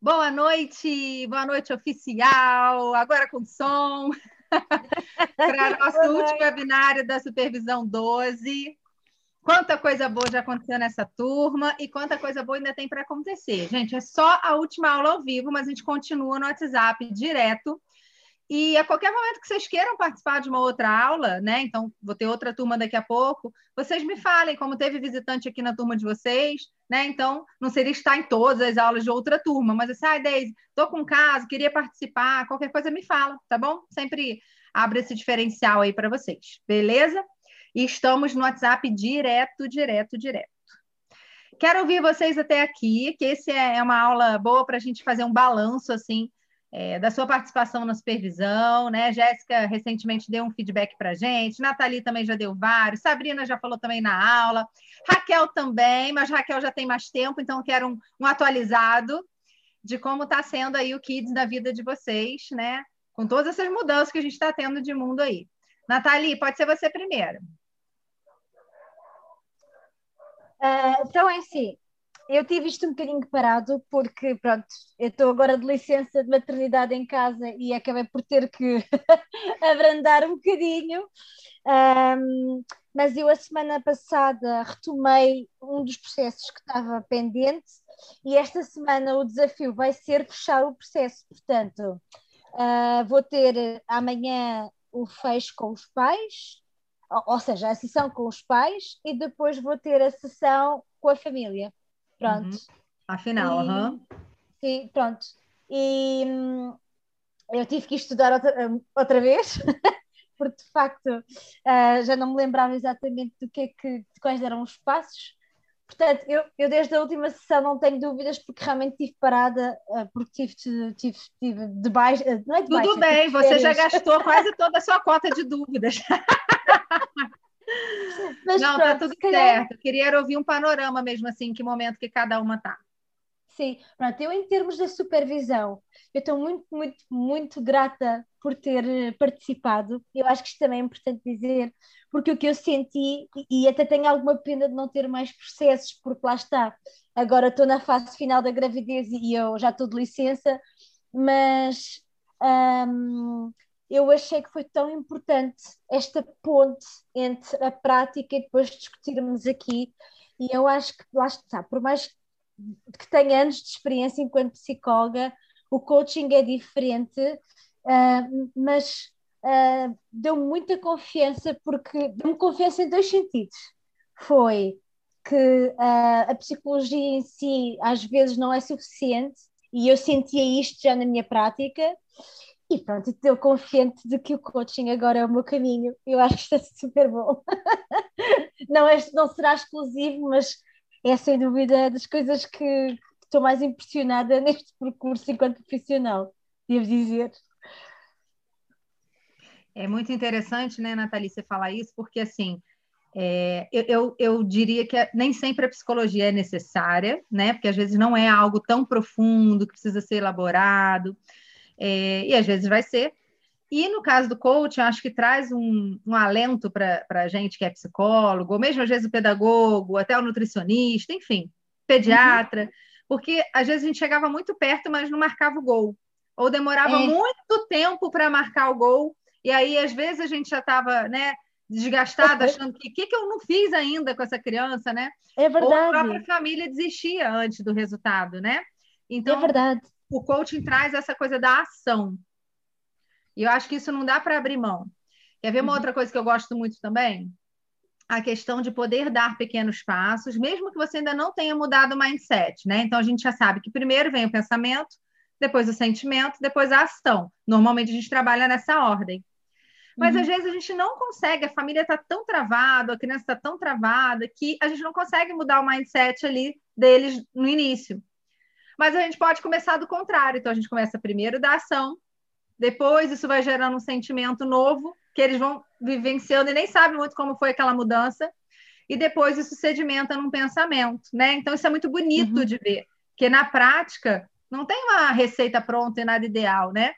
Boa noite, boa noite oficial, agora com som, para nosso último webinário da Supervisão 12. Quanta coisa boa já aconteceu nessa turma e quanta coisa boa ainda tem para acontecer. Gente, é só a última aula ao vivo, mas a gente continua no WhatsApp direto e a qualquer momento que vocês queiram participar de uma outra aula, né? Então, vou ter outra turma daqui a pouco, vocês me falem, como teve visitante aqui na turma de vocês, né? Então, não seria estar em todas as aulas de outra turma, mas assim, ah, Deise, estou com caso, queria participar, qualquer coisa me fala, tá bom? Sempre abre esse diferencial aí para vocês, beleza? E estamos no WhatsApp direto, direto, direto. Quero ouvir vocês até aqui, que esse é, é uma aula boa para a gente fazer um balanço, assim, é, da sua participação na supervisão, né? Jéssica recentemente deu um feedback para a gente, Nathalie também já deu vários, Sabrina já falou também na aula, Raquel também, mas Raquel já tem mais tempo, então quero um, um atualizado de como está sendo aí o Kids na vida de vocês, né? Com todas essas mudanças que a gente está tendo de mundo aí. Nathalie, pode ser você primeiro. Uh, então, é assim, eu tive isto um bocadinho parado porque, pronto, eu estou agora de licença de maternidade em casa e acabei por ter que abrandar um bocadinho. Um, mas eu, a semana passada, retomei um dos processos que estava pendente e esta semana o desafio vai ser fechar o processo. Portanto, uh, vou ter amanhã o fecho com os pais, ou, ou seja, a sessão com os pais, e depois vou ter a sessão com a família. Pronto. Uhum. Afinal, aham. Uhum. Sim, pronto. E hum, eu tive que estudar outra, hum, outra vez, porque de facto uh, já não me lembrava exatamente do que é que, de quais eram os passos. Portanto, eu, eu desde a última sessão não tenho dúvidas porque realmente estive parada, uh, porque tive, tive, tive de baixo. Uh, não é de Tudo bem, você já gastou quase toda a sua cota de dúvidas. Mas não, tá pronto, tá tudo certo. queria ouvir um panorama mesmo assim, que momento que cada uma tá. Sim, pronto, eu em termos da supervisão, eu estou muito, muito, muito grata por ter eh, participado. Eu acho que isto também é importante dizer, porque o que eu senti, e até tenho alguma pena de não ter mais processos, porque lá está, agora estou na fase final da gravidez e eu já estou de licença, mas hum, eu achei que foi tão importante esta ponte entre a prática e depois discutirmos aqui. E eu acho que, lá está, por mais que tenha anos de experiência enquanto psicóloga, o coaching é diferente, uh, mas uh, deu-me muita confiança, porque deu-me confiança em dois sentidos. Foi que uh, a psicologia em si às vezes não é suficiente, e eu sentia isto já na minha prática, e pronto, estou confiante de que o coaching agora é o meu caminho. Eu acho que está super bom. não, é, não será exclusivo, mas é sem dúvida das coisas que estou mais impressionada neste percurso enquanto profissional, devo dizer. É muito interessante, né, Nathalie, você falar isso, porque assim, é, eu, eu, diria que nem sempre a psicologia é necessária, né? Porque às vezes não é algo tão profundo que precisa ser elaborado é, e às vezes vai ser. E no caso do coaching, acho que traz um, um alento para a gente que é psicólogo, ou mesmo às vezes o pedagogo, até o nutricionista, enfim, pediatra, uhum. porque às vezes a gente chegava muito perto, mas não marcava o gol, ou demorava é. muito tempo para marcar o gol, e aí às vezes a gente já estava, né, desgastada, achando que o que, que eu não fiz ainda com essa criança, né? É verdade. Ou a própria família desistia antes do resultado, né? Então, é verdade o coaching traz essa coisa da ação. E eu acho que isso não dá para abrir mão. Quer ver uma uhum. outra coisa que eu gosto muito também? A questão de poder dar pequenos passos, mesmo que você ainda não tenha mudado o mindset, né? Então a gente já sabe que primeiro vem o pensamento, depois o sentimento, depois a ação. Normalmente a gente trabalha nessa ordem. Mas uhum. às vezes a gente não consegue, a família está tão travada, a criança está tão travada, que a gente não consegue mudar o mindset ali deles no início. Mas a gente pode começar do contrário. Então, a gente começa primeiro da ação, depois isso vai gerando um sentimento novo, que eles vão vivenciando e nem sabem muito como foi aquela mudança, e depois isso sedimenta num pensamento, né? Então, isso é muito bonito uhum. de ver, porque na prática não tem uma receita pronta e nada ideal, né?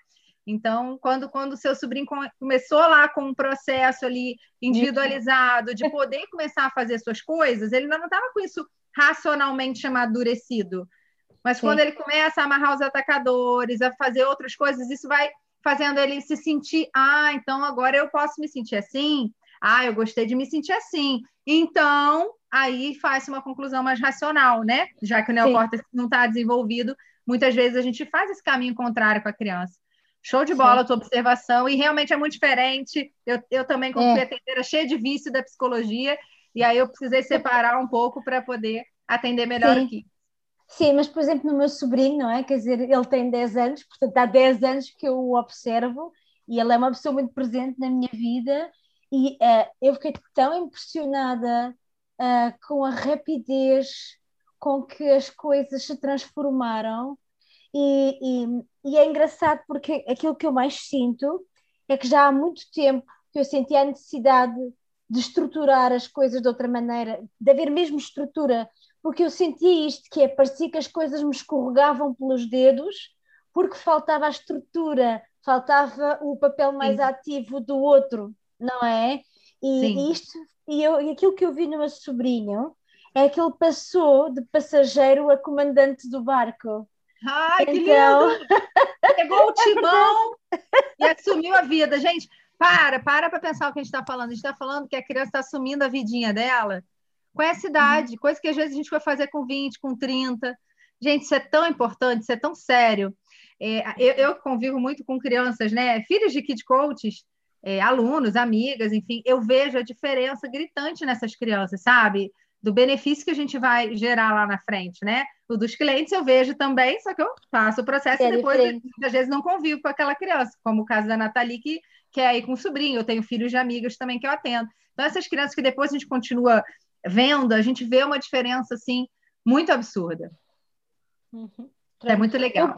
Então, quando quando seu sobrinho começou lá com um processo ali individualizado de poder começar a fazer suas coisas, ele ainda não estava com isso racionalmente amadurecido Mas Sim. quando ele começa a amarrar os atacadores, a fazer outras coisas, isso vai fazendo ele se sentir, ah, então agora eu posso me sentir assim. Ah, eu gostei de me sentir assim. Então, aí faz uma conclusão mais racional, né? Já que o neocórtex não está desenvolvido, muitas vezes a gente faz esse caminho contrário com a criança. Show de bola Sim. a tua observação, e realmente é muito diferente. Eu, eu também, como é. atendeira, cheia de vício da psicologia, e aí eu precisei separar um pouco para poder atender melhor Sim. aqui. Sim, mas por exemplo, no meu sobrinho, não é? Quer dizer, ele tem 10 anos, portanto há 10 anos que eu o observo e ele é uma pessoa muito presente na minha vida e uh, eu fiquei tão impressionada uh, com a rapidez com que as coisas se transformaram e, e, e, é engraçado porque aquilo que eu mais sinto é que já há muito tempo que eu sentia a necessidade de estruturar as coisas de outra maneira, de haver mesmo estrutura, porque eu sentia isto, que é, parecia que as coisas me escorregavam pelos dedos, porque faltava a estrutura, faltava o papel mais Sim. ativo do outro, não é? E, e isto, e, eu, e aquilo que eu vi no meu sobrinho é que ele passou de passageiro a comandante do barco. Ai, então... que lindo! Pegou o timão e assumiu a vida. Gente, para, para para pensar o que a gente está falando. A gente está falando que a criança está assumindo a vidinha dela com essa idade, coisa que às vezes a gente vai fazer com 20, com 30. Gente, isso é tão importante, isso é tão sério. É, eu, eu, convivo muito com crianças, né? Filhos de kid coaches, é, alunos, amigas, enfim, eu vejo a diferença gritante nessas crianças, sabe? Do benefício que a gente vai gerar lá na frente, né? O dos clientes eu vejo também, só que eu faço o processo é e depois, às vezes, não convivo com aquela criança, como o caso da Nathalie, que, que é aí com o sobrinho. Eu tenho filhos de amigas também que eu atendo. Então, essas crianças que depois a gente continua vendo, a gente vê uma diferença assim muito absurda. Uhum. É muito legal.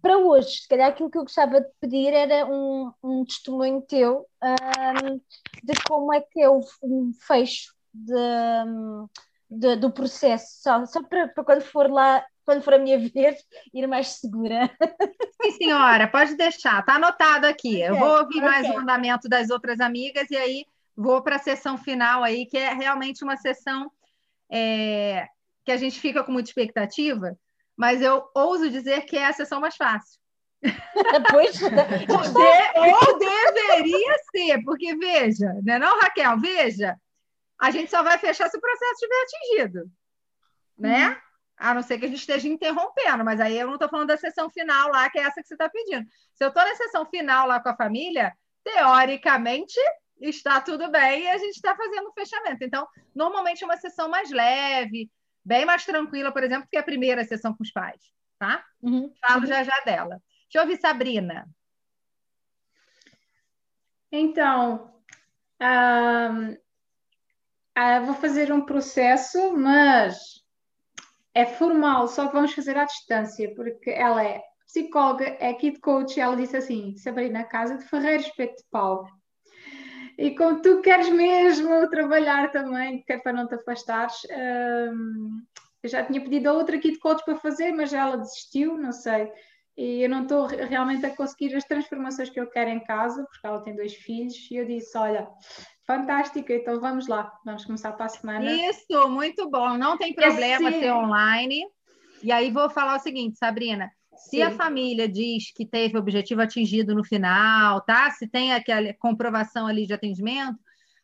Para hoje, se calhar aquilo que eu gostava de pedir era um, um testemunho teu um, de como é que é o um fecho de, de, do processo, só, só para, para quando for lá, quando for a minha vez, ir mais segura. Sim, senhora, pode deixar, está anotado aqui. Okay, eu vou ouvir okay. mais o andamento das outras amigas e aí vou para a sessão final aí, que é realmente uma sessão é, que a gente fica com muita expectativa, mas eu ouso dizer que é a sessão mais fácil. Pois, ou deveria ser, porque veja, né não, Raquel? Veja, a gente só vai fechar se o processo estiver atingido, né? Uhum. A não ser que a gente esteja interrompendo, mas aí eu não estou falando da sessão final lá, que é essa que você está pedindo. Se eu estou na sessão final lá com a família, teoricamente está tudo bem e a gente está fazendo o fechamento. Então, normalmente é uma sessão mais leve, bem mais tranquila, por exemplo, que a primeira sessão com os pais, tá? Uhum. Falo já já dela. Deixa eu ouvir Sabrina. Então, um, uh, vou fazer um processo, mas é formal, só que vamos fazer à distância, porque ela é psicóloga, é kid coach, e ela disse assim, Sabrina, casa de Ferreira Espeto de Pau. E como tu queres mesmo trabalhar também, que é para não te afastares, hum, eu já tinha pedido a outra aqui de coach para fazer, mas ela desistiu, não sei. E eu não estou realmente a conseguir as transformações que eu quero em casa, porque ela tem dois filhos, e eu disse: Olha, fantástico, então vamos lá, vamos começar para a semana. Isso, muito bom, não tem problema Esse... ser online. E aí vou falar o seguinte, Sabrina, se Sim. a família diz que teve o objetivo atingido no final, tá? Se tem aquela comprovação ali de atendimento,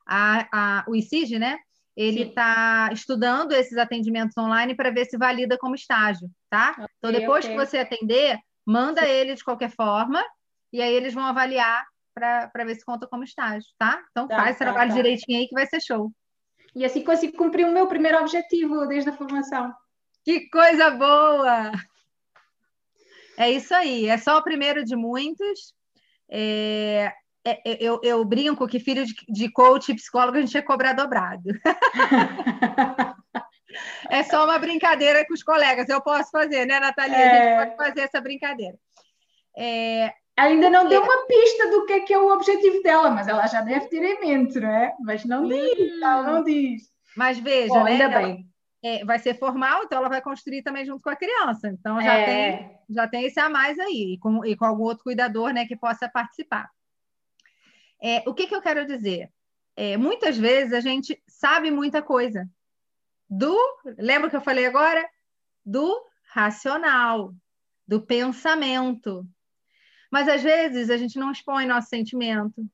a, a, o ICIG, né? Ele está estudando esses atendimentos online para ver se valida como estágio, tá? Okay, então, depois okay. que você atender, manda Sim. ele de qualquer forma, e aí eles vão avaliar para ver se conta como estágio, tá? Então tá, faz tá, trabalho tá. direitinho aí que vai ser show. E assim consigo cumprir o meu primeiro objetivo desde a formação. Que coisa boa! É isso aí, é só o primeiro de muitos. É, é, é, eu, eu, brinco que filho de, de coach e psicólogo a gente ia cobrar dobrado. é só uma brincadeira com os colegas, eu posso fazer, né, Natalia? É... A gente é. pode fazer essa brincadeira. É... Ainda não deu uma pista do que é que é o objetivo dela, mas ela já deve ter em mente, não é? Mas não diz, ela não diz. Mas veja, Bom, né? Ainda bem é, vai ser formal, então ela vai construir também junto com a criança. Então já, é. tem, já tem esse a mais aí, e com, e com algum outro cuidador né, que possa participar. É, o que, que eu quero dizer? É, muitas vezes a gente sabe muita coisa. Do, lembra que eu falei agora? Do racional, do pensamento. Mas às vezes a gente não expõe nosso sentimento.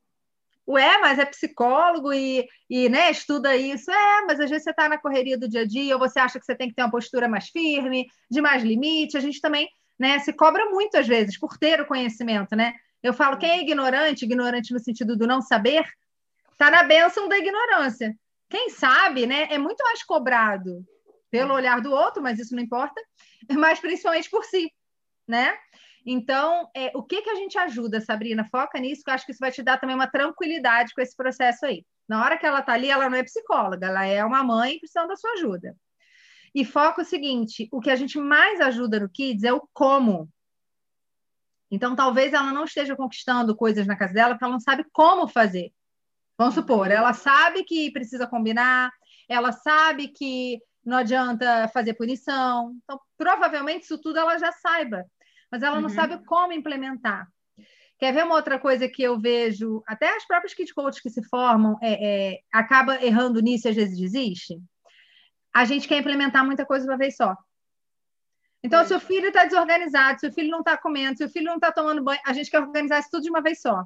Ué, mas é psicólogo e, e né, estuda isso. É, mas às vezes você está na correria do dia a dia, ou você acha que você tem que ter uma postura mais firme, de mais limite. A gente também né, se cobra muito às vezes por ter o conhecimento, né? Eu falo, quem é ignorante, ignorante no sentido do não saber, está na bênção da ignorância. Quem sabe, né, é muito mais cobrado pelo olhar do outro, mas isso não importa, mas principalmente por si, né? Então, é, o que, que a gente ajuda, Sabrina? Foca nisso, que eu acho que isso vai te dar também uma tranquilidade com esse processo aí. Na hora que ela está ali, ela não é psicóloga, ela é uma mãe precisando da sua ajuda. E foca o seguinte: o que a gente mais ajuda no Kids é o como. Então, talvez ela não esteja conquistando coisas na casa dela porque ela não sabe como fazer. Vamos supor, ela sabe que precisa combinar, ela sabe que não adianta fazer punição. Então, provavelmente isso tudo ela já saiba, mas ela uhum. não sabe como implementar. Quer ver uma outra coisa que eu vejo, até as próprias kit coaches que se formam é, é, acaba errando nisso e às vezes desiste? A gente quer implementar muita coisa uma vez só. Então, é. seu filho está desorganizado, seu filho não está comendo, seu filho não está tomando banho, a gente quer organizar isso tudo de uma vez só.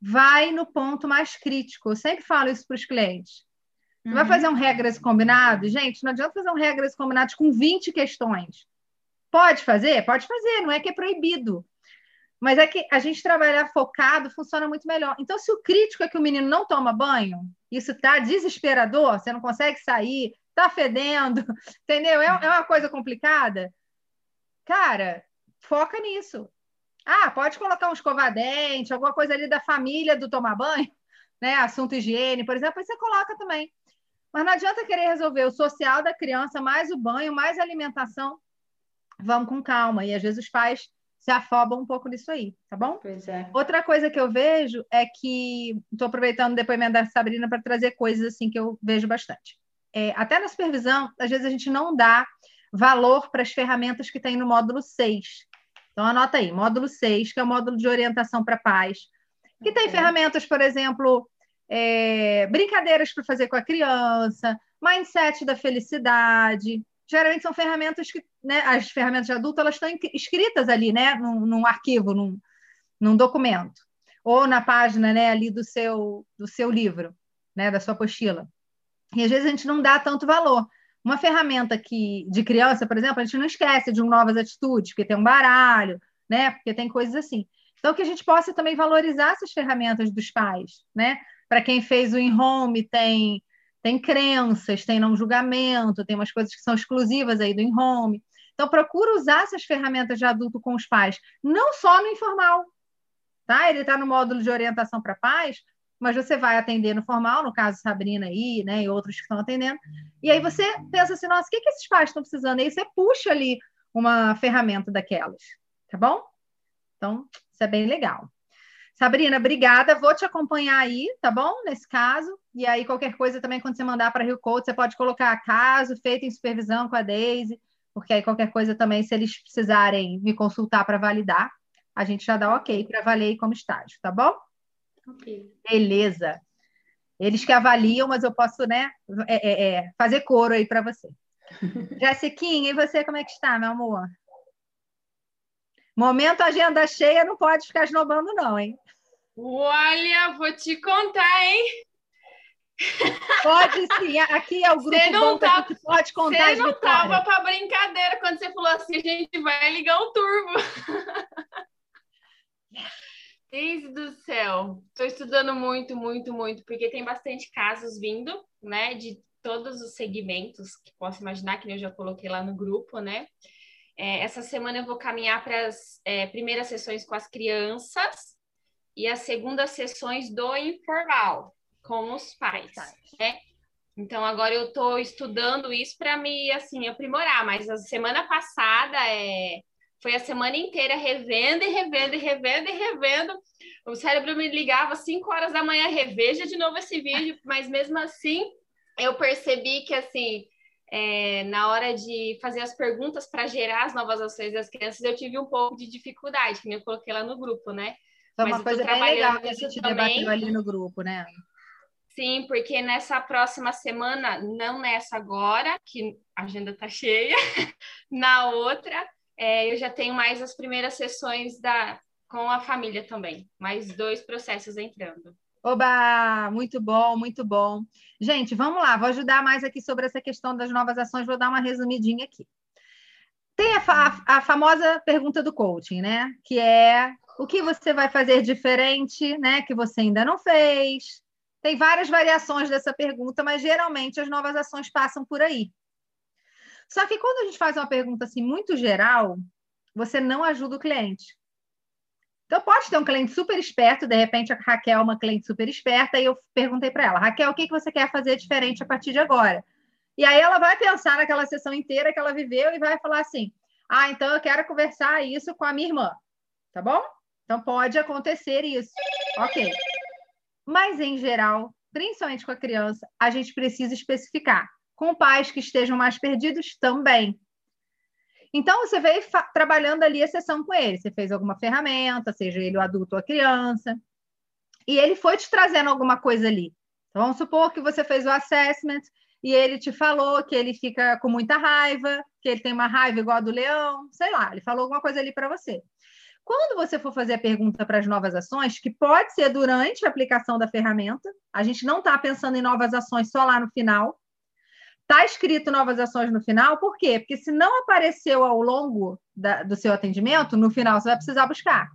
Vai no ponto mais crítico. Eu sempre falo isso para os clientes. Você uhum. vai fazer um regras combinados? Gente, não adianta fazer um regras combinados com 20 questões. Pode fazer? Pode fazer, não é que é proibido. Mas é que a gente trabalhar focado funciona muito melhor. Então, se o crítico é que o menino não toma banho, isso está desesperador, você não consegue sair, tá fedendo, entendeu? É, é uma coisa complicada. Cara, foca nisso. Ah, pode colocar um escovadente, alguma coisa ali da família do tomar banho, né? Assunto higiene, por exemplo, aí você coloca também. Mas não adianta querer resolver o social da criança, mais o banho, mais a alimentação. Vamos com calma. E às vezes os pais se afobam um pouco nisso aí, tá bom? Pois é. Outra coisa que eu vejo é que estou aproveitando o depoimento da Sabrina para trazer coisas assim que eu vejo bastante é, até na supervisão, às vezes a gente não dá valor para as ferramentas que tem no módulo 6. Então, anota aí, módulo 6, que é o módulo de orientação para pais, que tem ferramentas, por exemplo, é, brincadeiras para fazer com a criança, mindset da felicidade. Geralmente são ferramentas que, né, as ferramentas de adulto, elas estão escritas ali, né, num, num arquivo, num, num documento, ou na página, né, ali do seu, do seu livro, né, da sua apostila. E às vezes a gente não dá tanto valor. Uma ferramenta que de criança, por exemplo, a gente não esquece de um novas atitudes, porque tem um baralho, né? Porque tem coisas assim. Então que a gente possa também valorizar essas ferramentas dos pais, né? Para quem fez o in-home, tem tem crenças, tem não julgamento, tem umas coisas que são exclusivas aí do in-home. Então procura usar essas ferramentas de adulto com os pais, não só no informal, tá? Ele está no módulo de orientação para pais, mas você vai atender no formal, no caso Sabrina aí, né, e outros que estão atendendo, e aí você pensa assim, nossa, o que, que esses pais estão precisando? E aí você puxa ali uma ferramenta daquelas, tá bom? Então, isso é bem legal. Sabrina, obrigada. Vou te acompanhar aí, tá bom? Nesse caso. E aí, qualquer coisa também, quando você mandar para Rio Code, você pode colocar caso feito em supervisão com a Daisy, porque aí qualquer coisa também, se eles precisarem me consultar para validar, a gente já dá ok para valer como estágio, tá bom? Okay. Beleza. Eles que avaliam, mas eu posso, né, é, é, é fazer coro aí para você. Jessiquinha, e você como é que está, meu amor? Momento agenda cheia, não pode ficar esnobando, não, hein? Olha, vou te contar, hein? Pode sim, aqui é o grupo não tá, que pode contar Você não estava para brincadeira quando você falou assim, a gente vai ligar o turbo. Deise do céu, estou estudando muito, muito, muito, porque tem bastante casos vindo, né, de todos os segmentos que posso imaginar, que eu já coloquei lá no grupo, né? É, essa semana eu vou caminhar para as é, primeiras sessões com as crianças e as segundas sessões do informal com os pais, né? Então agora eu estou estudando isso para me assim aprimorar, mas a semana passada é foi a semana inteira revendo e revendo e revendo e revendo. O cérebro me ligava 5 horas da manhã, reveja de novo esse vídeo, mas mesmo assim eu percebi que assim, é, na hora de fazer as perguntas para gerar as novas ações das crianças, eu tive um pouco de dificuldade, que eu coloquei lá no grupo, né? Foi uma coisa bem legal que a gente também... debateu ali no grupo, né? Sim, porque nessa próxima semana, não nessa agora, que a agenda tá cheia, na outra, é, eu já tenho mais as primeiras sessões da, com a família também, mais dois processos entrando. Oba, muito bom, muito bom. Gente, vamos lá, vou ajudar mais aqui sobre essa questão das novas ações, vou dar uma resumidinha aqui. Tem a, fa a famosa pergunta do coaching, né? Que é o que você vai fazer diferente, né? Que você ainda não fez. Tem várias variações dessa pergunta, mas geralmente as novas ações passam por aí. Só que quando a gente faz uma pergunta assim muito geral, você não ajuda o cliente. Então, pode ter um cliente super esperto, de repente a Raquel é uma cliente super esperta, e eu perguntei para ela, Raquel, o que, que você quer fazer diferente a partir de agora? E aí ela vai pensar naquela sessão inteira que ela viveu e vai falar assim: ah, então eu quero conversar isso com a minha irmã, tá bom? Então pode acontecer isso. Ok. Mas, em geral, principalmente com a criança, a gente precisa especificar. Com pais que estejam mais perdidos também. Então, você veio trabalhando ali a sessão com ele. Você fez alguma ferramenta, seja ele o adulto ou a criança, e ele foi te trazendo alguma coisa ali. Então, vamos supor que você fez o assessment e ele te falou que ele fica com muita raiva, que ele tem uma raiva igual a do leão, sei lá, ele falou alguma coisa ali para você. Quando você for fazer a pergunta para as novas ações, que pode ser durante a aplicação da ferramenta, a gente não está pensando em novas ações só lá no final. Está escrito novas ações no final, por quê? Porque se não apareceu ao longo da, do seu atendimento, no final você vai precisar buscar.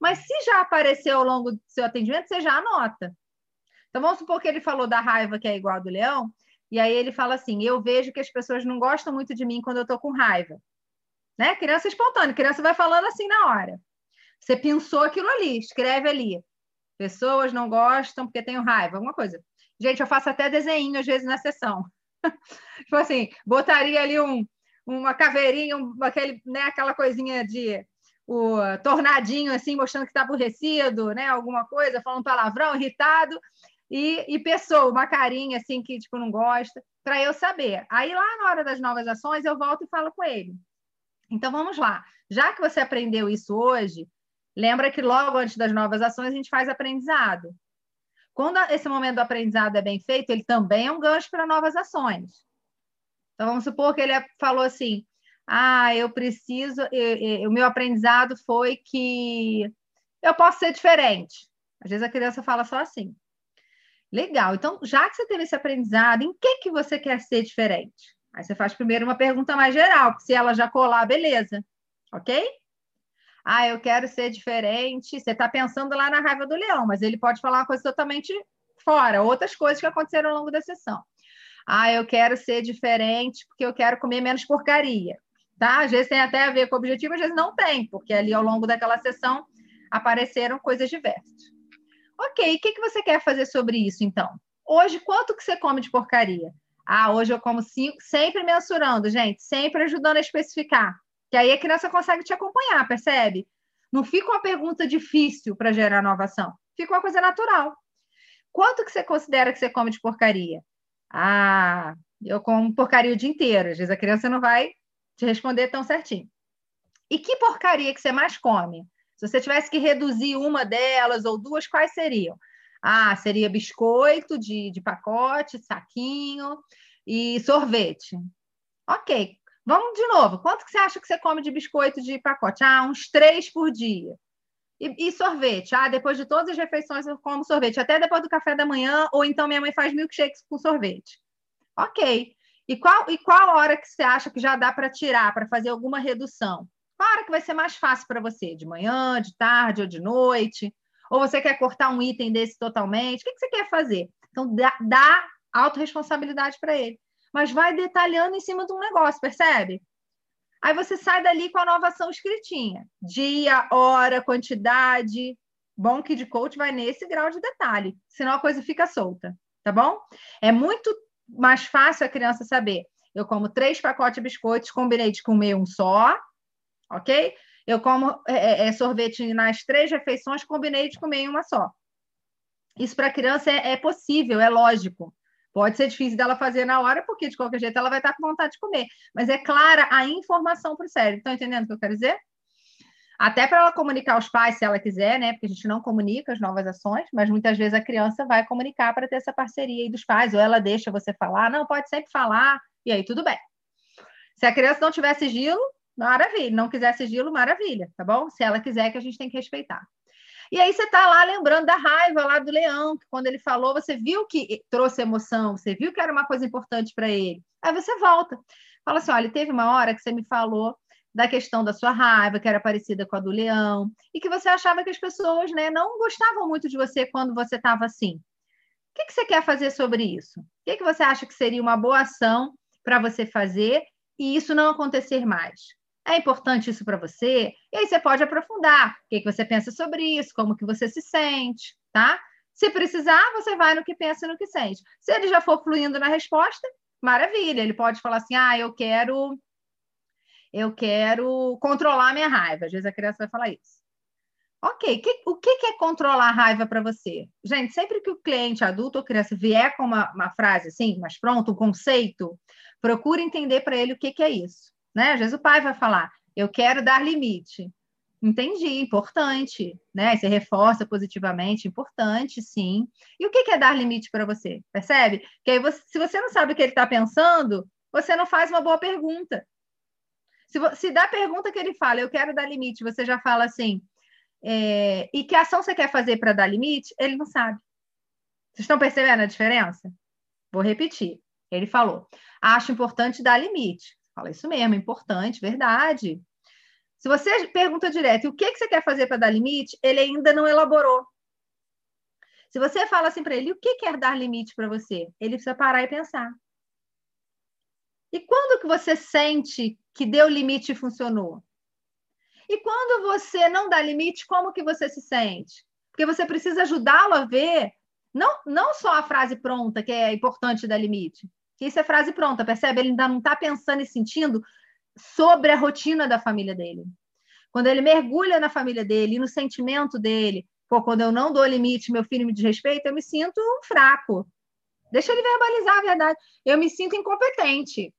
Mas se já apareceu ao longo do seu atendimento, você já anota. Então vamos supor que ele falou da raiva que é igual a do leão, e aí ele fala assim: eu vejo que as pessoas não gostam muito de mim quando eu estou com raiva. Né? Criança espontânea, criança vai falando assim na hora. Você pensou aquilo ali, escreve ali. Pessoas não gostam porque tenho raiva, alguma coisa. Gente, eu faço até desenho às vezes na sessão. tipo assim, botaria ali um, uma caveirinha, um, aquele, né, aquela coisinha de o tornadinho assim, mostrando que está aborrecido, né? Alguma coisa, falando palavrão, irritado, e, e pessoa, uma carinha assim que tipo não gosta, para eu saber. Aí lá na hora das novas ações eu volto e falo com ele. Então vamos lá. Já que você aprendeu isso hoje, lembra que logo antes das novas ações a gente faz aprendizado. Quando esse momento do aprendizado é bem feito, ele também é um gancho para novas ações. Então vamos supor que ele falou assim: "Ah, eu preciso, eu, eu, o meu aprendizado foi que eu posso ser diferente". Às vezes a criança fala só assim. Legal. Então, já que você teve esse aprendizado, em que que você quer ser diferente? Aí você faz primeiro uma pergunta mais geral, se ela já colar, beleza. Ok? Ah, eu quero ser diferente. Você está pensando lá na raiva do leão, mas ele pode falar uma coisa totalmente fora, outras coisas que aconteceram ao longo da sessão. Ah, eu quero ser diferente porque eu quero comer menos porcaria. Tá? Às vezes tem até a ver com o objetivo, às vezes não tem, porque ali ao longo daquela sessão apareceram coisas diversas. Ok, o que, que você quer fazer sobre isso, então? Hoje, quanto que você come de porcaria? Ah, hoje eu como cinco, sempre mensurando, gente, sempre ajudando a especificar. Que aí a criança consegue te acompanhar, percebe? Não fica uma pergunta difícil para gerar inovação. Fica uma coisa natural. Quanto que você considera que você come de porcaria? Ah, eu como porcaria o dia inteiro. Às vezes a criança não vai te responder tão certinho. E que porcaria que você mais come? Se você tivesse que reduzir uma delas ou duas, quais seriam? Ah, seria biscoito de, de pacote, saquinho e sorvete. Ok. Vamos de novo. Quanto que você acha que você come de biscoito de pacote? Ah, uns três por dia. E, e, sorvete? Ah, depois de todas as refeições eu como sorvete, até depois do café da manhã, ou então minha mãe faz milkshakes com sorvete. Ok. E qual, e qual hora que você acha que já dá para tirar, para fazer alguma redução? Qual hora que vai ser mais fácil para você? De manhã, de tarde ou de noite? Ou você quer cortar um item desse totalmente? O que, que você quer fazer? Então, dá, dá autorresponsabilidade para ele. Mas vai detalhando em cima de um negócio, percebe? Aí você sai dali com a nova ação escritinha. Dia, hora, quantidade. Bom que de coach vai nesse grau de detalhe, senão a coisa fica solta, tá bom? É muito mais fácil a criança saber. Eu como três pacotes de biscoitos, combinei de comer um só, ok? Eu como é, é, é, sorvete nas três refeições, combinei de comer uma só. Isso para a criança é, é, possível, é lógico. Pode ser difícil dela fazer na hora, porque de qualquer jeito ela vai estar com vontade de comer. Mas é clara a informação para o cérebro. Estão entendendo o que eu quero dizer? Até para ela comunicar aos pais, se ela quiser, né? Porque a gente não comunica as novas ações, mas muitas vezes a criança vai comunicar para ter essa parceria aí dos pais, ou ela deixa você falar, não, pode sempre falar, e aí tudo bem. Se a criança não tiver sigilo, maravilha. Não quiser sigilo, maravilha, tá bom? Se ela quiser, que a gente tem que respeitar. E aí você está lá lembrando da raiva lá do leão, que quando ele falou, você viu que trouxe emoção, você viu que era uma coisa importante para ele. Aí você volta. Fala assim: olha, teve uma hora que você me falou da questão da sua raiva, que era parecida com a do leão, e que você achava que as pessoas né, não gostavam muito de você quando você estava assim. O que, que você quer fazer sobre isso? O que, que você acha que seria uma boa ação para você fazer e isso não acontecer mais? É importante isso para você? E aí você pode aprofundar. O que, que você pensa sobre isso? Como que você se sente, tá? Se precisar, você vai no que pensa e no que sente. Se ele já for fluindo na resposta, maravilha. Ele pode falar assim: ah, eu quero eu quero controlar a minha raiva. Às vezes a criança vai falar isso. Ok, que, o que, que é controlar a raiva para você? Gente, sempre que o cliente adulto ou criança vier com uma, uma frase assim, mas pronto, um conceito, procure entender para ele o que, que é isso. Né? Às vezes o pai vai falar, eu quero dar limite. Entendi, importante, né? Você reforça positivamente, importante, sim. E o que é dar limite para você? Percebe? Que aí, você, se você não sabe o que ele está pensando, você não faz uma boa pergunta. Se, se da pergunta que ele fala, eu quero dar limite, você já fala assim, é, e que ação você quer fazer para dar limite? Ele não sabe. Vocês estão percebendo a diferença? Vou repetir. Ele falou: acho importante dar limite. Fala isso mesmo, importante, verdade. Se você pergunta direto, o que, que você quer fazer para dar limite? Ele ainda não elaborou. Se você fala assim para ele, o que quer dar limite para você? Ele precisa parar e pensar. E quando que você sente que deu limite e funcionou? E quando você não dá limite, como que você se sente? Porque você precisa ajudá-lo a ver, não, não só a frase pronta, que é importante dar limite, que isso é frase pronta, percebe? Ele ainda não está pensando e sentindo sobre a rotina da família dele. Quando ele mergulha na família dele e no sentimento dele, pô, quando eu não dou limite, meu filho me desrespeita, eu me sinto fraco. Deixa ele verbalizar a verdade. Eu me sinto incompetente.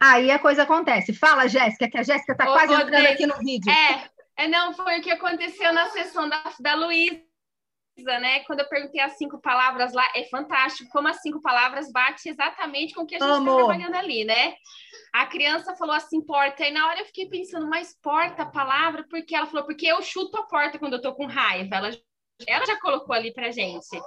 Aí a coisa acontece. Fala, Jéssica, que a Jéssica está quase entrando aqui no vídeo. É, é, não, foi o que aconteceu na sessão da, da Luísa, né? Quando eu perguntei as cinco palavras lá, é fantástico como as cinco palavras bate exatamente com o que a gente está trabalhando ali, né? A criança falou assim, porta, e na hora eu fiquei pensando, mas porta a palavra, porque ela falou, porque eu chuto a porta quando eu tô com raiva. Ela, ela já colocou ali pra gente.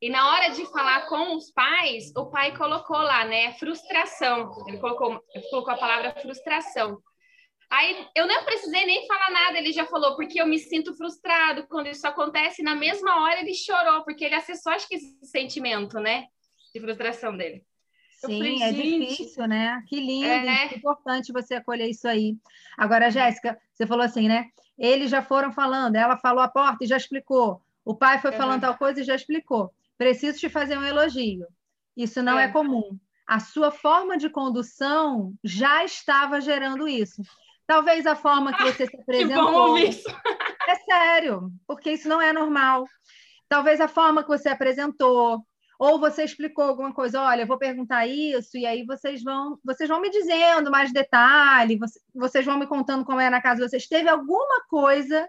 E na hora de falar com os pais, o pai colocou lá, né, frustração. Ele colocou, colocou a palavra frustração. Aí eu não precisei nem falar nada, ele já falou, porque eu me sinto frustrado quando isso acontece. Na mesma hora ele chorou, porque ele acessou, acho que esse sentimento, né, de frustração dele. Sim, falei, é difícil, né? Que lindo, é... que importante você acolher isso aí. Agora, Jéssica, você falou assim, né? Eles já foram falando, ela falou a porta e já explicou. O pai foi uhum. falando tal coisa e já explicou. Preciso te fazer um elogio. Isso não é. é comum. A sua forma de condução já estava gerando isso. Talvez a forma que você se apresentou. Que bom isso. é sério, porque isso não é normal. Talvez a forma que você apresentou, ou você explicou alguma coisa, olha, eu vou perguntar isso, e aí vocês vão, vocês vão me dizendo mais detalhe, vocês vão me contando como é na casa de vocês. Teve alguma coisa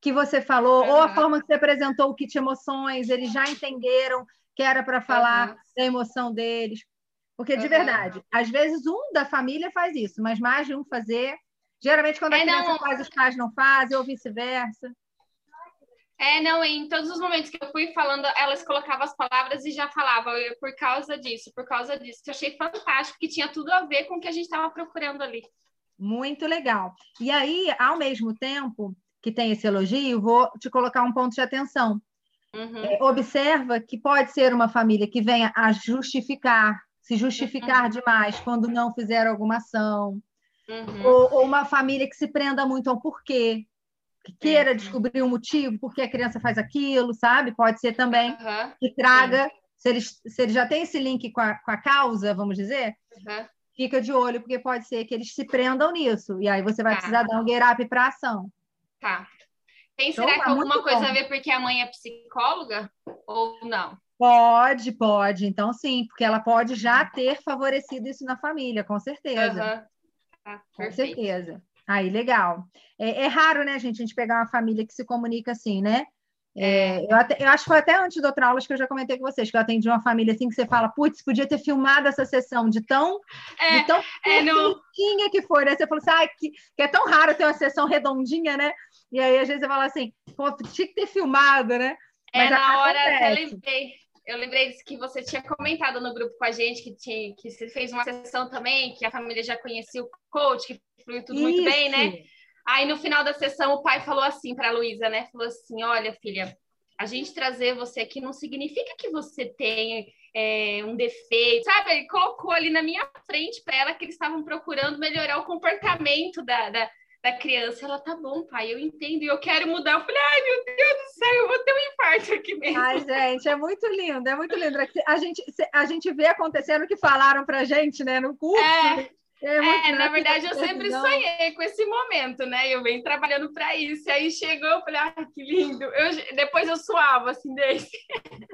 que você falou, uhum. ou a forma que você apresentou o kit emoções, eles já entenderam que era para falar uhum. da emoção deles. Porque, de uhum. verdade, às vezes um da família faz isso, mas mais de um fazer. Geralmente, quando a é, criança não... faz, os pais não fazem, ou vice-versa. É, não, em todos os momentos que eu fui falando, elas colocavam as palavras e já falavam por causa disso, por causa disso. Eu achei fantástico, que tinha tudo a ver com o que a gente estava procurando ali. Muito legal. E aí, ao mesmo tempo, que tem esse elogio, vou te colocar um ponto de atenção. Uhum. É, observa que pode ser uma família que venha a justificar, se justificar uhum. demais quando não fizer alguma ação. Uhum. Ou, ou, uma família que se prenda muito ao porquê, que queira descobrir o um motivo por que a criança faz aquilo, sabe? Pode ser também que traga, se eles, se eles já têm esse link com a, com a causa, vamos dizer, fica de olho, porque pode ser que eles se prendam nisso. E aí você vai tá. precisar dar um get up para ação. Tá. Tem, será então, que alguma coisa bom. a ver porque a mãe é psicóloga ou não? Pode, pode. Então, sim, porque ela pode já ter favorecido isso na família, com certeza. Tá, com certeza. Aí, legal. É, é, raro, né, gente, a gente pegar uma família que se comunica assim, né? É, eu, até, eu, acho que foi até antes do outra aula que eu já comentei com vocês, que eu atendi uma família assim que você fala, putz, podia ter filmado essa sessão de tão, é, de tão é, no... que foi, né? Você falou assim, ah, que, que, é tão raro ter uma sessão redondinha, né? E aí, às vezes, você fala assim, pô, tinha que ter filmado, né? É, Mas na hora até lembrei. Eu lembrei disso que você tinha comentado no grupo com a gente, que, tinha, que você fez uma sessão também, que a família já conhecia o coach, que fluiu tudo Isso. muito bem, né? Aí no final da sessão o pai falou assim para a Luísa, né? Falou assim: olha, filha, a gente trazer você aqui não significa que você tem é, um defeito, sabe? Ele colocou ali na minha frente para ela que eles estavam procurando melhorar o comportamento da, da, da, criança. Ela, tá bom, pai, eu entendo e eu quero mudar. Eu falei, ai, meu Deus do céu, eu vou ter um infarto aqui mesmo. Ai, gente, é muito lindo, é muito lindo. A gente, a gente vê acontecendo o que falaram pra gente, né, no curso. É. É, é na verdade, eu sempre sonhei com esse momento, né? Eu venho trabalhando para isso. E aí chegou, eu falei, ah, que lindo. Eu, depois eu suava, assim, desse.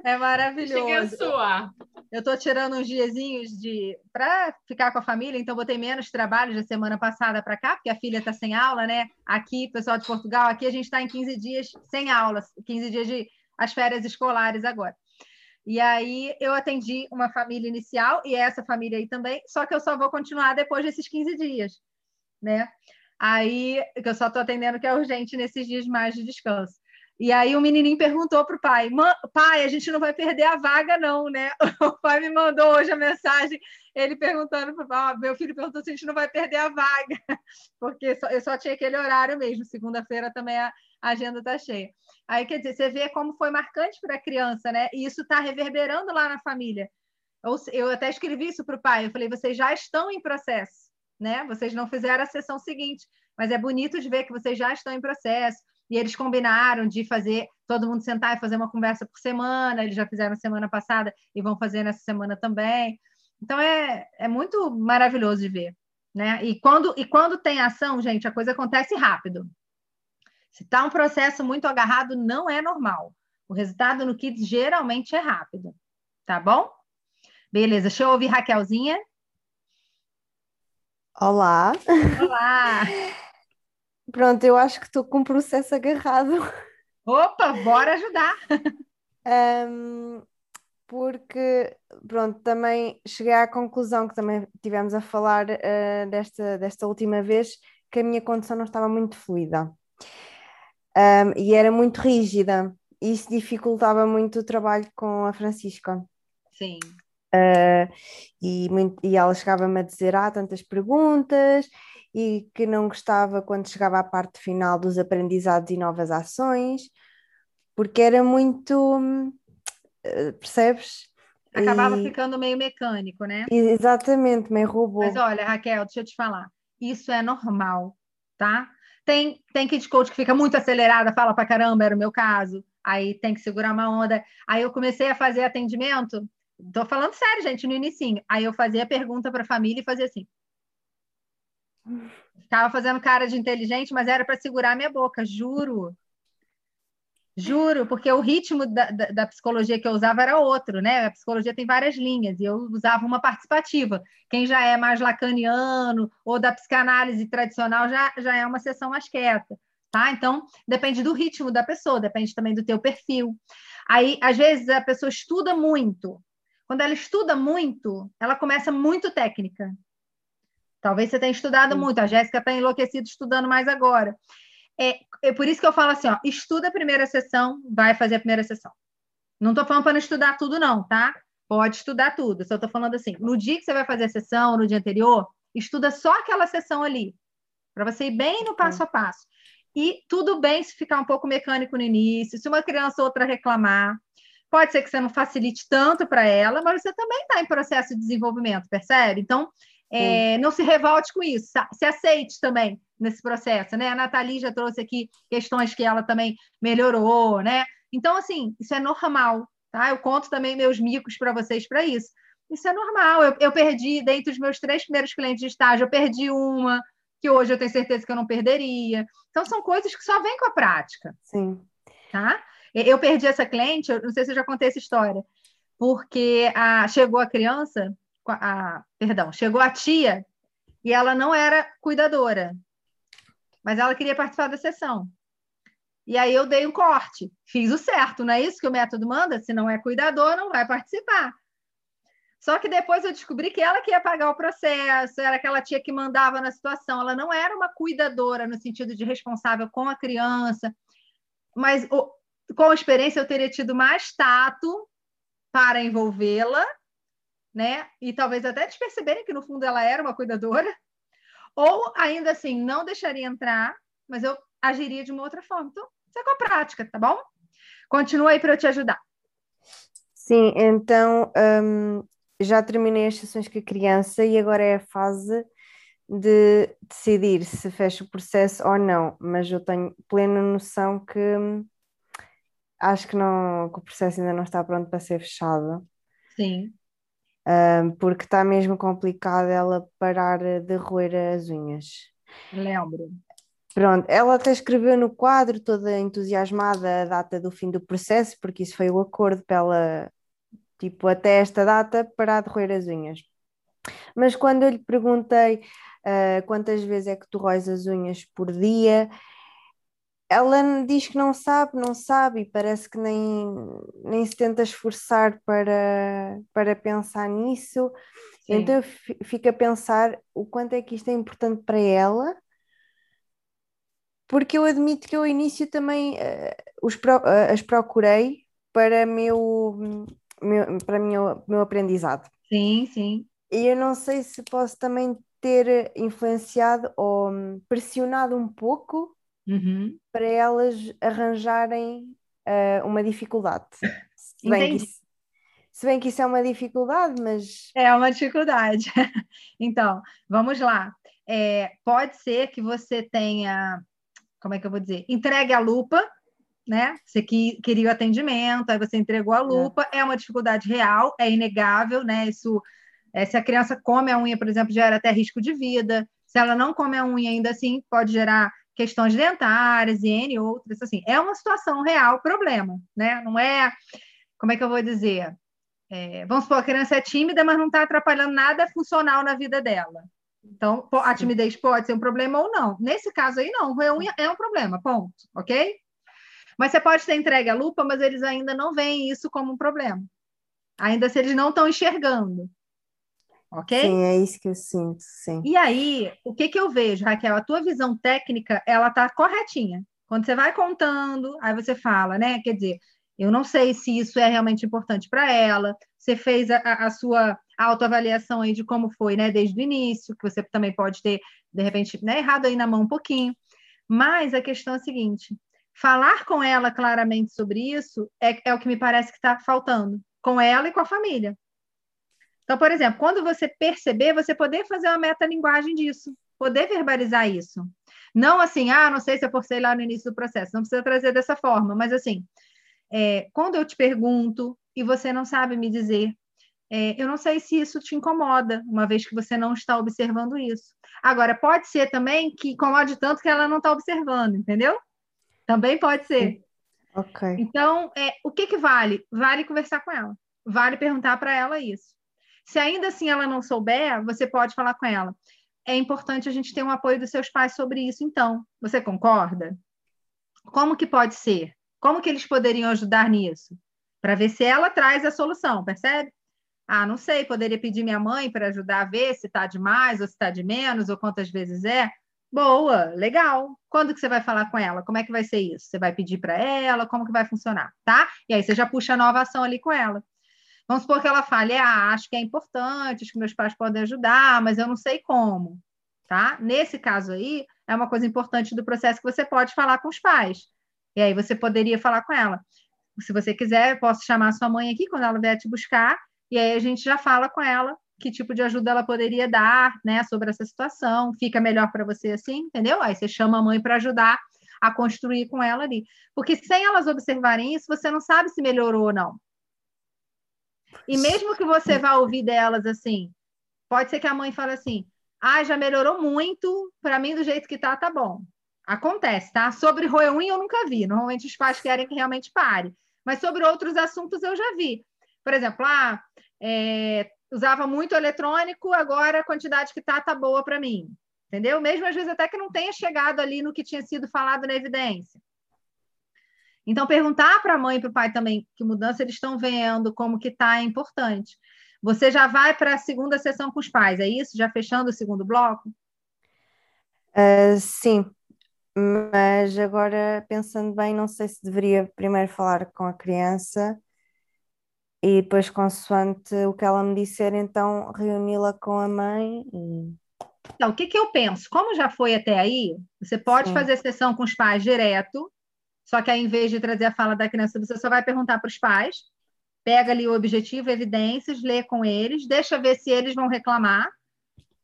É maravilhoso. Cheguei a suar. Eu estou tirando uns diazinhos de para ficar com a família, então botei menos trabalho da semana passada para cá, porque a filha está sem aula, né? Aqui, pessoal de Portugal, aqui a gente está em 15 dias sem aulas, 15 dias de as férias escolares agora. E aí eu atendi uma família inicial e essa família aí também, só que eu só vou continuar depois desses 15 dias, né? Aí, que eu só estou atendendo que é urgente nesses dias mais de descanso. E aí o menininho perguntou para o pai, pai, a gente não vai perder a vaga não, né? O pai me mandou hoje a mensagem, ele perguntando pai, meu filho perguntou se a gente não vai perder a vaga, porque só, eu só tinha aquele horário mesmo, segunda-feira também a, a agenda está cheia. Aí, quer dizer, você vê como foi marcante para a criança, né? E isso está reverberando lá na família. Eu, eu até escrevi isso para o pai, eu falei, vocês já estão em processo, né? Vocês não fizeram a sessão seguinte, mas é bonito de ver que vocês já estão em processo. E eles combinaram de fazer todo mundo sentar e fazer uma conversa por semana. Eles já fizeram semana passada e vão fazer nessa semana também. Então é, é muito maravilhoso de ver, né? E quando, e quando tem ação, gente, a coisa acontece rápido. Se está um processo muito agarrado, não é normal. O resultado no Kids geralmente é rápido, tá bom? Beleza, deixa eu ouvir Raquelzinha. Olá. Olá. Pronto, eu acho que estou com um processo agarrado. Opa, bora ajudar. Um, porque, pronto, também cheguei à conclusão que também tivemos a falar uh, desta, desta última vez, que a minha condição não estava muito fluida um, e era muito rígida. E isso dificultava muito o trabalho com a Francisca. Sim. Uh, e, muito, e ela chegava-me a dizer ah, tantas perguntas e que não gostava quando chegava à parte final dos aprendizados e novas ações, porque era muito, uh, percebes? Acabava e... ficando meio mecânico, né? Exatamente, meio robô. Mas olha, Raquel, deixa eu te falar, isso é normal, tá? Tem, tem kid coach que fica muito acelerada, fala pra caramba, era o meu caso. Aí tem que segurar uma onda. Aí eu comecei a fazer atendimento. Tô falando sério, gente, no início. Aí eu fazia a pergunta para a família e fazia assim. Ficava fazendo cara de inteligente, mas era para segurar minha boca, juro. Juro, porque o ritmo da, da, da, psicologia que eu usava era outro, né? A psicologia tem várias linhas, e eu usava uma participativa. Quem já é mais lacaniano ou da psicanálise tradicional já, já é uma sessão mais quieta, tá? Então, depende do ritmo da pessoa, depende também do teu perfil. Aí, às vezes, a pessoa estuda muito. Quando ela estuda muito, ela começa muito técnica. Talvez você tenha estudado muito, a Jéssica está enlouquecida estudando mais agora. É, é por isso que eu falo assim, ó, estuda a primeira sessão, vai fazer a primeira sessão. Não estou falando para não estudar tudo, não, tá? Pode estudar tudo. Só estou falando assim, no dia que você vai fazer a sessão, no dia anterior, estuda só aquela sessão ali, para você ir bem no passo a passo. E tudo bem se ficar um pouco mecânico no início, se uma criança ou outra reclamar. Pode ser que você não facilite tanto para ela, mas você também está em processo de desenvolvimento, percebe? Então, é, não se revolte com isso, se aceite também nesse processo, né? A Nathalie já trouxe aqui questões que ela também melhorou, né? Então, assim, isso é normal, tá? Eu conto também meus micos para vocês para isso. Isso é normal. Eu, eu perdi, dentre os meus três primeiros clientes de estágio, eu perdi uma, que hoje eu tenho certeza que eu não perderia. Então, são coisas que só vêm com a prática. Sim. Tá? Eu perdi essa cliente, eu não sei se eu já contei essa história, porque a, chegou a criança, a, perdão, chegou a tia e ela não era cuidadora. mas ela queria participar da sessão. E aí eu dei um corte, fiz o certo, não é isso que o método manda? Se não é cuidador, não vai participar. Só que depois eu descobri que ela que ia pagar o processo, era aquela tia que mandava na situação, ela não era uma cuidadora no sentido de responsável com a criança, mas com a experiência eu teria tido mais tato para envolvê-la, né? E talvez até eles perceberem que no fundo ela era uma cuidadora, ou ainda assim não deixaria entrar, mas eu agiria de uma outra forma. Então, isso é com a prática, tá bom? Continua aí para eu te ajudar. Sim, então um, já terminei as sessões com a criança e agora é a fase de decidir se fecha o processo ou não, mas eu tenho plena noção que hum, acho que, não, que o processo ainda não está pronto para ser fechado. Sim. Um, porque está mesmo complicado ela parar de roer as unhas. Lembro. Pronto, ela até escreveu no quadro, toda entusiasmada, a data do fim do processo, porque isso foi o acordo para ela, tipo, até esta data, parar de roer as unhas. Mas quando eu lhe perguntei uh, quantas vezes é que tu roes as unhas por dia, ela diz que não sabe, não sabe, e parece que nem, nem se tenta esforçar para, para pensar nisso. Sim. Então eu fico a pensar o quanto é que isto é importante para ela, porque eu admito que eu ao início também uh, os pro, uh, as procurei para meu, meu, para meu, meu aprendizado. Sim, sim. E eu não sei se posso também ter influenciado ou pressionado um pouco uhum. para elas arranjarem uh, uma dificuldade. Se bem, isso, se bem, que isso, é uma dificuldade, mas. É uma dificuldade. então, vamos lá. É, pode ser que você tenha, como é que eu vou dizer? Entregue a lupa, né? Você que, queria o atendimento, aí você entregou a é. lupa, é, é uma dificuldade real, é inegável, né? Isso, é, se a criança come a unha, por exemplo, gera até risco de vida. Se ela não come a unha ainda assim, pode gerar questões dentárias e N outras, assim, é uma situação real, problema, né? Não é, como é que eu vou dizer? É, vamos supor, a criança é tímida, mas não está atrapalhando nada funcional na vida dela. Então, a timidez pode ser um problema ou não. Nesse caso aí, não, é um problema, ponto, ok? Mas você pode ter entregue a lupa, mas eles ainda não veem isso como um problema. Ainda se eles não estão enxergando ok? Sim, é isso que eu sinto, sim. E aí, o que, que eu vejo, Raquel? A tua visão técnica, ela tá corretinha. Quando você vai contando, aí você fala, né? Quer dizer, eu não sei se isso é realmente importante para ela. Você fez a, a sua autoavaliação aí de como foi, né? Desde o início, que você também pode ter, de repente, né, errado aí na mão um pouquinho. Mas a questão é a seguinte: falar com ela claramente sobre isso é, é o que me parece que está faltando, com ela e com a família. Então, por exemplo, quando você perceber, você poder fazer uma metalinguagem disso, poder verbalizar isso. Não assim, ah, não sei se eu forcei lá no início do processo, não precisa trazer dessa forma, mas assim, é, quando eu te pergunto e você não sabe me dizer, é, eu não sei se isso te incomoda, uma vez que você não está observando isso. Agora, pode ser também que incomode tanto que ela não está observando, entendeu? Também pode ser. Ok. Então, é, o que, que vale? Vale conversar com ela. Vale perguntar para ela isso. Se ainda assim ela não souber, você pode falar com ela. É importante a gente ter um apoio dos seus pais sobre isso, então. Você concorda? Como que pode ser? Como que eles poderiam ajudar nisso? Para ver se ela traz a solução, percebe? Ah, não sei, poderia pedir minha mãe para ajudar a ver se está de mais ou se está de menos, ou quantas vezes é. Boa, legal. Quando que você vai falar com ela? Como é que vai ser isso? Você vai pedir para ela? Como que vai funcionar, tá? E aí você já puxa a nova ação ali com ela. Vamos supor que ela fale, ah, acho que é importante, acho que meus pais podem ajudar, mas eu não sei como, tá? Nesse caso aí, é uma coisa importante do processo que você pode falar com os pais. E aí você poderia falar com ela. Se você quiser, posso chamar sua mãe aqui quando ela vier te buscar, e aí a gente já fala com ela que tipo de ajuda ela poderia dar, né, sobre essa situação. Fica melhor para você assim, entendeu? Aí você chama a mãe para ajudar a construir com ela ali. Porque sem elas observarem isso, você não sabe se melhorou ou não. E mesmo que você vá ouvir delas assim, pode ser que a mãe fale assim: ah, já melhorou muito, para mim do jeito que tá, tá bom. Acontece, tá? Sobre roeuinho eu nunca vi. Normalmente os pais querem que realmente pare. Mas sobre outros assuntos eu já vi. Por exemplo, ah, é, usava muito eletrônico, agora a quantidade que tá tá boa para mim. entendeu? Mesmo às vezes até que não tenha chegado ali no que tinha sido falado na evidência. Então, perguntar para a mãe e para o pai também que mudança eles estão vendo, como que está, é importante. Você já vai para a segunda sessão com os pais, é isso? Já fechando o segundo bloco? Uh, sim, mas agora pensando bem, não sei se deveria primeiro falar com a criança e depois, consoante o que ela me disser, então reuni-la com a mãe e... Então, o que, que eu penso? Como já foi até aí, você pode Sim. fazer sessão com os pais direto, só que aí, em vez de trazer a fala da criança, você só vai perguntar para os pais, pega ali o objetivo, evidências, lê com eles, deixa ver se eles vão reclamar.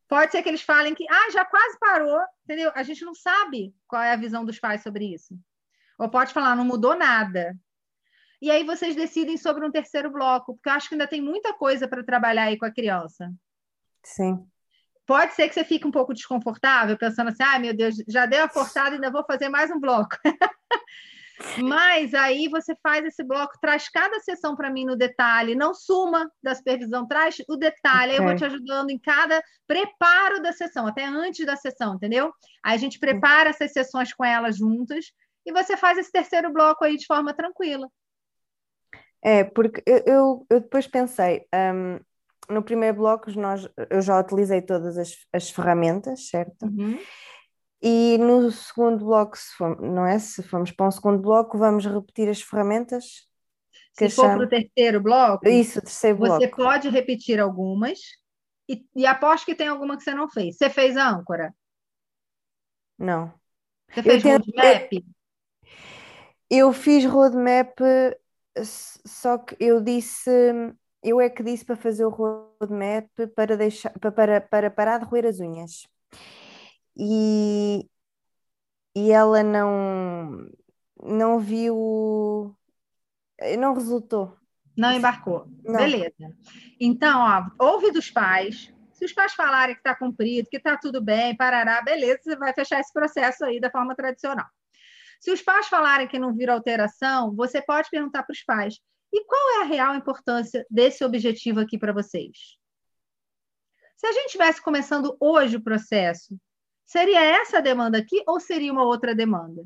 Pode ser que eles falem que, ah, já quase parou, entendeu? A gente não sabe qual é a visão dos pais sobre isso. Ou pode falar, não mudou nada. E aí vocês decidem sobre um terceiro bloco, porque eu acho que ainda tem muita coisa para trabalhar aí com a criança. Sim. Pode ser que você fique um pouco desconfortável, pensando assim, ah, meu Deus, já deu a forçada, ainda vou fazer mais um bloco. Mas aí você faz esse bloco, traz cada sessão para mim no detalhe, não suma da supervisão, traz o detalhe, okay. aí eu vou te ajudando em cada preparo da sessão, até antes da sessão, entendeu? Aí a gente prepara essas sessões com elas juntas e você faz esse terceiro bloco aí de forma tranquila. É, porque eu, eu depois pensei, um, no primeiro bloco nós, eu já utilizei todas as, as ferramentas, certo? Uhum. E no segundo bloco, se for, não é? Se formos para um segundo bloco, vamos repetir as ferramentas. Se for para o terceiro bloco, isso, terceiro bloco. Você pode repetir algumas e, e aposto que tem alguma que você não fez. Você fez a âncora? Não. Você fez eu roadmap? Eu fiz roadmap, só que eu disse, eu é que disse para fazer o roadmap para deixar para, para, para parar de roer as unhas e, e ela não, não viu, não resultou. Não embarcou. Não. Beleza. Então, ó, ouve dos pais. Se os pais falarem que está cumprido, que está tudo bem, parará, beleza, você vai fechar esse processo aí da forma tradicional. Se os pais falarem que não viram alteração, você pode perguntar para os pais: e qual é a real importância desse objetivo aqui para vocês? Se a gente estivesse começando hoje o processo, Seria essa a demanda aqui ou seria uma outra demanda?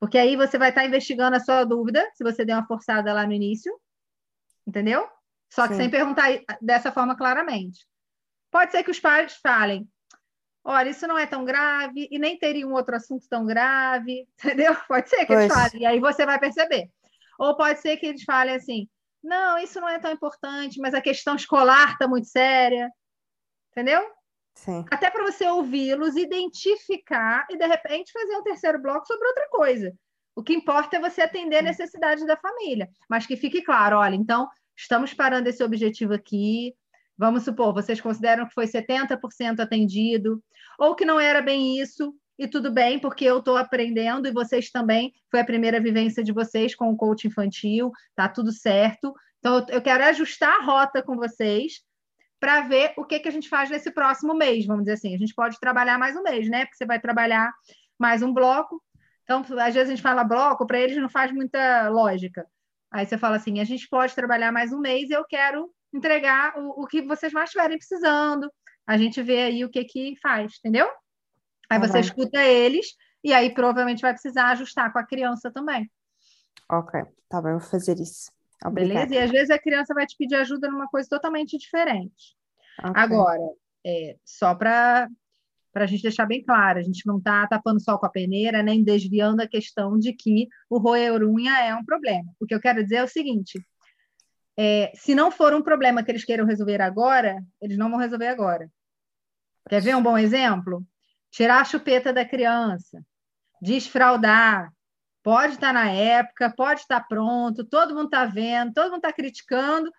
Porque aí você vai estar investigando a sua dúvida, se você deu uma forçada lá no início, entendeu? Só que Sim. sem perguntar dessa forma claramente. Pode ser que os pais falem: olha, isso não é tão grave e nem teria um outro assunto tão grave, entendeu? Pode ser que pois. eles falem, e aí você vai perceber. Ou pode ser que eles falem assim: não, isso não é tão importante, mas a questão escolar está muito séria, entendeu? Sim. Até para você ouvi-los, identificar e, de repente, fazer um terceiro bloco sobre outra coisa. O que importa é você atender a necessidade da família. Mas que fique claro, olha, então, estamos parando esse objetivo aqui. Vamos supor, vocês consideram que foi 70% atendido, ou que não era bem isso, e tudo bem, porque eu estou aprendendo e vocês também, foi a primeira vivência de vocês com o coach infantil, tá tudo certo. Então, eu quero ajustar a rota com vocês para ver o que, que a gente faz nesse próximo mês, vamos dizer assim. A gente pode trabalhar mais um mês, né? Porque você vai trabalhar mais um bloco. Então, às vezes a gente fala bloco, para eles não faz muita lógica. Aí você fala assim: a gente pode trabalhar mais um mês e eu quero entregar o, o que vocês mais estiverem precisando. A gente vê aí o que que faz, entendeu? Aí tá você escuta eles e aí provavelmente vai precisar ajustar com a criança também. Ok, tá bem, vou fazer isso. Obrigada. Beleza? E às vezes a criança vai te pedir ajuda numa coisa totalmente diferente. Okay. Agora, é, só para a gente deixar bem claro, a gente não está tapando sol com a peneira, nem desviando a questão de que o roer unha é um problema. O que eu quero dizer é o seguinte: é, se não for um problema que eles queiram resolver agora, eles não vão resolver agora. Quer ver um bom exemplo? Tirar a chupeta da criança, desfraudar, Pode estar na época, pode estar pronto, todo mundo está vendo, todo mundo está criticando,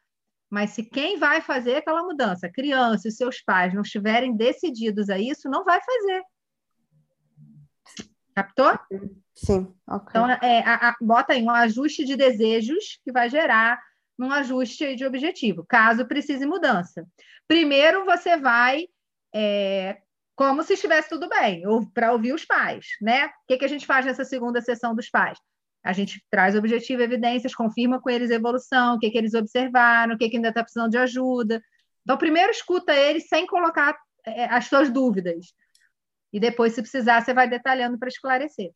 mas se quem vai fazer aquela mudança, criança e seus pais, não estiverem decididos a isso, não vai fazer. Captou? Sim, ok. Então, é, a, a, bota aí um ajuste de desejos que vai gerar um ajuste de objetivo, caso precise mudança. Primeiro, você vai é, como se estivesse tudo bem, ou para ouvir os pais, né? O que, que a gente faz nessa segunda sessão dos pais? A gente traz objetivo, evidências, confirma com eles a evolução, o que, que eles observaram, o que, que ainda está precisando de ajuda. Então, primeiro escuta eles sem colocar é, as suas dúvidas. E depois, se precisar, você vai detalhando para esclarecer.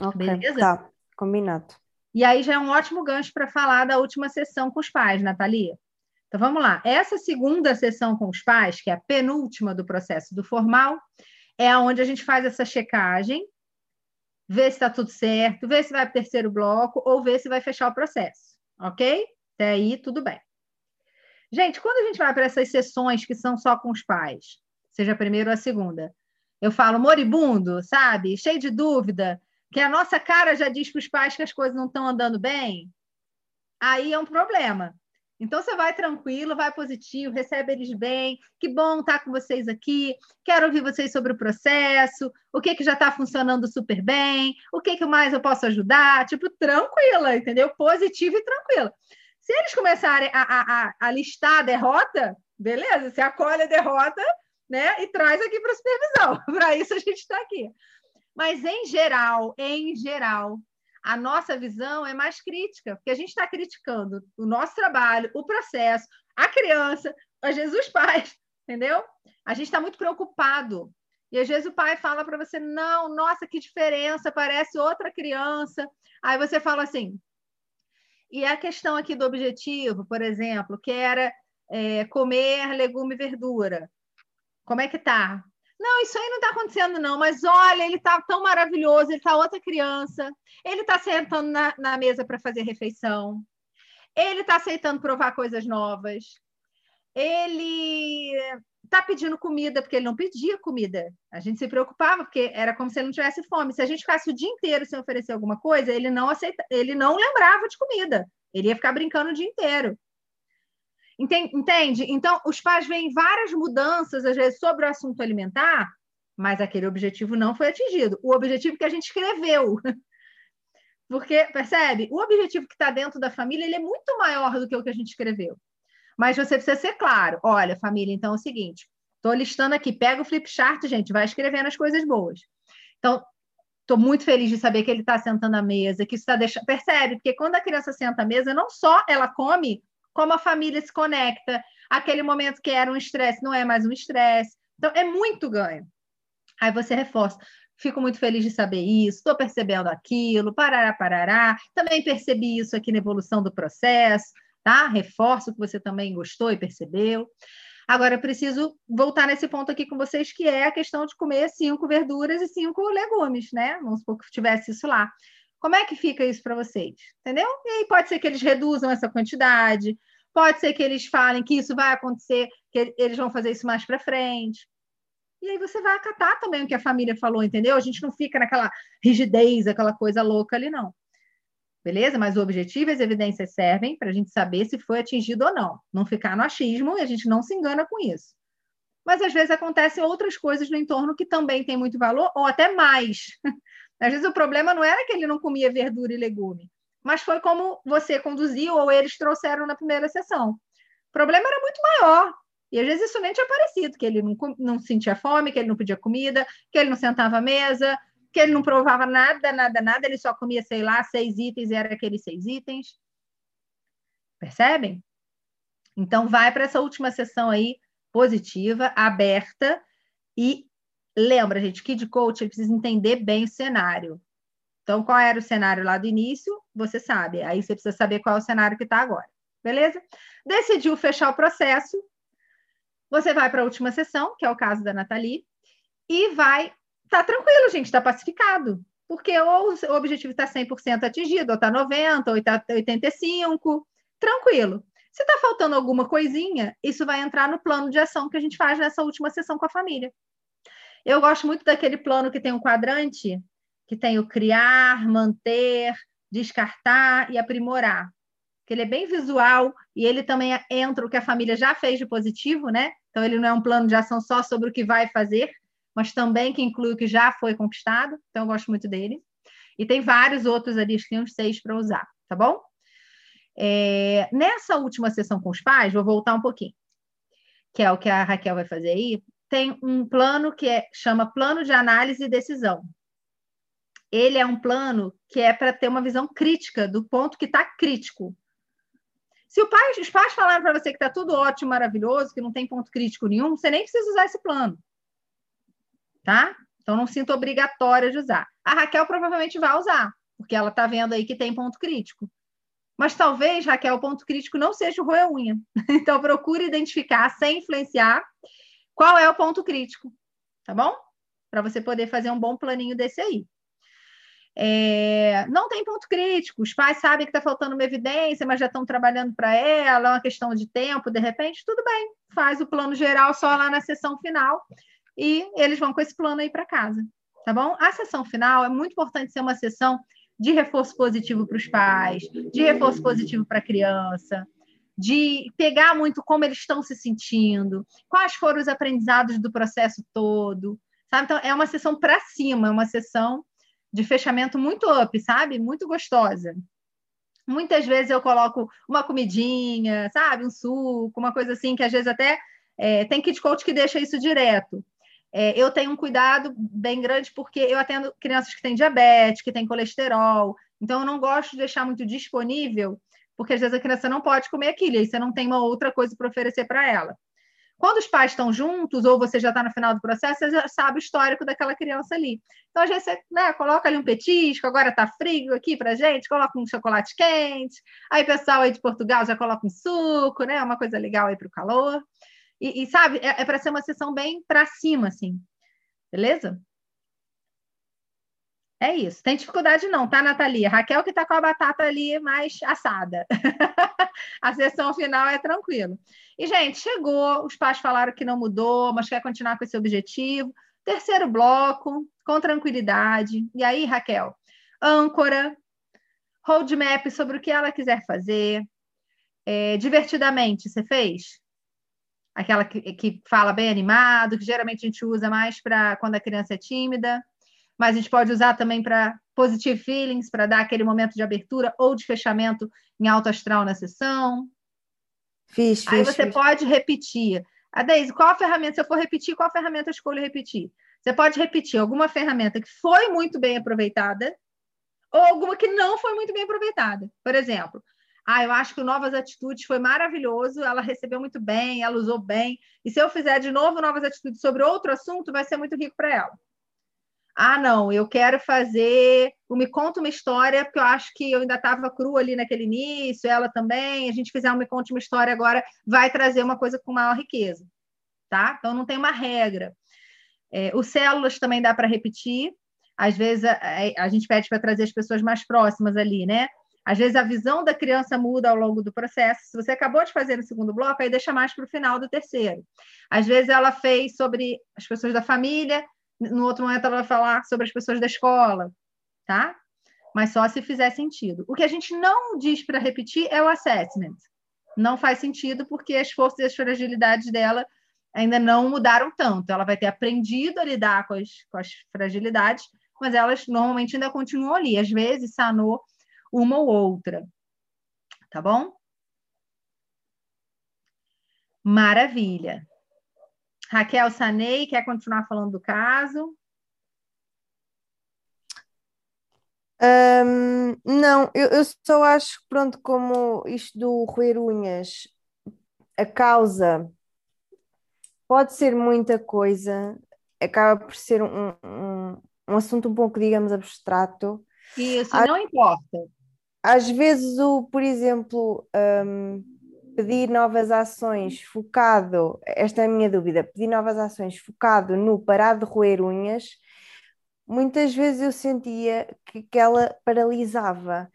Ok, Beleza? Tá, combinado. E aí já é um ótimo gancho para falar da última sessão com os pais, Natalia. Então vamos lá. Essa segunda sessão com os pais, que é a penúltima do processo do formal, é onde a gente faz essa checagem, vê se está tudo certo, vê se vai para o terceiro bloco ou vê se vai fechar o processo. Ok? Até aí, tudo bem. Gente, quando a gente vai para essas sessões que são só com os pais, seja a primeira ou a segunda, eu falo moribundo, sabe? Cheio de dúvida, que a nossa cara já diz para os pais que as coisas não estão andando bem, aí é um problema. Então você vai tranquilo, vai positivo, recebe eles bem. Que bom estar com vocês aqui. Quero ouvir vocês sobre o processo, o que que já está funcionando super bem, o que que mais eu posso ajudar. Tipo, tranquila, entendeu? Positiva e tranquila. Se eles começarem a, a, a, a listar a derrota, beleza? Você acolhe a derrota, né? E traz aqui para supervisão. para isso a gente está aqui. Mas em geral, em geral, a nossa visão é mais crítica, porque a gente está criticando o nosso trabalho, o processo, a criança, às vezes os pais, entendeu? A gente está muito preocupado. E às vezes o pai fala para você: não, nossa, que diferença, parece outra criança. Aí você fala assim. E a questão aqui do objetivo, por exemplo, que era é, comer legume e verdura. Como é que tá? Não, isso aí não está acontecendo, não, mas olha, ele está tão maravilhoso, ele está outra criança, ele está sentando na, na mesa para fazer refeição, ele está aceitando provar coisas novas, ele está pedindo comida, porque ele não pedia comida. A gente se preocupava, porque era como se ele não tivesse fome. Se a gente ficasse o dia inteiro sem oferecer alguma coisa, ele não aceita, ele não lembrava de comida. Ele ia ficar brincando o dia inteiro. Entende? Então, os pais veem várias mudanças, às vezes, sobre o assunto alimentar, mas aquele objetivo não foi atingido. O objetivo que a gente escreveu. Porque, percebe? O objetivo que está dentro da família ele é muito maior do que o que a gente escreveu. Mas você precisa ser claro. Olha, família, então é o seguinte: estou listando aqui, pega o flip chart, gente, vai escrevendo as coisas boas. Então, estou muito feliz de saber que ele está sentando à mesa, que isso está deixando. Percebe? Porque quando a criança senta à mesa, não só ela come como a família se conecta, aquele momento que era um estresse não é mais um estresse. Então, é muito ganho. Aí você reforça. Fico muito feliz de saber isso, estou percebendo aquilo, parará, parará. Também percebi isso aqui na evolução do processo, tá? Reforço que você também gostou e percebeu. Agora, eu preciso voltar nesse ponto aqui com vocês, que é a questão de comer cinco verduras e cinco legumes, né? Vamos supor que tivesse isso lá. Como é que fica isso para vocês? Entendeu? E aí pode ser que eles reduzam essa quantidade, pode ser que eles falem que isso vai acontecer, que eles vão fazer isso mais para frente. E aí você vai acatar também o que a família falou, entendeu? A gente não fica naquela rigidez, aquela coisa louca ali, não. Beleza? Mas o objetivo e as evidências servem para a gente saber se foi atingido ou não. Não ficar no achismo e a gente não se engana com isso. Mas às vezes acontecem outras coisas no entorno que também têm muito valor, ou até mais. Às vezes o problema não era que ele não comia verdura e legume, mas foi como você conduziu ou eles trouxeram na primeira sessão. O problema era muito maior. E às vezes isso nem tinha parecido, que ele não, não sentia fome, que ele não pedia comida, que ele não sentava à mesa, que ele não provava nada, nada, nada, ele só comia, sei lá, seis itens e era aqueles seis itens. Percebem? Então, vai para essa última sessão aí, positiva, aberta, e lembra, gente, Kid Coach ele precisa entender bem o cenário. Então, qual era o cenário lá do início? Você sabe. Aí você precisa saber qual é o cenário que está agora. Beleza? Decidiu fechar o processo. Você vai para a última sessão, que é o caso da Nathalie, e vai. Tá tranquilo, gente, está pacificado. Porque ou o objetivo está 100% atingido, ou está 90%, ou está 85%. Tranquilo. Se está faltando alguma coisinha, isso vai entrar no plano de ação que a gente faz nessa última sessão com a família. Eu gosto muito daquele plano que tem um quadrante, que tem o criar, manter, descartar e aprimorar. Que ele é bem visual e ele também entra o que a família já fez de positivo, né? Então ele não é um plano de ação só sobre o que vai fazer, mas também que inclui o que já foi conquistado. Então eu gosto muito dele. E tem vários outros ali, que tem uns seis para usar, tá bom? É, nessa última sessão com os pais, vou voltar um pouquinho, que é o que a Raquel vai fazer aí. Tem um plano que é, chama plano de análise e decisão ele é um plano que é para ter uma visão crítica do ponto que está crítico. Se pai, os pais falaram para você que está tudo ótimo, maravilhoso, que não tem ponto crítico nenhum, você nem precisa usar esse plano. Tá? Então, não sinto obrigatória de usar. A Raquel provavelmente vai usar, porque ela está vendo aí que tem ponto crítico. Mas talvez, Raquel, o ponto crítico não seja o roer unha. Então, procure identificar, sem influenciar, qual é o ponto crítico, tá bom? Para você poder fazer um bom planinho desse aí. É, não tem ponto crítico, os pais sabem que está faltando uma evidência, mas já estão trabalhando para ela, é uma questão de tempo, de repente, tudo bem, faz o plano geral só lá na sessão final e eles vão com esse plano aí para casa, tá bom? A sessão final é muito importante ser uma sessão de reforço positivo para os pais, de reforço positivo para a criança, de pegar muito como eles estão se sentindo, quais foram os aprendizados do processo todo, sabe? Então, é uma sessão para cima, é uma sessão de fechamento muito up, sabe? Muito gostosa. Muitas vezes eu coloco uma comidinha, sabe? Um suco, uma coisa assim, que às vezes até é, tem kit coach que deixa isso direto. É, eu tenho um cuidado bem grande porque eu atendo crianças que têm diabetes, que têm colesterol, então eu não gosto de deixar muito disponível, porque às vezes a criança não pode comer aquilo, e aí você não tem uma outra coisa para oferecer para ela. Quando os pais estão juntos, ou você já está no final do processo, você já sabe o histórico daquela criança ali. Então, às vezes, você né, coloca ali um petisco, agora está frio aqui para gente, coloca um chocolate quente. Aí, pessoal aí de Portugal já coloca um suco, né? Uma coisa legal aí para o calor. E, e, sabe, é, é para ser uma sessão bem para cima, assim. Beleza? É isso. Tem dificuldade não, tá, Nathalie? Raquel que tá com a batata ali mais assada. a sessão final é tranquilo. E, gente, chegou, os pais falaram que não mudou, mas quer continuar com esse objetivo. Terceiro bloco, com tranquilidade. E aí, Raquel? Âncora, roadmap sobre o que ela quiser fazer. É, divertidamente, você fez? Aquela que, que fala bem animado, que geralmente a gente usa mais para quando a criança é tímida mas a gente pode usar também para positive feelings, para dar aquele momento de abertura ou de fechamento em alto astral na sessão. Fiz, Aí fiz, você fiz. pode repetir. A Deise, qual a ferramenta? Se eu for repetir, qual ferramenta eu escolho repetir? Você pode repetir alguma ferramenta que foi muito bem aproveitada ou alguma que não foi muito bem aproveitada. Por exemplo, ah, eu acho que o Novas Atitudes foi maravilhoso, ela recebeu muito bem, ela usou bem. E se eu fizer de novo Novas Atitudes sobre outro assunto, vai ser muito rico para ela. Ah, não, eu quero fazer Me Conta uma História, porque eu acho que eu ainda estava crua ali naquele início, ela também. A gente fizer um Me Conta uma História agora, vai trazer uma coisa com maior riqueza, tá? Então, não tem uma regra. É, os células também dá para repetir. Às vezes, a, a gente pede para trazer as pessoas mais próximas ali, né? Às vezes, a visão da criança muda ao longo do processo. Se você acabou de fazer no segundo bloco, aí deixa mais para o final do terceiro. Às vezes, ela fez sobre as pessoas da família, no outro momento ela vai falar sobre as pessoas da escola, tá? Mas só se fizer sentido. O que a gente não diz para repetir é o assessment. Não faz sentido porque as forças e as fragilidades dela ainda não mudaram tanto. Ela vai ter aprendido a lidar com as, com as fragilidades, mas elas normalmente ainda continuam ali. Às vezes sanou uma ou outra. Tá bom? Maravilha. Raquel Sanei, quer continuar falando do caso? Um, não, eu, eu só acho que, pronto, como isto do roer unhas, a causa pode ser muita coisa, acaba por ser um, um, um assunto um pouco, digamos, abstrato. Isso, não importa. Às vezes, o, por exemplo, um, pedir novas ações focado, esta é a minha dúvida, pedir novas ações focado no parar de roer unhas, muitas vezes eu sentia que, que ela paralisava.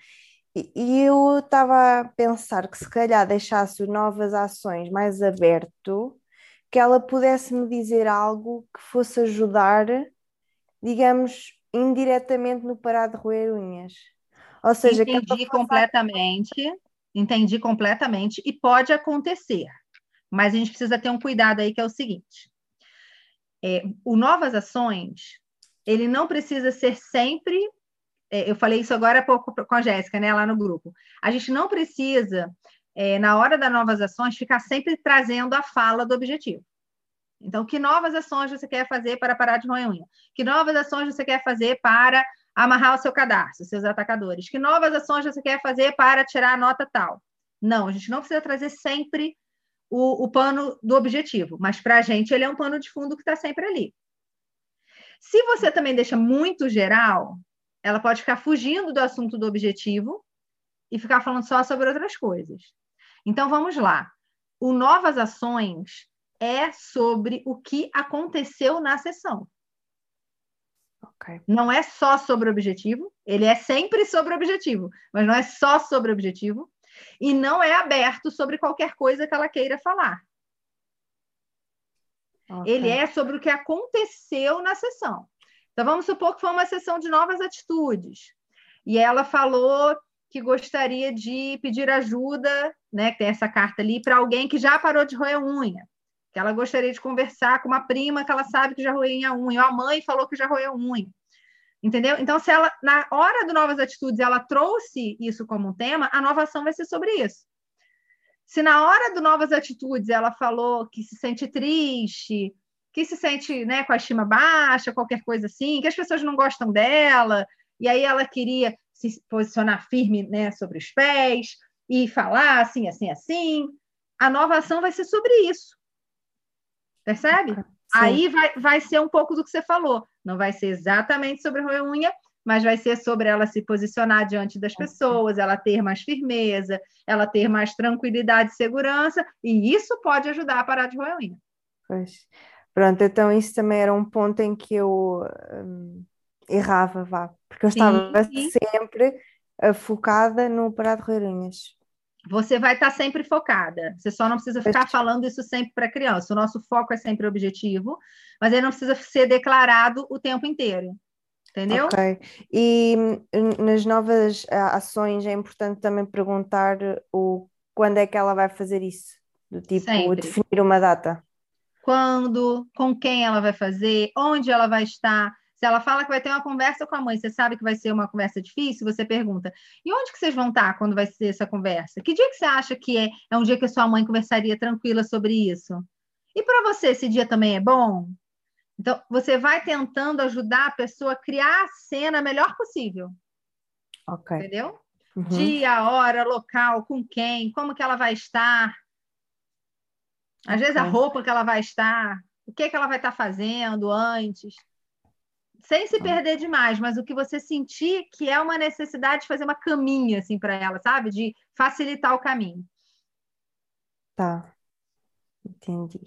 E, e eu estava a pensar que se calhar deixasse novas ações mais aberto, que ela pudesse me dizer algo que fosse ajudar, digamos, indiretamente no parar de roer unhas. Ou seja, Entendi completamente Entendi completamente e pode acontecer, mas a gente precisa ter um cuidado aí que é o seguinte: é, o novas ações ele não precisa ser sempre. É, eu falei isso agora há pouco com a Jéssica, né, lá no grupo. A gente não precisa, é, na hora das novas ações, ficar sempre trazendo a fala do objetivo. Então, que novas ações você quer fazer para parar de roer unha? Que novas ações você quer fazer para amarrar o seu cadastro, seus atacadores? Que novas ações você quer fazer para tirar a nota tal? Não, a gente não precisa trazer sempre o, o pano do objetivo, mas para a gente ele é um pano de fundo que está sempre ali. Se você também deixa muito geral, ela pode ficar fugindo do assunto do objetivo e ficar falando só sobre outras coisas. Então vamos lá. O Novas Ações é sobre o que aconteceu na sessão. Ok. Não é só sobre objetivo, ele é sempre sobre objetivo, mas não é só sobre objetivo e não é aberto sobre qualquer coisa que ela queira falar. ok. Ele é sobre o que aconteceu na sessão. Então, vamos supor que foi uma sessão de novas atitudes. E ela falou que gostaria de pedir ajuda, né? Que tem essa carta ali, para alguém que já parou de roer unha. Que ela gostaria de conversar com uma prima que ela sabe que já roeu a unha. Ou a mãe falou que já roeu unha. Entendeu? Então, se ela, na hora do Novas Atitudes, ela trouxe isso como um tema, a nova ação vai ser sobre isso. Se na hora do Novas Atitudes ela falou que se sente triste, que se sente né, com a estima baixa, qualquer coisa assim, que as pessoas não gostam dela, e aí ela queria se posicionar firme né, sobre os pés e falar assim, assim, assim, a nova ação vai ser sobre isso. Percebe? Sim. Aí vai, vai ser um pouco do que você falou. Não vai ser exatamente sobre roer unha, mas vai ser sobre ela se posicionar diante das pessoas, ela ter mais firmeza, ela ter mais tranquilidade e segurança, e isso pode ajudar a parar de roer unha. Pois. Pronto, então isso também era um ponto em que eu hum, errava, vá, porque eu estava sim. sempre uh, focada no parar de roer unhas. Você vai estar sempre focada. Você só não precisa ficar falando isso sempre para a criança. O nosso foco é sempre objetivo, mas ele não precisa ser declarado o tempo inteiro. Entendeu? Ok. E hum, nas novas ah, ações é importante também perguntar o quando é que ela vai fazer isso, do tipo Sempre. definir uma data. Quando, com quem ela vai fazer, onde ela vai estar. Se ela fala que vai ter uma conversa com a mãe, você sabe que vai ser uma conversa difícil, você pergunta: e onde que vocês vão estar quando vai ser essa conversa? Que dia que você acha que é, é um dia que a sua mãe conversaria tranquila sobre isso? E para você, esse dia também é bom? Então, você vai tentando ajudar a pessoa a criar a cena melhor possível, Ok. entendeu? Uhum. Dia, hora, local, com quem, como que ela vai estar. Às vezes a roupa que ela vai estar, o que que ela vai estar fazendo antes. Sem se perder demais, mas o que você sentir que é uma necessidade de fazer uma caminha assim para ela, sabe? De facilitar o caminho. Tá. Entendi.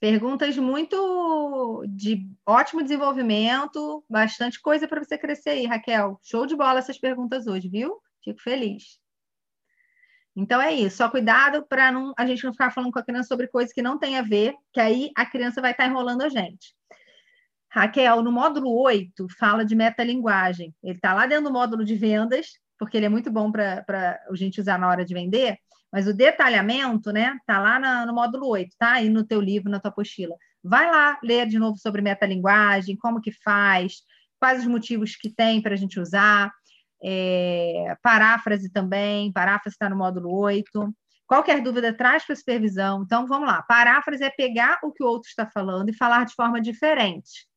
Perguntas muito de ótimo desenvolvimento, bastante coisa para você crescer aí, Raquel. Show de bola essas perguntas hoje, viu? Fico feliz. Então é isso, só cuidado para não, a gente não ficar falando com a criança sobre coisas que não tem a ver, que aí a criança vai estar enrolando a gente. Raquel, no módulo 8, fala de metalinguagem. Ele está lá dentro do módulo de vendas, porque ele é muito bom para a gente usar na hora de vender, mas o detalhamento, né, tá lá na- no módulo 8, tá? Aí no teu livro, na tua apostila. Vai lá ler de novo sobre metalinguagem, como que faz, quais os motivos que tem para a gente usar, é, paráfrase também, paráfrase está no módulo 8. Qualquer dúvida, traz para a supervisão. Então, vamos lá. Paráfrase é pegar o que o outro está falando e falar de forma diferente.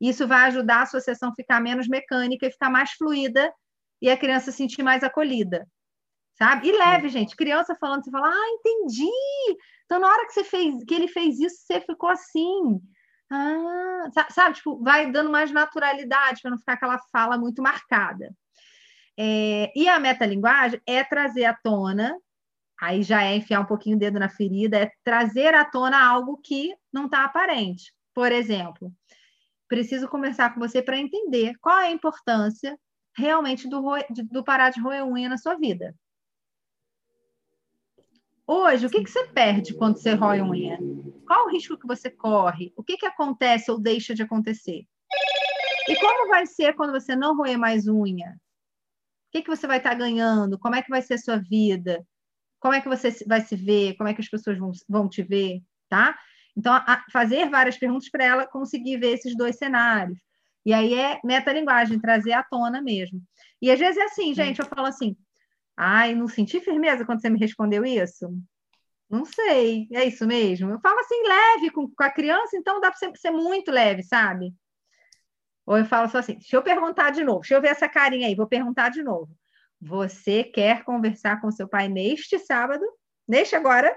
Isso vai ajudar a sua sessão a ficar menos mecânica e ficar mais fluida e a criança se sentir mais acolhida. Sabe? E leve, gente. Criança falando, você fala, ah, entendi. Então, na hora que você fez, que ele fez isso, você ficou assim. Ah, sa- sabe? Tipo, vai dando mais naturalidade para não ficar aquela fala muito marcada. É, e a metalinguagem é trazer à tona, aí já é enfiar um pouquinho o dedo na ferida, é trazer à tona algo que não está aparente. Por exemplo, preciso conversar com você para entender qual é a importância realmente do, do parar de roer unha na sua vida. Hoje, o que, que você perde quando você rói unha? Qual o risco que você corre? O que, que acontece ou deixa de acontecer? E como vai ser quando você não roer mais unha? O que, que você vai estar ganhando? Como é que vai ser a sua vida? Como é que você vai se ver? Como é que as pessoas vão, vão te ver? Tá? Então, a- fazer várias perguntas para ela conseguir ver esses dois cenários. E aí é metalinguagem, trazer à tona mesmo. E às vezes é assim, gente, eu falo assim, ai, não senti firmeza quando você me respondeu isso? Não sei, é isso mesmo? Eu falo assim, leve com, com a criança, então dá para ser, ser muito leve, sabe? Ou eu falo só assim, deixa eu perguntar de novo, deixa eu ver essa carinha aí, vou perguntar de novo. Você quer conversar com seu pai neste sábado? Neste agora?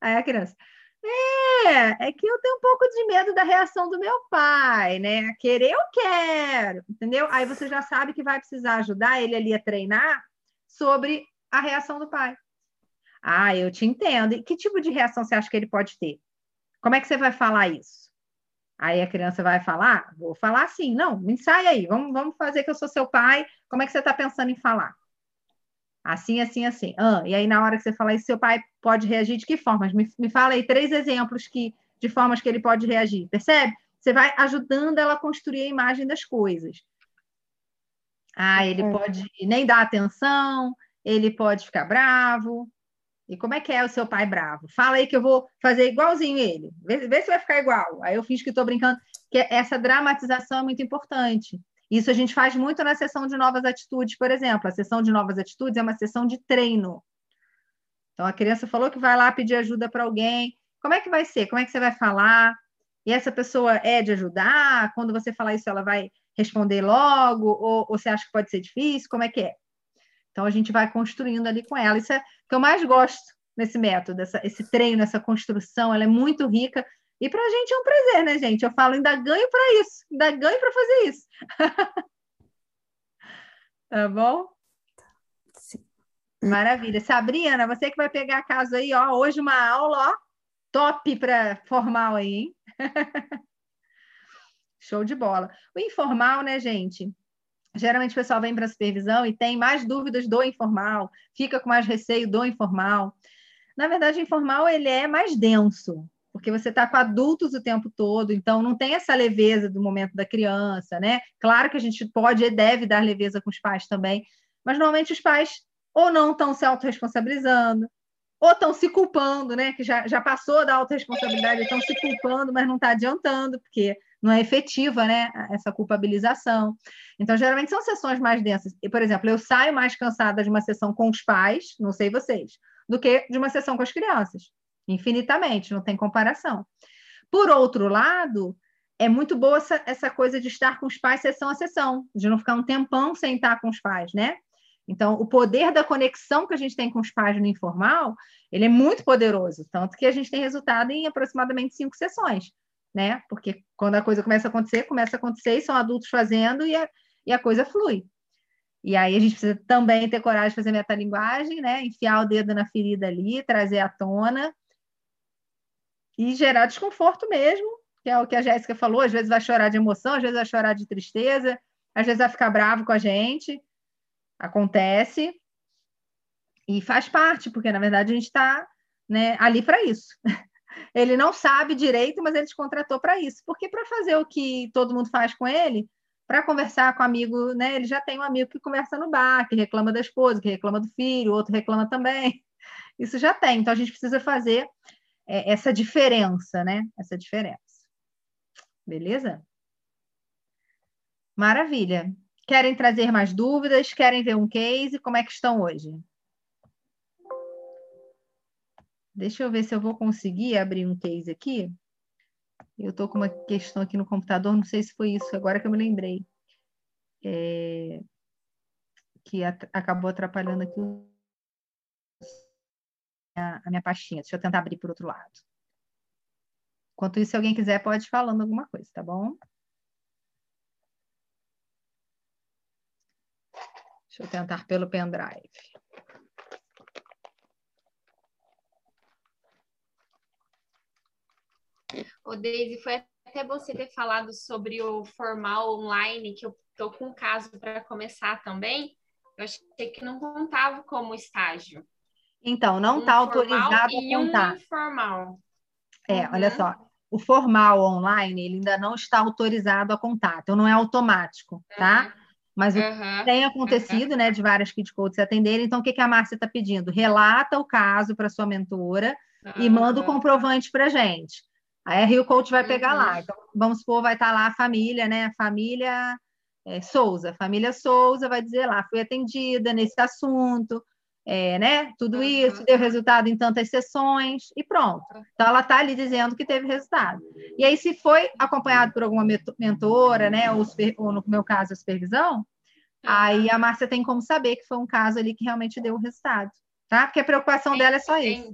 Aí a criança, É, é que eu tenho um pouco de medo da reação do meu pai, né? Querer eu quero, entendeu? Aí você já sabe que vai precisar ajudar ele ali a treinar sobre a reação do pai. Ah, eu te entendo. E que tipo de reação você acha que ele pode ter? Como é que você vai falar isso? Aí a criança vai falar, vou falar assim, não, me ensaia aí, vamos, vamos fazer que eu sou seu pai, como é que você está pensando em falar? Assim, assim, assim. Ah, e aí, na hora que você falar isso, seu pai pode reagir de que formas? Me, me fala aí três exemplos que, de formas que ele pode reagir. Percebe? Você vai ajudando ela a construir a imagem das coisas. Ah, ele é. pode nem dar atenção, ele pode ficar bravo. E como é que é o seu pai bravo? Fala aí que eu vou fazer igualzinho ele. Vê, vê se vai ficar igual. Aí eu finge que estou brincando. Que essa dramatização é muito importante. Isso a gente faz muito na sessão de novas atitudes, por exemplo. A sessão de novas atitudes é uma sessão de treino. Então, a criança falou que vai lá pedir ajuda para alguém. Como é que vai ser? Como é que você vai falar? E essa pessoa é de ajudar? Quando você falar isso, ela vai responder logo? Ou, ou você acha que pode ser difícil? Como é que é? Então, a gente vai construindo ali com ela. Isso é o que eu mais gosto nesse método, essa, esse treino, essa construção. Ela é muito rica e para a gente é um prazer, né, gente? Eu falo, ainda ganho para isso, ainda ganho para fazer isso. tá bom? Sim. Maravilha. Sabrina, você que vai pegar a casa aí, ó, hoje uma aula, ó, top para formal aí, hein? Show de bola. O informal, né, gente? Geralmente o pessoal vem para a supervisão e tem mais dúvidas do informal, fica com mais receio do informal. Na verdade, o informal ele é mais denso, porque você está com adultos o tempo todo, então não tem essa leveza do momento da criança, né? Claro que a gente pode e deve dar leveza com os pais também, mas normalmente os pais ou não estão se autorresponsabilizando, ou estão se culpando, né? Que já, já passou da autorresponsabilidade, estão se culpando, mas não está adiantando, porque não é efetiva, né? Essa culpabilização. Então, geralmente são sessões mais densas. E, por exemplo, eu saio mais cansada de uma sessão com os pais, não sei vocês, do que de uma sessão com as crianças infinitamente, não tem comparação. Por outro lado, é muito boa essa, essa coisa de estar com os pais sessão a sessão, de não ficar um tempão sem estar com os pais, né? Então, o poder da conexão que a gente tem com os pais no informal, ele é muito poderoso, tanto que a gente tem resultado em aproximadamente cinco sessões, né? Porque quando a coisa começa a acontecer, começa a acontecer e são adultos fazendo e a, e a coisa flui. E aí a gente precisa também ter coragem de fazer metalinguagem, né? Enfiar o dedo na ferida ali, trazer à tona e gerar desconforto mesmo, que é o que a Jéssica falou, às vezes vai chorar de emoção, às vezes vai chorar de tristeza, às vezes vai ficar bravo com a gente, acontece, e faz parte, porque na verdade a gente está né, ali para isso. Ele não sabe direito, mas ele te contratou para isso, porque para fazer o que todo mundo faz com ele, para conversar com amigo, né? Ele já tem um amigo que conversa no bar, que reclama da esposa, que reclama do filho, outro reclama também. Isso já tem. Então a gente precisa fazer essa diferença, né? Essa diferença. Beleza? Maravilha. Querem trazer mais dúvidas? Querem ver um case? Como é que estão hoje? Deixa eu ver se eu vou conseguir abrir um case aqui. Eu estou com uma questão aqui no computador, não sei se foi isso, agora que eu me lembrei. É... Que at acabou atrapalhando aqui a minha pastinha. Deixa eu tentar abrir por outro lado. Enquanto isso, se alguém quiser, pode ir falando alguma coisa, tá bom? Deixa eu tentar pelo pendrive. O Daisy, foi até você ter falado sobre o formal online, que eu tô com um caso para começar também. Eu achei que não contava como estágio. Então, não está um autorizado a contar. Um informal. É, uhum. olha só. O formal online, ele ainda não está autorizado a contar, então não é automático, tá? Uhum. Mas uhum. tem acontecido, né, de várias kid coaches atenderem. Então, o que, que a Márcia está pedindo? Relata o caso para sua mentora e manda o comprovante para gente. Aí a Rio Coach vai pegar lá. Uhum. Então, vamos supor, vai estar tá lá a família, né? Família é, Souza. Família Souza vai dizer lá, fui atendida nesse assunto, é, né? Tudo uhum. isso deu resultado em tantas sessões e pronto. Então ela está ali dizendo que teve resultado. E aí, se foi acompanhado por alguma mentora, né? Ou, ou no meu caso, a supervisão, uhum. aí a Márcia tem como saber que foi um caso ali que realmente deu resultado, tá? Porque a preocupação dela é só isso.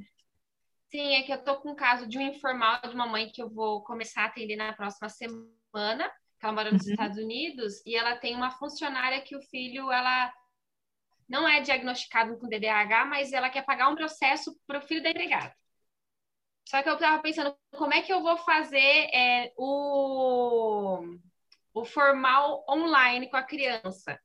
Sim, é que eu tô com um caso de um informal de uma mãe que eu vou começar a atender na próxima semana, que ela mora nos uhum. Estados Unidos, e ela tem uma funcionária que o filho, ela não é diagnosticado com DDAH, mas ela quer pagar um processo para o filho da empregada. Só que eu estava pensando, como é que eu vou fazer é, o, o formal online com a criança?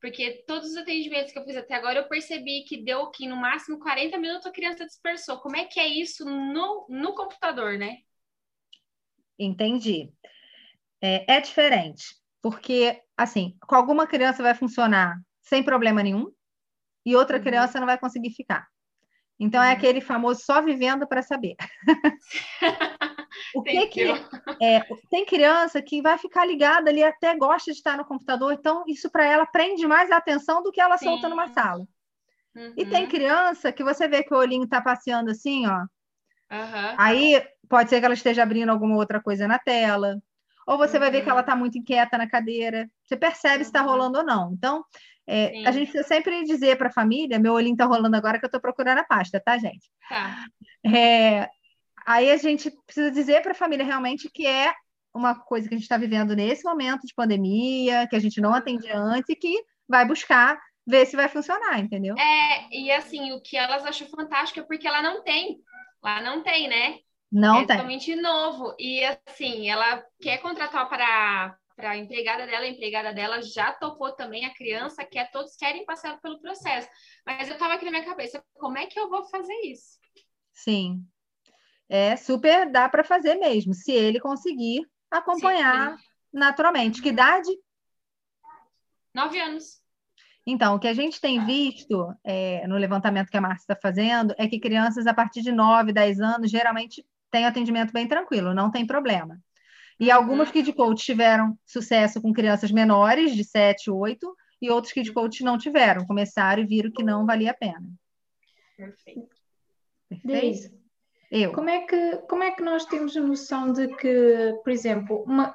Porque todos os atendimentos que eu fiz até agora, eu percebi que deu que no máximo 40 minutos a criança dispersou. Como é que é isso no, no computador, né? Entendi. É, é diferente, porque, assim, com alguma criança vai funcionar sem problema nenhum, e outra uhum. criança não vai conseguir ficar. Então, é uhum. é aquele famoso só vivendo para saber. o que que é, tem criança que vai ficar ligada ali até gosta de estar no computador, então isso para ela prende mais a atenção do que ela Sim. solta numa sala. Uhum. E tem criança que você vê que o olhinho está passeando assim, ó. Uhum. Aí pode ser que ela esteja abrindo alguma outra coisa na tela, ou você uhum. vai ver que ela está muito inquieta na cadeira. Você percebe se está rolando ou não. Então, é, a gente precisa sempre dizer para a família, meu olhinho está rolando agora que eu estou procurando a pasta, tá, gente? Tá. É, aí a gente precisa dizer para a família realmente que é uma coisa que a gente está vivendo nesse momento de pandemia, que a gente não atendia antes e que vai buscar ver se vai funcionar, entendeu? É, e assim, o que elas acham fantástico é porque ela não tem. Lá não tem, né? Não é tem. totalmente novo. E assim, ela quer contratar para para a empregada dela, a empregada dela já topou também, a criança quer, todos querem passar pelo processo. Mas eu estava aqui na minha cabeça, como é que eu vou fazer isso? Sim. É super, dá para fazer mesmo, se ele conseguir acompanhar sim. naturalmente. Que idade? Nove anos. Então, o que a gente tem visto é, no levantamento que a Márcia está fazendo é que crianças a partir de 9, 10 anos geralmente têm atendimento bem tranquilo, não tem problema. E algumas Kid Coach tiveram sucesso com crianças menores, de 7, 8, e outros Kid Coach não tiveram, começaram e viram que não valia a pena. Perfeito. Perfeito? Eu. Como é, que, como é que nós temos a noção de que, por exemplo, uma,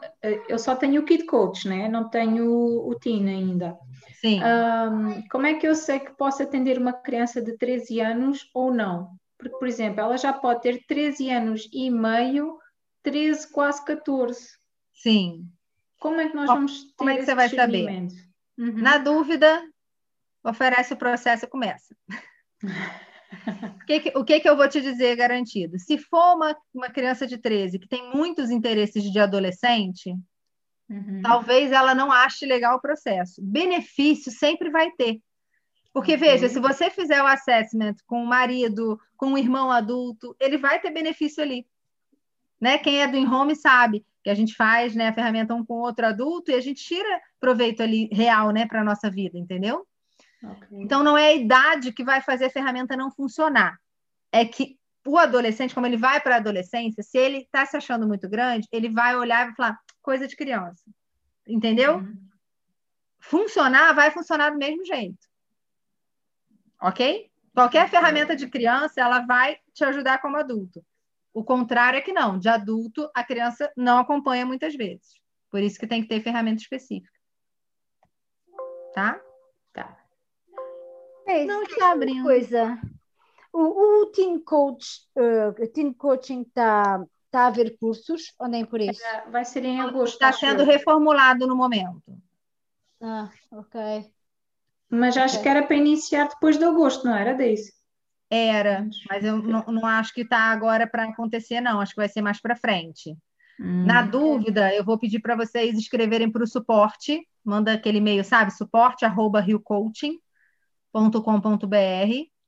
eu só tenho o Kid Coach, né? não tenho o, o Teen ainda. Sim. Um, como é que eu sei que posso atender uma criança de 13 anos ou não? Porque, por exemplo, ela já pode ter 13 anos e meio 13, quase 14. Sim. Como é que nós vamos ter Como é que você vai saber? Uhum. Na dúvida, oferece o processo e começa. o, que, o que, que eu vou te dizer garantido? Se for uma, uma criança de 13 que tem muitos interesses de adolescente, uhum. talvez ela não ache legal o processo. Benefício sempre vai ter. Porque, okay. veja, se você fizer o assessment com o marido, com o irmão adulto, ele vai ter benefício ali. Né? Quem é do in-home sabe que a gente faz né, a ferramenta um com outro adulto e a gente tira proveito ali real né, para a nossa vida, entendeu? Okay. Então, não é a idade que vai fazer a ferramenta não funcionar. É que o adolescente, como ele vai para a adolescência, se ele está se achando muito grande, ele vai olhar e vai falar, coisa de criança. Entendeu? Uhum. Funcionar, vai funcionar do mesmo jeito. Ok? Qualquer ferramenta de criança, ela vai te ajudar como adulto. O contrário é que não, de adulto, a criança não acompanha muitas vezes. Por isso que tem que ter ferramenta específica. Tá? Tá. É, não está abrindo. Coisa. O, o Teen Coach, uh, Teen Coaching está tá a ver cursos ou nem por isso? É, vai ser em agosto. Está sendo reformulado no momento. Ah, ok. Mas acho okay. que era para iniciar depois de agosto, não era, Deise? Era, mas eu não, não acho que está agora para acontecer, não. Acho que vai ser mais para frente. Hum. Na dúvida, eu vou pedir para vocês escreverem para o suporte. Manda aquele e-mail, sabe? Suporte arroba riocoaching.com.br,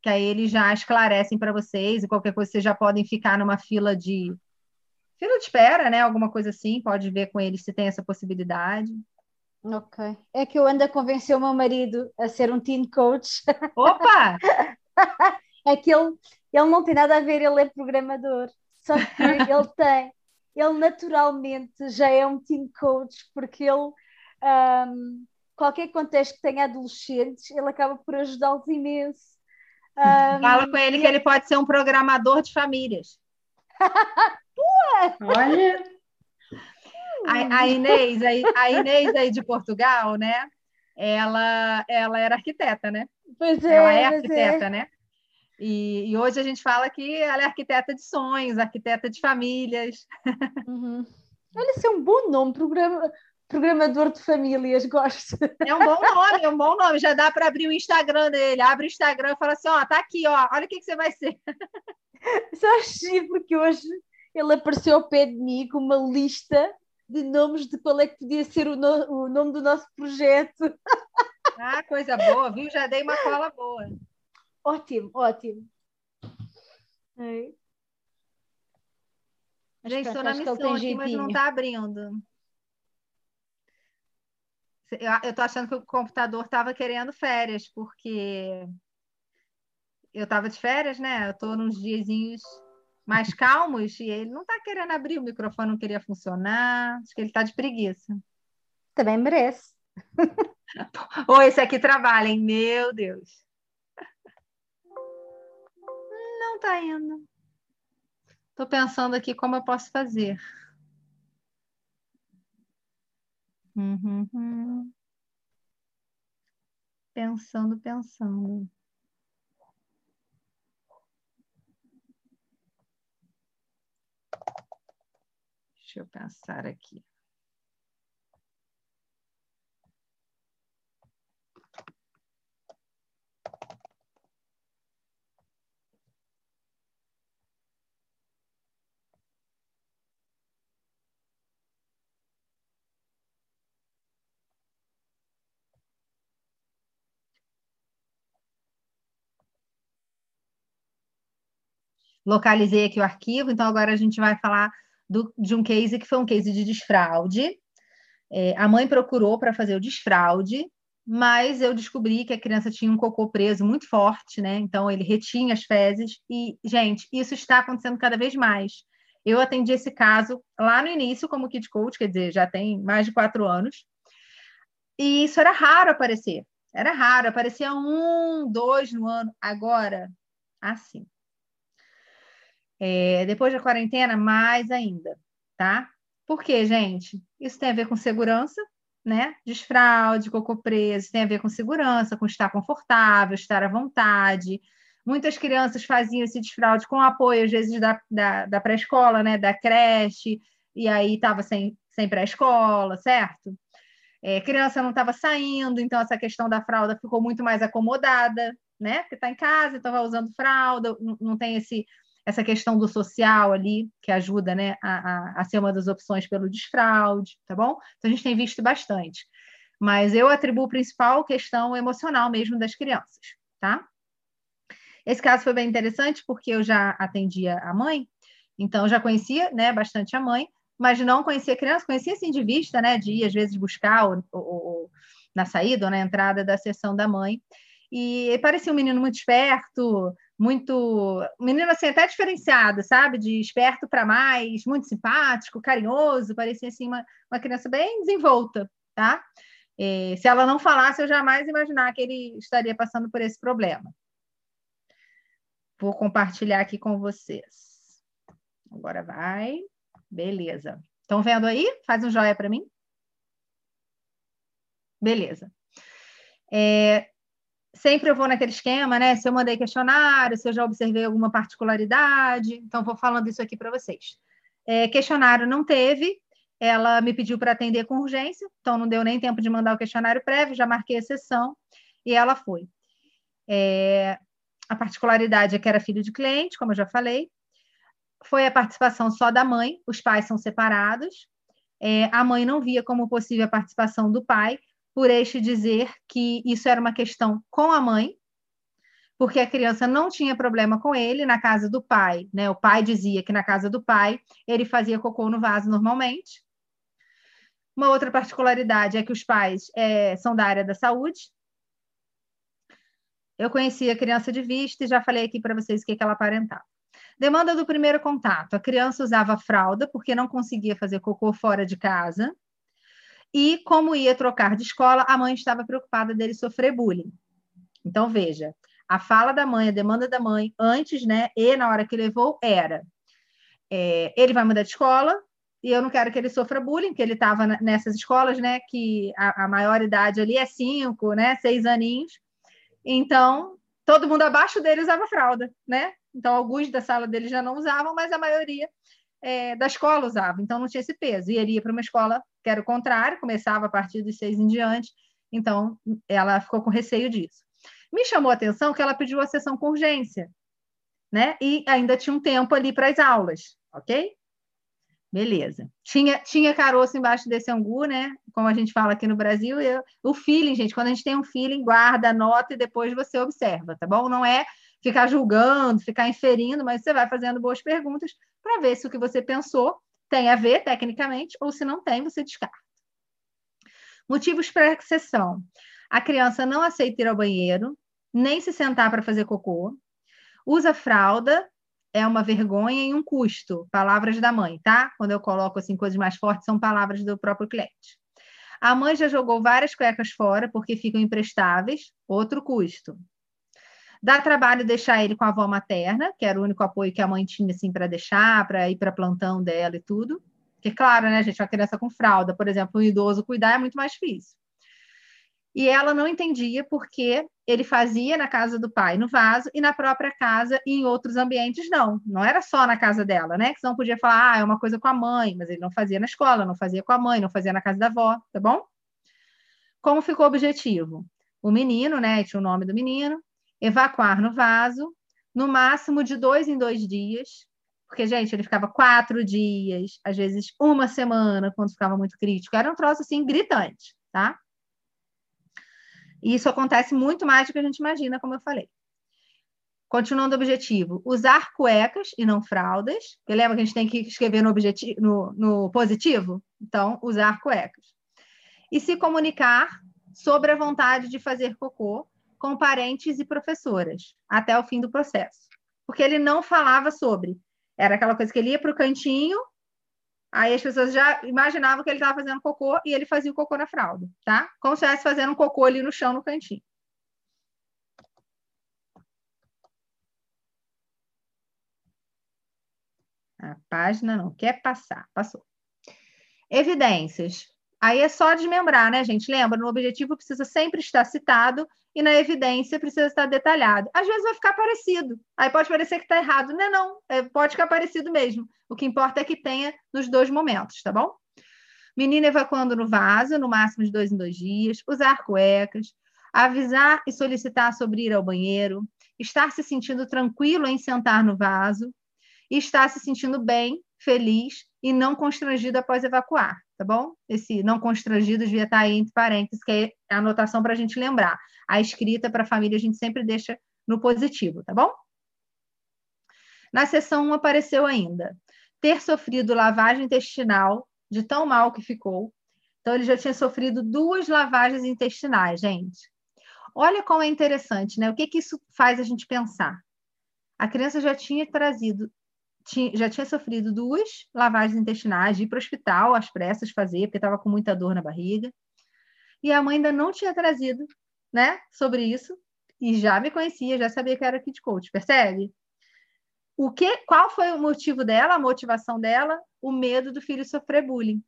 que aí eles já esclarecem para vocês e qualquer coisa vocês já podem ficar numa fila de fila de espera, né? Alguma coisa assim, pode ver com eles se tem essa possibilidade. Ok. É que eu ando a convencer o meu marido a ser um teen coach. Opa! é que ele, ele não tem nada a ver, ele é programador. Só que ele tem, ele naturalmente já é um team coach, porque ele, um, qualquer contexto que tenha adolescentes, ele acaba por ajudá-los imenso. Um, Fala com ele que ele pode ser um programador de famílias. Olha! A, a, Inês, a, a Inês aí de Portugal, né? Ela, ela era arquiteta, né? Pois é, ela é arquiteta, é. né? E, e, hoje a gente fala que ela é arquiteta de sonhos, arquiteta de famílias. Uhum. Olha, isso é um bom nome, programa, programador de famílias, gosto. É um bom nome, é um bom nome. Já dá para abrir o Instagram dele. Abre o Instagram e fala assim: ó, tá aqui, ó, olha o que, que você vai ser. Só achei porque hoje ele apareceu ao pé de mim com uma lista de nomes de qual é que podia ser o, no, o nome do nosso projeto. Ah, coisa boa, viu? Já dei uma cola boa. Ótimo, ótimo. É. Gente, estou na missão aqui, mas não está abrindo. Eu estou achando que o computador estava querendo férias, porque eu estava de férias, né? Eu estou nos diazinhos mais calmos e ele não está querendo abrir, o microfone não queria funcionar, acho que ele está de preguiça. Também merece. Ou esse aqui trabalha, hein? Meu Deus. Está indo. Estou pensando aqui como eu posso fazer. Uhum. Pensando, pensando. Deixa eu pensar aqui. Localizei aqui o arquivo, então agora a gente vai falar do, de um case que foi um case de desfraude. É, a mãe procurou para fazer o desfraude, mas eu descobri que a criança tinha um cocô preso muito forte, né? Então ele retinha as fezes e, gente, isso está acontecendo cada vez mais. Eu atendi esse caso lá no início como kid coach, quer dizer, já tem mais de quatro anos. E isso era raro aparecer. Era raro, aparecia um, dois no ano. Agora, assim. É, depois da quarentena, mais ainda, tá? Por quê, gente? Isso tem a ver com segurança, né? Desfraude, cocô preso, tem a ver com segurança, com estar confortável, estar à vontade. Muitas crianças faziam esse desfraude com apoio, às vezes, da, da, da pré-escola, né? Da creche, e aí estava sem, sem pré-escola, certo? É, criança não estava saindo, então essa questão da fralda ficou muito mais acomodada, né? Porque está em casa, então vai usando fralda, não, não tem esse essa questão do social ali, que ajuda né, a, a, a ser uma das opções pelo desfraude, tá bom? Então, a gente tem visto bastante. Mas eu atribuo principal questão emocional mesmo das crianças, tá? Esse caso foi bem interessante porque eu já atendia a mãe, então já conhecia né, bastante a mãe, mas não conhecia a criança, conhecia assim de vista, né? De ir às vezes buscar o, o, o, na saída ou na entrada da sessão da mãe. E parecia um menino muito esperto, muito. menino assim, até diferenciado, sabe? De esperto para mais, muito simpático, carinhoso, parecia assim uma, uma criança bem desenvolta, tá? É, se ela não falasse, eu jamais imaginar que ele estaria passando por esse problema. Vou compartilhar aqui com vocês. Agora vai. Beleza. Estão vendo aí? Faz um joia para mim. Beleza. É, sempre eu vou naquele esquema, né? Se eu mandei questionário, se eu já observei alguma particularidade, então vou falando isso aqui para vocês. É, questionário não teve, ela me pediu para atender com urgência, então não deu nem tempo de mandar o questionário prévio, já marquei a sessão e ela foi. É, a particularidade é que era filho de cliente, como eu já falei. Foi a participação só da mãe, os pais são separados. É, a mãe não via como possível a participação do pai, por este dizer que isso era uma questão com a mãe, porque a criança não tinha problema com ele na casa do pai, né? O pai dizia que na casa do pai ele fazia cocô no vaso normalmente. Uma outra particularidade é que os pais é, são da área da saúde. Eu conheci a criança de vista e já falei aqui para vocês o que, que ela aparentava. Demanda do primeiro contato: a criança usava fralda porque não conseguia fazer cocô fora de casa e como ia trocar de escola, a mãe estava preocupada dele sofrer bullying. Então, veja, a fala da mãe, a demanda da mãe, antes, né, e na hora que levou, era: é, ele vai mudar de escola e eu não quero que ele sofra bullying, que ele estava nessas escolas, né, que a, a maior idade ali é cinco, né, seis aninhos. Então, todo mundo abaixo dele usava fralda, né? Então, alguns da sala dele já não usavam, mas a maioria é, da escola usava, então não tinha esse peso. E ele ia para uma escola que era o contrário, começava a partir dos seis em diante, então ela ficou com receio disso. Me chamou a atenção que ela pediu a sessão com urgência, né? E ainda tinha um tempo ali para as aulas, ok? Beleza. Tinha, tinha caroço embaixo desse angu, né? Como a gente fala aqui no Brasil. Eu, o feeling, gente, quando a gente tem um feeling, guarda, anota e depois você observa, tá bom? Não é ficar julgando, ficar inferindo, mas você vai fazendo boas perguntas para ver se o que você pensou tem a ver tecnicamente ou se não tem, você descarta. Motivos para exceção. A criança não aceita ir ao banheiro, nem se sentar para fazer cocô. Usa fralda é uma vergonha e um custo. Palavras da mãe, tá? Quando eu coloco assim coisas mais fortes, são palavras do próprio cliente. A mãe já jogou várias cuecas fora porque ficam imprestáveis, outro custo. Dá trabalho deixar ele com a avó materna, que era o único apoio que a mãe tinha assim para deixar, para ir para plantão dela e tudo. Porque claro, né, gente, uma criança com fralda, por exemplo, um idoso cuidar é muito mais difícil. E ela não entendia porque ele fazia na casa do pai no vaso e na própria casa e em outros ambientes não. Não era só na casa dela, né? Que não podia falar, ah, é uma coisa com a mãe, mas ele não fazia na escola, não fazia com a mãe, não fazia na casa da avó, tá bom? Como ficou o objetivo? O menino, né? Tinha o nome do menino, evacuar no vaso, no máximo de dois em dois dias, porque, gente, ele ficava quatro dias, às vezes uma semana, quando ficava muito crítico. Era um troço assim gritante, tá? E isso acontece muito mais do que a gente imagina, como eu falei. Continuando o objetivo, usar cuecas e não fraldas. Porque lembra que a gente tem que escrever no, objetivo, no, no positivo? Então, usar cuecas. E se comunicar sobre a vontade de fazer cocô com parentes e professoras, até o fim do processo. Porque ele não falava sobre. Era aquela coisa que ele ia para o cantinho, Aí as pessoas já imaginavam que ele estava fazendo cocô e ele fazia o cocô na fralda, tá? Como se estivesse fazendo um cocô ali no chão, no cantinho. A página não quer passar, passou. Evidências. Aí é só desmembrar, né, gente? Lembra, no objetivo precisa sempre estar citado e na evidência precisa estar detalhado. Às vezes vai ficar parecido. Aí pode parecer que está errado. Não é não, é, pode ficar parecido mesmo. O que importa é que tenha nos dois momentos, tá bom? Menina evacuando no vaso, no máximo de dois em dois dias, usar cuecas, avisar e solicitar sobre ir ao banheiro, estar se sentindo tranquilo em sentar no vaso, estar se sentindo bem, feliz e não constrangido após evacuar, tá bom? Esse não constrangido devia estar aí entre parênteses, que é a anotação para a gente lembrar. A escrita para a família a gente sempre deixa no positivo, tá bom? Na sessão 1 apareceu ainda ter sofrido lavagem intestinal de tão mal que ficou. Então, ele já tinha sofrido duas lavagens intestinais, gente. Olha como é interessante, né? O que, que isso faz a gente pensar? A criança já tinha trazido já tinha sofrido duas lavagens intestinais, de ir para o hospital às pressas fazer, porque estava com muita dor na barriga. E a mãe ainda não tinha trazido, né, sobre isso, e já me conhecia, já sabia que era kid coach, percebe? O que, qual foi o motivo dela, a motivação dela? O medo do filho sofrer bullying.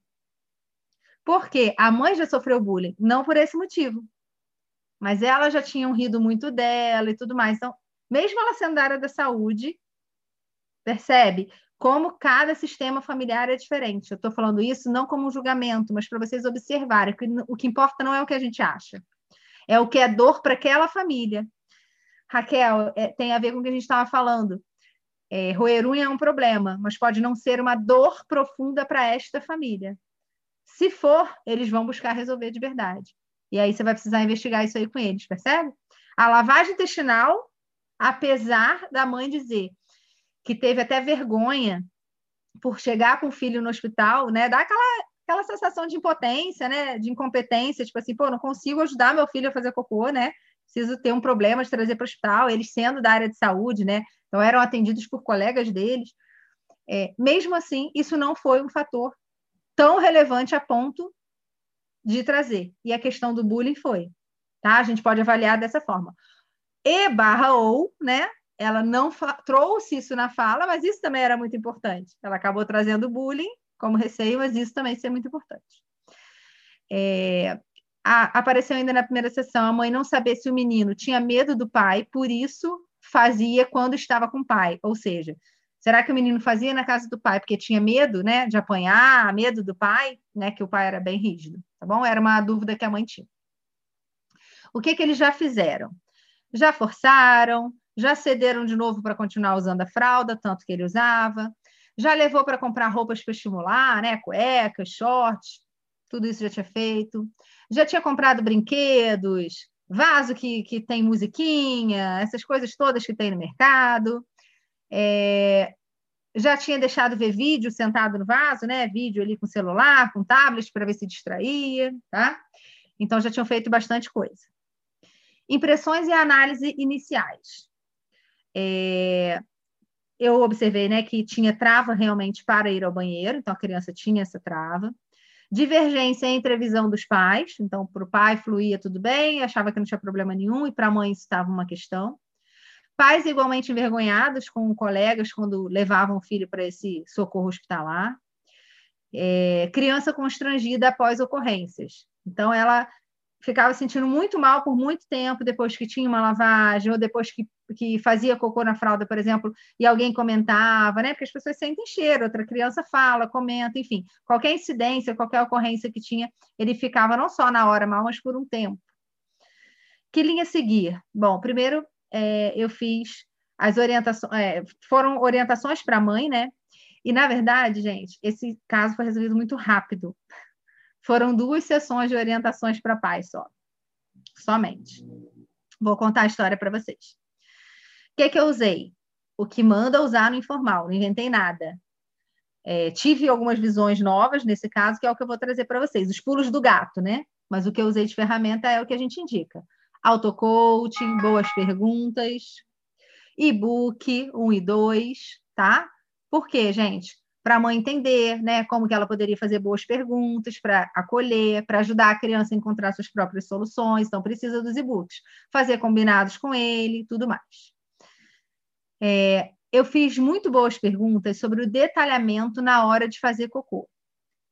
Porque a mãe já sofreu bullying, não por esse motivo. Mas ela já tinha rido muito dela e tudo mais. Então, mesmo ela sendo da área da saúde, Percebe? Como cada sistema familiar é diferente. Eu estou falando isso não como um julgamento, mas para vocês observarem que o que importa não é o que a gente acha, é o que é dor para aquela família. Raquel, é, tem a ver com o que a gente estava falando. É, roer unha é um problema, mas pode não ser uma dor profunda para esta família. Se for, eles vão buscar resolver de verdade. E aí você vai precisar investigar isso aí com eles, percebe? A lavagem intestinal, apesar da mãe dizer que teve até vergonha por chegar com o filho no hospital, né? Dá aquela, aquela sensação de impotência, né? De incompetência, tipo assim, pô, não consigo ajudar meu filho a fazer cocô, né? Preciso ter um problema de trazer para o hospital, eles sendo da área de saúde, né? Então eram atendidos por colegas deles. É, mesmo assim, isso não foi um fator tão relevante a ponto de trazer. E a questão do bullying foi, tá? A gente pode avaliar dessa forma. E barra ou, né? Ela não trouxe isso na fala, mas isso também era muito importante. Ela acabou trazendo bullying como receio, mas isso também é muito importante. É, a, apareceu ainda na primeira sessão a mãe não saber se o menino tinha medo do pai, por isso fazia quando estava com o pai. Ou seja, será que o menino fazia na casa do pai porque tinha medo, né, de apanhar, medo do pai, né, que o pai era bem rígido, tá bom? Era uma dúvida que a mãe tinha. O que que eles já fizeram? Já forçaram, já cederam de novo para continuar usando a fralda, tanto que ele usava, já levou para comprar roupas para estimular, né, cuecas, shorts, tudo isso já tinha feito. Já tinha comprado brinquedos, vaso que, que tem musiquinha, essas coisas todas que tem no mercado. É, já tinha deixado ver vídeo sentado no vaso, né? Vídeo ali com celular, com tablet, para ver se distraía, tá? Então já tinham feito bastante coisa. Impressões e análise iniciais. É, eu observei né, que tinha trava realmente para ir ao banheiro, então a criança tinha essa trava. Divergência entre a visão dos pais, então para o pai fluía tudo bem, achava que não tinha problema nenhum, e para a mãe isso estava uma questão. Pais igualmente envergonhados com colegas quando levavam o filho para esse socorro hospitalar. É, criança constrangida após ocorrências. Então, ela ficava sentindo muito mal por muito tempo depois que tinha uma lavagem, ou depois que, que fazia cocô na fralda, por exemplo, e alguém comentava, né? Porque as pessoas sentem cheiro, outra criança fala, comenta, enfim, qualquer incidência, qualquer ocorrência que tinha, ele ficava não só na hora mal, mas por um tempo. Que linha seguir? Bom, primeiro é, eu fiz as orientações, é, foram orientações para a mãe, né? E na verdade, gente, esse caso foi resolvido muito rápido. Foram duas sessões de orientações para pais só. Somente. Vou contar a história para vocês. O que, que eu usei? O que manda usar no informal, não inventei nada. É, tive algumas visões novas nesse caso, que é o que eu vou trazer para vocês. Os pulos do gato, né? Mas o que eu usei de ferramenta é o que a gente indica. Auto-coaching, boas perguntas, e-book 1 e 2, tá? Por quê, gente? Para a mãe entender, né, como que ela poderia fazer boas perguntas para acolher, para ajudar a criança a encontrar suas próprias soluções. Então, precisa dos e-books, fazer combinados com ele, tudo mais. É, eu fiz muito boas perguntas sobre o detalhamento na hora de fazer cocô.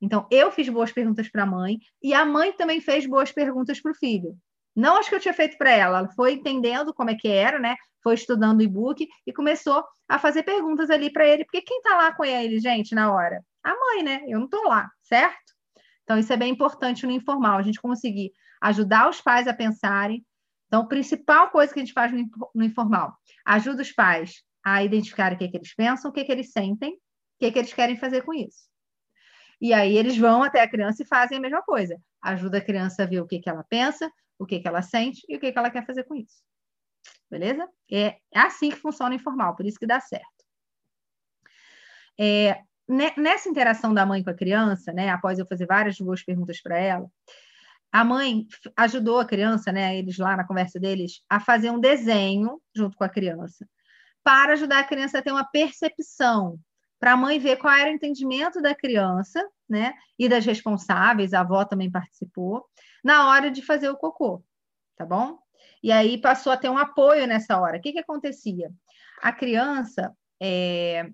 Então, eu fiz boas perguntas para a mãe e a mãe também fez boas perguntas para o filho. Não acho que eu tinha feito para ela, ela foi entendendo como é que era, né? Foi estudando o e-book e começou a fazer perguntas ali para ele, porque quem está lá com ele, gente, na hora? A mãe, né? Eu não estou lá, certo? Então, isso é bem importante no informal, a gente conseguir ajudar os pais a pensarem. Então, a principal coisa que a gente faz no informal, ajuda os pais a identificar o que, é que eles pensam, o que, é que eles sentem, o que, é que eles querem fazer com isso. E aí eles vão até a criança e fazem a mesma coisa. Ajuda a criança a ver o que, que ela pensa, o que, que ela sente e o que, que ela quer fazer com isso. Beleza? É, assim que funciona o informal, por isso que dá certo. É, nessa interação da mãe com a criança, né, após eu fazer várias boas perguntas para ela, a mãe ajudou a criança, né, eles lá na conversa deles, a fazer um desenho junto com a criança, para ajudar a criança a ter uma percepção para a mãe ver qual era o entendimento da criança, né? E das responsáveis, a avó também participou, na hora de fazer o cocô, tá bom? E aí passou a ter um apoio nessa hora. O que, que acontecia? A criança, é...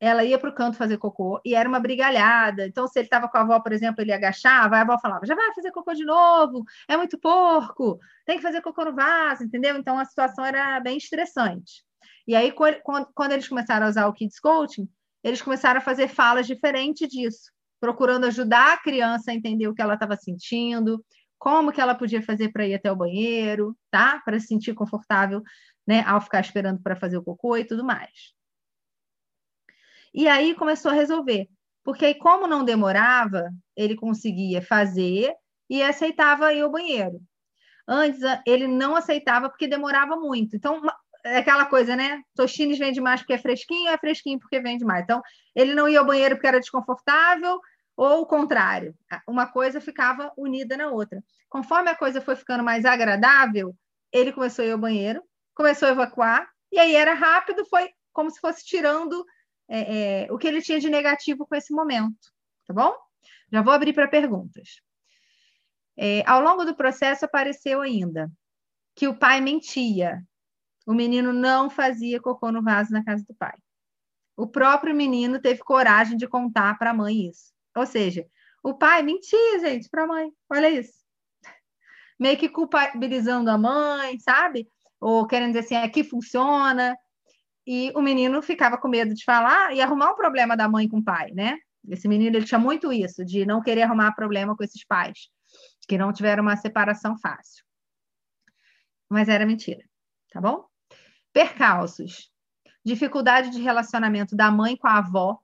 ela ia para o canto fazer cocô e era uma brigalhada. Então, se ele estava com a avó, por exemplo, ele agachava, a avó falava: já vai fazer cocô de novo, é muito porco, tem que fazer cocô no vaso, entendeu? Então, a situação era bem estressante. E aí, quando eles começaram a usar o Kids Coaching, eles começaram a fazer falas diferentes disso, procurando ajudar a criança a entender o que ela estava sentindo, como que ela podia fazer para ir até o banheiro, tá? Para se sentir confortável, né, ao ficar esperando para fazer o cocô e tudo mais. E aí começou a resolver, porque aí como não demorava, ele conseguia fazer e aceitava ir ao banheiro. Antes ele não aceitava porque demorava muito. Então, é aquela coisa, né? Toshines vende mais porque é fresquinho, é fresquinho porque vende mais. Então, ele não ia ao banheiro porque era desconfortável, ou o contrário. Uma coisa ficava unida na outra. Conforme a coisa foi ficando mais agradável, ele começou a ir ao banheiro, começou a evacuar, e aí era rápido, foi como se fosse tirando é, é, o que ele tinha de negativo com esse momento. Tá bom? Já vou abrir para perguntas. É, ao longo do processo apareceu ainda que o pai mentia o menino não fazia cocô no vaso na casa do pai. O próprio menino teve coragem de contar para a mãe isso. Ou seja, o pai mentia, gente, para a mãe. Olha isso. meio que culpabilizando a mãe, sabe? Ou querendo dizer assim, aqui funciona. E o menino ficava com medo de falar e arrumar um problema da mãe com o pai, né? Esse menino ele tinha muito isso, de não querer arrumar problema com esses pais, que não tiveram uma separação fácil. Mas era mentira, tá bom? Percalços. Dificuldade de relacionamento da mãe com a avó.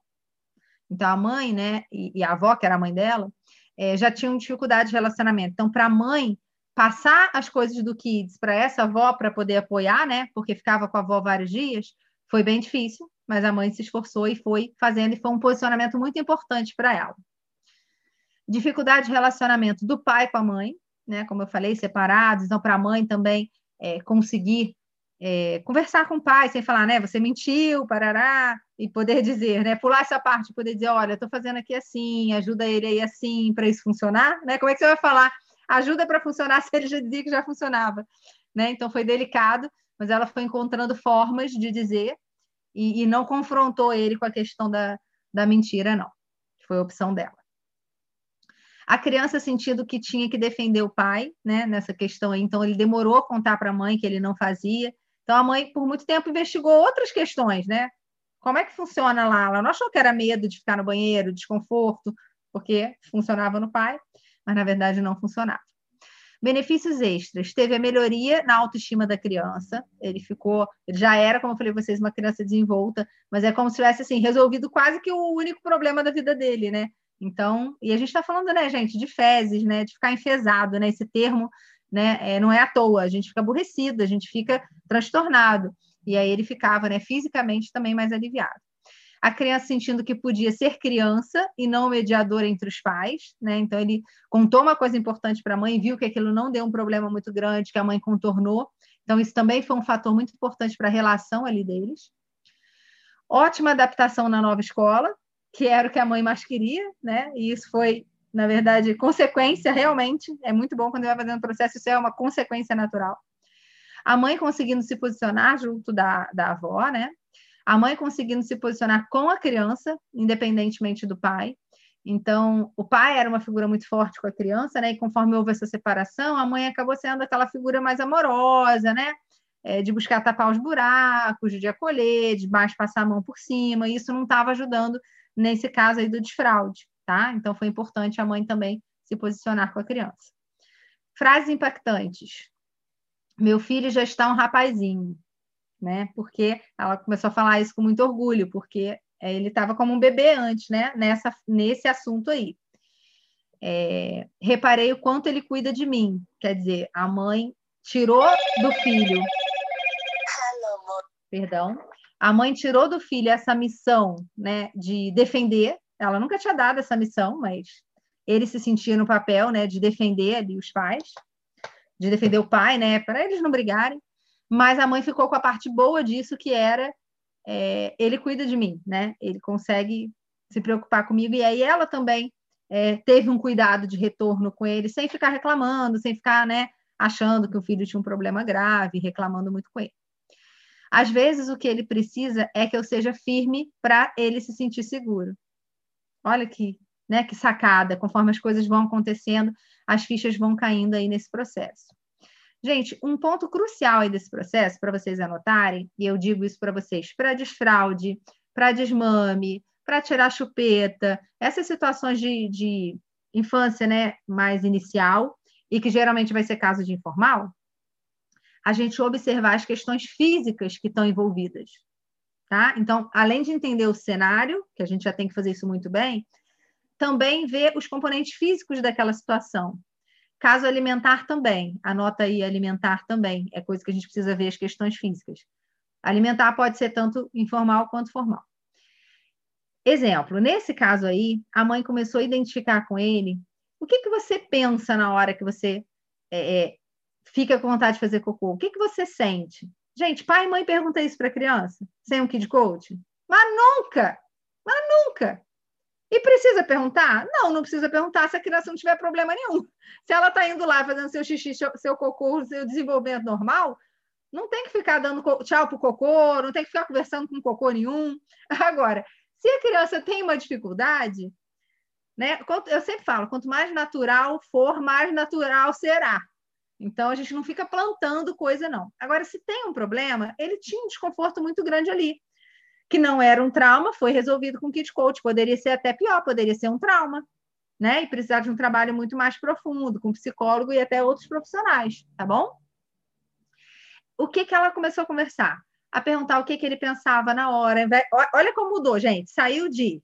Então, a mãe, né, e, e a avó, que era a mãe dela, é, já tinham dificuldade de relacionamento. Então, para a mãe passar as coisas do Kids para essa avó para poder apoiar, né, porque ficava com a avó vários dias, foi bem difícil, mas a mãe se esforçou e foi fazendo, e foi um posicionamento muito importante para ela. Dificuldade de relacionamento do pai com a mãe, né, como eu falei, separados, então para a mãe também é, conseguir é, conversar com o pai sem falar, né, você mentiu, parará, e poder dizer, né, pular essa parte, poder dizer, olha, estou fazendo aqui assim, ajuda ele aí assim, para isso funcionar, né, como é que você vai falar, ajuda para funcionar se ele já dizia que já funcionava, né, então foi delicado, mas ela foi encontrando formas de dizer e, e não confrontou ele com a questão da, da mentira, não, foi a opção dela. A criança sentindo que tinha que defender o pai, né, nessa questão aí, então ele demorou a contar para a mãe que ele não fazia. Então a mãe, por muito tempo, investigou outras questões, né? Como é que funciona lá? Ela não achou que era medo de ficar no banheiro, desconforto, porque funcionava no pai, mas na verdade não funcionava. Benefícios extras. Teve a melhoria na autoestima da criança. Ele ficou, ele já era, como eu falei para vocês, uma criança desenvolta, mas é como se tivesse assim resolvido quase que o único problema da vida dele, né? Então, e a gente está falando, né, gente, de fezes, né, de ficar enfesado, né, esse termo, né, é, não é à toa, a gente fica aborrecido, a gente fica transtornado, e aí ele ficava, né, fisicamente também mais aliviado. A criança sentindo que podia ser criança e não mediador entre os pais, né, então ele contou uma coisa importante para a mãe, viu que aquilo não deu um problema muito grande, que a mãe contornou, então isso também foi um fator muito importante para a relação ali deles. Ótima adaptação na nova escola, que era o que a mãe mais queria, né? E isso foi, na verdade, consequência realmente. É muito bom quando vai fazendo processo, isso é uma consequência natural. A mãe conseguindo se posicionar junto da, da avó, né? A mãe conseguindo se posicionar com a criança, independentemente do pai. Então, o pai era uma figura muito forte com a criança, né? E conforme houve essa separação, a mãe acabou sendo aquela figura mais amorosa, né? É, de buscar tapar os buracos, de acolher, de mais passar a mão por cima. E isso não estava ajudando nesse caso aí do desfraude, tá? Então foi importante a mãe também se posicionar com a criança. Frases impactantes. Meu filho já está um rapazinho, né? Porque ela começou a falar isso com muito orgulho, porque é, ele estava como um bebê antes, né? Nessa, nesse assunto aí. É, reparei o quanto ele cuida de mim. Quer dizer, a mãe tirou do filho. Perdão a mãe tirou do filho essa missão né, de defender. Ela nunca tinha dado essa missão, mas ele se sentia no papel né, de defender ali os pais, de defender o pai, né, para eles não brigarem. Mas a mãe ficou com a parte boa disso, que era é, ele cuida de mim, né? Ele consegue se preocupar comigo. E aí ela também é, teve um cuidado de retorno com ele, sem ficar reclamando, sem ficar né, achando que o filho tinha um problema grave, reclamando muito com ele. Às vezes, o que ele precisa é que eu seja firme para ele se sentir seguro. Olha que, né, que sacada, conforme as coisas vão acontecendo, as fichas vão caindo aí nesse processo. Gente, um ponto crucial aí desse processo, para vocês anotarem, e eu digo isso para vocês, para desfraude, para desmame, para tirar chupeta, essas situações de, de infância né, mais inicial, e que geralmente vai ser caso de informal, a gente observar as questões físicas que estão envolvidas. Tá? Então, além de entender o cenário, que a gente já tem que fazer isso muito bem, também ver os componentes físicos daquela situação. Caso alimentar também, anota aí alimentar também, é coisa que a gente precisa ver as questões físicas. Alimentar pode ser tanto informal quanto formal. Exemplo, nesse caso aí, a mãe começou a identificar com ele o que, que você pensa na hora que você é, é fica com vontade de fazer cocô. O que, que você sente? Gente, pai e mãe pergunta isso para criança, sem um kid coach? Mas nunca! Mas nunca! E precisa perguntar? Não, não precisa perguntar se a criança não tiver problema nenhum. Se ela está indo lá fazendo seu xixi, seu cocô, seu desenvolvimento normal, não tem que ficar dando tchau para o cocô, não tem que ficar conversando com cocô nenhum. Agora, se a criança tem uma dificuldade, né? Eu sempre falo, quanto mais natural for, mais natural será. Então a gente não fica plantando coisa, não. Agora, se tem um problema, ele tinha um desconforto muito grande ali, que não era um trauma, foi resolvido com kit coach, poderia ser até pior, poderia ser um trauma, né? E precisar de um trabalho muito mais profundo, com psicólogo e até outros profissionais, tá bom? O que que ela começou a conversar? A perguntar o que que ele pensava na hora. Olha como mudou, gente. Saiu de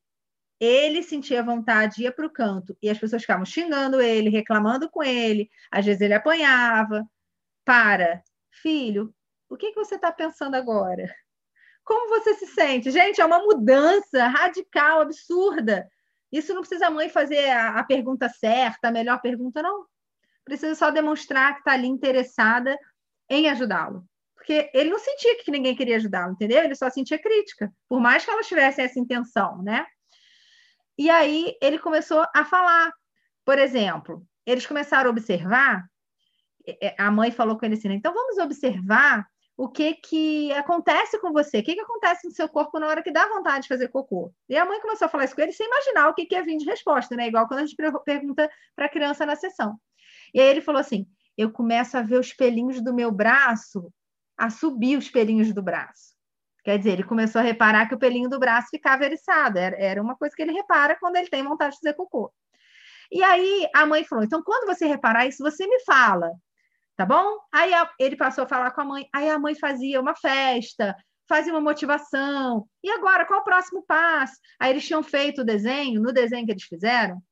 ele sentia vontade, ia para o canto, e as pessoas ficavam xingando ele, reclamando com ele, às vezes ele apanhava. Para, filho, o que, que você está pensando agora? Como você se sente? Gente, é uma mudança radical, absurda. Isso não precisa a mãe fazer a, a pergunta certa, a melhor pergunta, não. Precisa só demonstrar que está ali interessada em ajudá-lo. Porque ele não sentia que ninguém queria ajudá-lo, entendeu? Ele só sentia crítica, por mais que elas tivessem essa intenção, né? E aí ele começou a falar. Por exemplo, eles começaram a observar, a mãe falou com ele assim, então vamos observar o que que acontece com você, o que que acontece no seu corpo na hora que dá vontade de fazer cocô. E a mãe começou a falar isso com ele sem imaginar o que que ia vir de resposta, né? Igual quando a gente pergunta para a criança na sessão. E aí ele falou assim, eu começo a ver os pelinhos do meu braço, a subir os pelinhos do braço. Quer dizer, ele começou a reparar que o pelinho do braço ficava eriçado. Era, era uma coisa que ele repara quando ele tem vontade de fazer cocô. E aí a mãe falou: então, quando você reparar isso, você me fala, tá bom? Aí a, ele passou a falar com a mãe. Aí a mãe fazia uma festa, fazia uma motivação. E agora, qual o próximo passo? Aí eles tinham feito o desenho, no desenho que eles fizeram,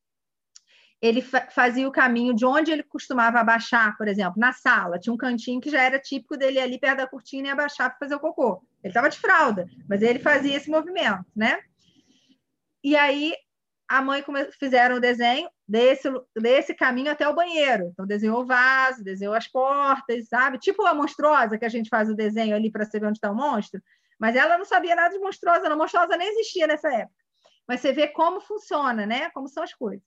ele fazia o caminho de onde ele costumava abaixar, por exemplo, na sala. Tinha um cantinho que já era típico dele ali perto da cortina e abaixar para fazer o cocô. Ele estava de fralda, mas ele fazia esse movimento, né? E aí a mãe fizeram o desenho desse, desse caminho até o banheiro. Então, desenhou o vaso, desenhou as portas, sabe? Tipo a monstruosa que a gente faz o desenho ali para saber onde está o monstro. Mas ela não sabia nada de monstruosa, não. Monstruosa nem existia nessa época. Mas você vê como funciona, né? Como são as coisas.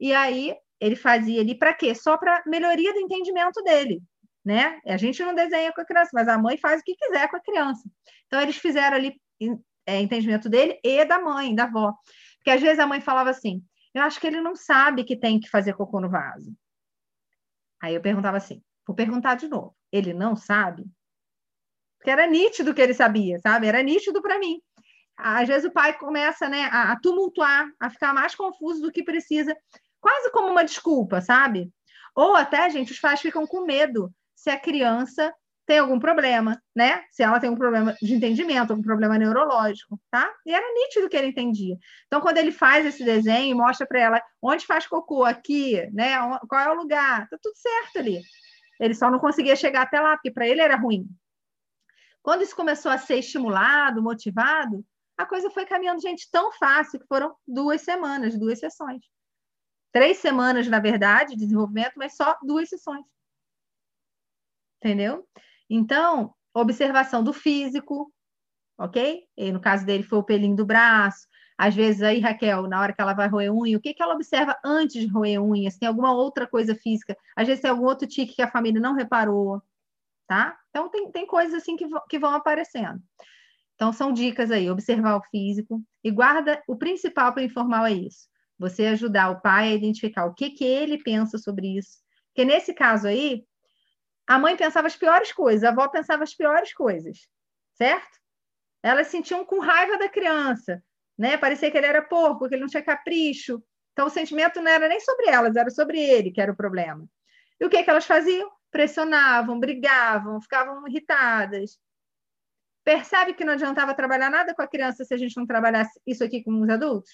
E aí ele fazia ali para quê? Só para melhoria do entendimento dele, né? A gente não desenha com a criança, mas a mãe faz o que quiser com a criança. Então eles fizeram ali é, entendimento dele e da mãe, da avó. Porque às vezes a mãe falava assim: "Eu acho que ele não sabe que tem que fazer cocô no vaso". Aí eu perguntava assim: "Vou perguntar de novo. Ele não sabe?" Porque era nítido que ele sabia, sabe? Era nítido para mim às vezes o pai começa né, a, tumultuar, a ficar mais confuso do que precisa quase como uma desculpa, sabe? Ou até, gente, os pais ficam com medo se a criança tem algum problema, né? Se ela tem um problema de entendimento, algum problema neurológico, tá? E era nítido que ele entendia. Então, quando ele faz esse desenho e mostra para ela onde faz cocô, aqui, né? Qual é o lugar, tá tudo certo ali. Ele só não conseguia chegar até lá, porque para ele era ruim. Quando isso começou a ser estimulado, motivado, a coisa foi caminhando, gente, tão fácil que foram duas semanas, duas sessões três semanas, na verdade, de desenvolvimento, mas só duas sessões. Entendeu? Então, observação do físico, ok? E no caso dele foi o pelinho do braço. Às vezes aí, Raquel, na hora que ela vai roer unha, o que, que ela observa antes de roer unha? Se tem alguma outra coisa física. Às vezes tem algum outro tique que a família não reparou, tá? Então, tem, tem coisas assim que, que vão aparecendo. Então, são dicas aí, observar o físico. E guarda, o principal para informar é isso. Você ajudar o pai a identificar o que, que ele pensa sobre isso. Porque nesse caso aí, a mãe pensava as piores coisas, a avó pensava as piores coisas, certo? Elas sentiam com raiva da criança, né? Parecia que ele era porco, que ele não tinha capricho. Então, o sentimento não era nem sobre elas, era sobre ele que era o problema. E o que, que elas faziam? Pressionavam, brigavam, ficavam irritadas. Percebe que não adiantava trabalhar nada com a criança se a gente não trabalhasse isso aqui com os adultos?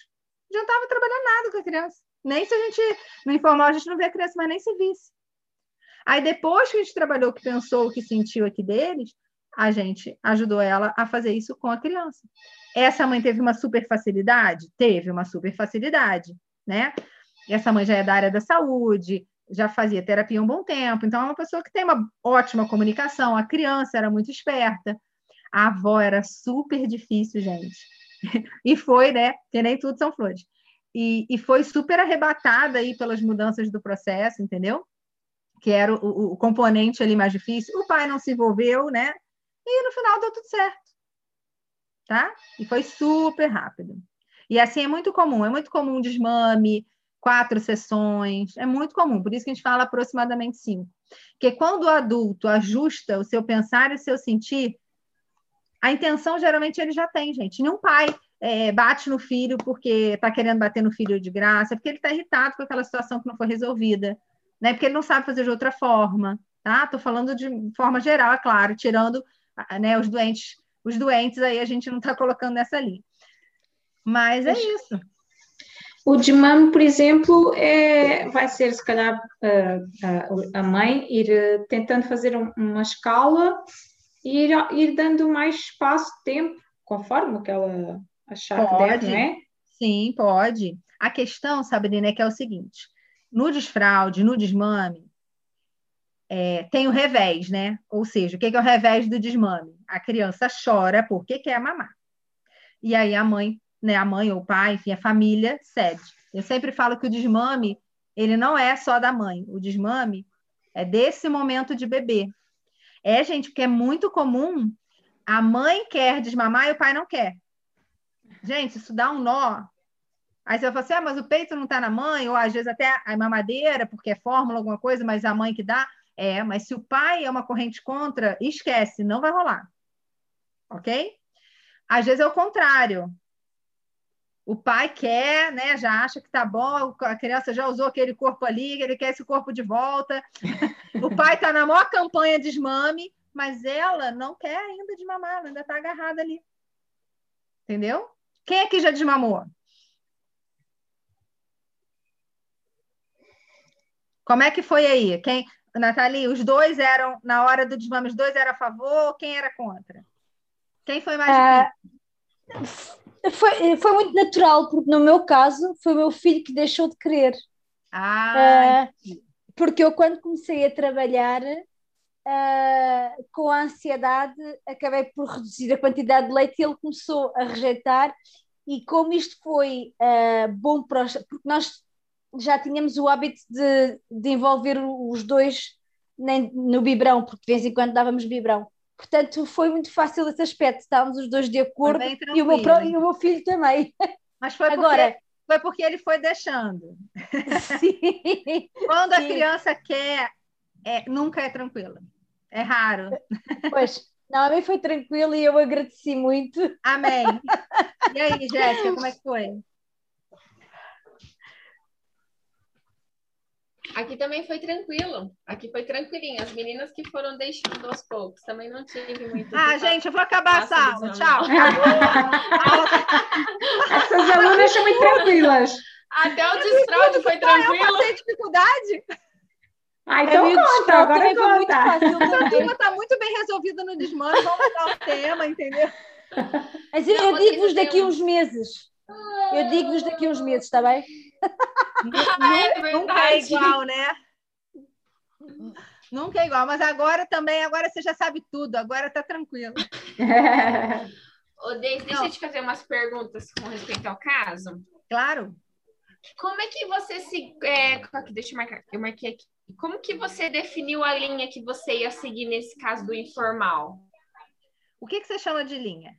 adiantava trabalhar nada com a criança. Nem se a gente, no informal, a gente não vê a criança, mas nem se visse. Aí, depois que a gente trabalhou, que pensou, o que sentiu aqui deles, a gente ajudou ela a fazer isso com a criança. Essa mãe teve uma super facilidade? Teve uma super facilidade, né? Essa mãe já é da área da saúde, já fazia terapia há um bom tempo, então é uma pessoa que tem uma ótima comunicação. A criança era muito esperta, a avó era super difícil, gente e foi, né? Que nem tudo são flores. E, e foi super arrebatada aí pelas mudanças do processo, entendeu? Que era o, o componente ali mais difícil. O pai não se envolveu, né? E no final deu tudo certo. Tá? E foi super rápido. E assim é muito comum, é muito comum desmame, quatro sessões, é muito comum, por isso que a gente fala aproximadamente cinco. Porque quando o adulto ajusta o seu pensar e o seu sentir, a intenção geralmente ele já tem, gente. Nenhum pai é, bate no filho porque está querendo bater no filho de graça, porque ele está irritado com aquela situação que não foi resolvida, né? Porque ele não sabe fazer de outra forma, tá? Estou falando de forma geral, é claro, tirando né, os doentes, os doentes aí a gente não está colocando nessa linha. Mas é isso. O de mãe, por exemplo, é, vai ser se calhar a, a mãe ir eh, tentando fazer uma escala e ir, ir dando mais espaço, tempo, conforme o que ela achar pode. que deve, não é? Sim, pode. A questão, Sabrina, é que é o seguinte: no desfraude, no desmame, é, tem o revés, né? Ou seja, o que é o revés do desmame? A criança chora porque quer mamar. E aí a mãe né, a mãe ou o pai, enfim, a família cede. Eu sempre falo que o desmame, ele não é só da mãe, o desmame é desse momento de bebê. É, gente, porque é muito comum a mãe quer desmamar e o pai não quer. Gente, isso dá um nó. Aí você vai falar assim, ah, mas o peito não está na mãe, ou às vezes até a mamadeira, porque é fórmula, alguma coisa, mas a mãe que dá. É, mas se o pai é uma corrente contra, esquece, não vai rolar. Ok? Às vezes é o contrário o pai quer, né, já acha que tá bom, a criança já usou aquele corpo ali, ele quer esse corpo de volta. o pai está na maior campanha de desmame, mas ela não quer ainda desmamar, ela ainda está agarrada ali. Entendeu? Quem aqui já desmamou? Como é que foi aí? Quem, Nathalie, os dois eram, na hora do desmame, os dois eram a favor, quem era contra? Quem foi mais é... Foi, foi muito natural, porque no meu caso foi o meu filho que deixou de querer. Ah, uh, porque eu, quando comecei a trabalhar uh, com a ansiedade, acabei por reduzir a quantidade de leite e ele começou a rejeitar. E como isto foi uh, bom para os. Porque nós já tínhamos o hábito de, de envolver os dois no biberão, porque de vez em quando dávamos biberão. Portanto, foi muito fácil esse aspecto. Estávamos os dois de acordo e o, meu, e o meu filho também. Mas foi Agora, porque, foi porque ele foi deixando. Sim. Quando a criança quer, é, nunca é tranquila. É raro. Pois, não, a mim foi tranquilo e eu agradeci muito. Amém. E aí, Jéssica, como é que foi? Aqui também foi tranquilo. Aqui foi tranquilinho. As meninas que foram deixando aos poucos. Também não tive muito. Ah, gente, eu vou acabar a sala. Tchau. Essas alunas são muito tranquilas. Até o desfraude foi tranquilo. Eu passei dificuldade. Ah, então é, conta, agora conta. Muito fácil Essa turma está muito bem resolvida no desmame, vamos mudar o tema, entendeu? Mas eu, eu digo-vos daqui uns meses. Eu digo-vos daqui uns meses, está bem? É nunca é igual, né? Nunca é igual, mas agora também, agora você já sabe tudo, agora tá tranquilo. Ô, Deise, deixa eu te fazer umas perguntas com respeito ao caso. Claro. Como é que você se. É, deixa eu marcar, eu marquei aqui. Como que você definiu a linha que você ia seguir nesse caso do informal? O que, que você chama de linha?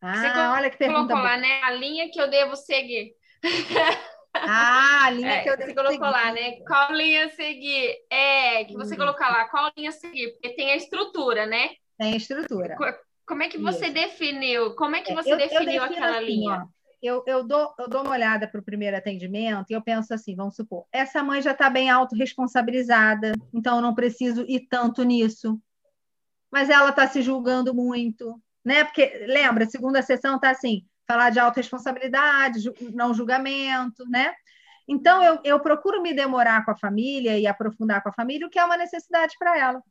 Ah, você olha que pergunta. Colocou lá, né? A linha que eu devo seguir. Ah, a linha é, que eu Você colocou seguir. lá, né? Qual linha seguir? É, que você hum. colocar lá, qual linha seguir? Porque tem a estrutura, né? Tem a estrutura. Como é que você Isso. definiu? Como é que é, você eu, definiu eu aquela assim, linha? Ó, eu, eu, dou, eu dou uma olhada para o primeiro atendimento e eu penso assim, vamos supor, essa mãe já está bem autorresponsabilizada, então eu não preciso ir tanto nisso. Mas ela está se julgando muito, né? Porque, lembra, segunda sessão está assim, falar de autorresponsabilidade, não julgamento, né? Então, eu, eu procuro me demorar com a família e aprofundar com a família o que é uma necessidade para ela.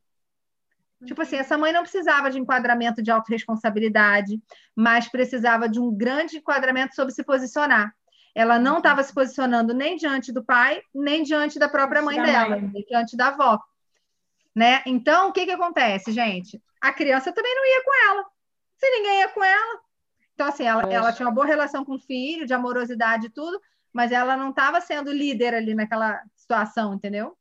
Tipo assim, essa mãe não precisava de enquadramento de autorresponsabilidade, mas precisava de um grande enquadramento sobre se posicionar. Ela não estava se posicionando nem diante do pai, nem diante da própria mãe da dela, mãe. nem diante da avó. Né? Então, o que, que acontece, gente? A criança também não ia com ela. Se ninguém ia com ela, então, assim, ela, ela tinha uma boa relação com o filho, de amorosidade e tudo, mas ela não estava sendo líder ali naquela situação, entendeu?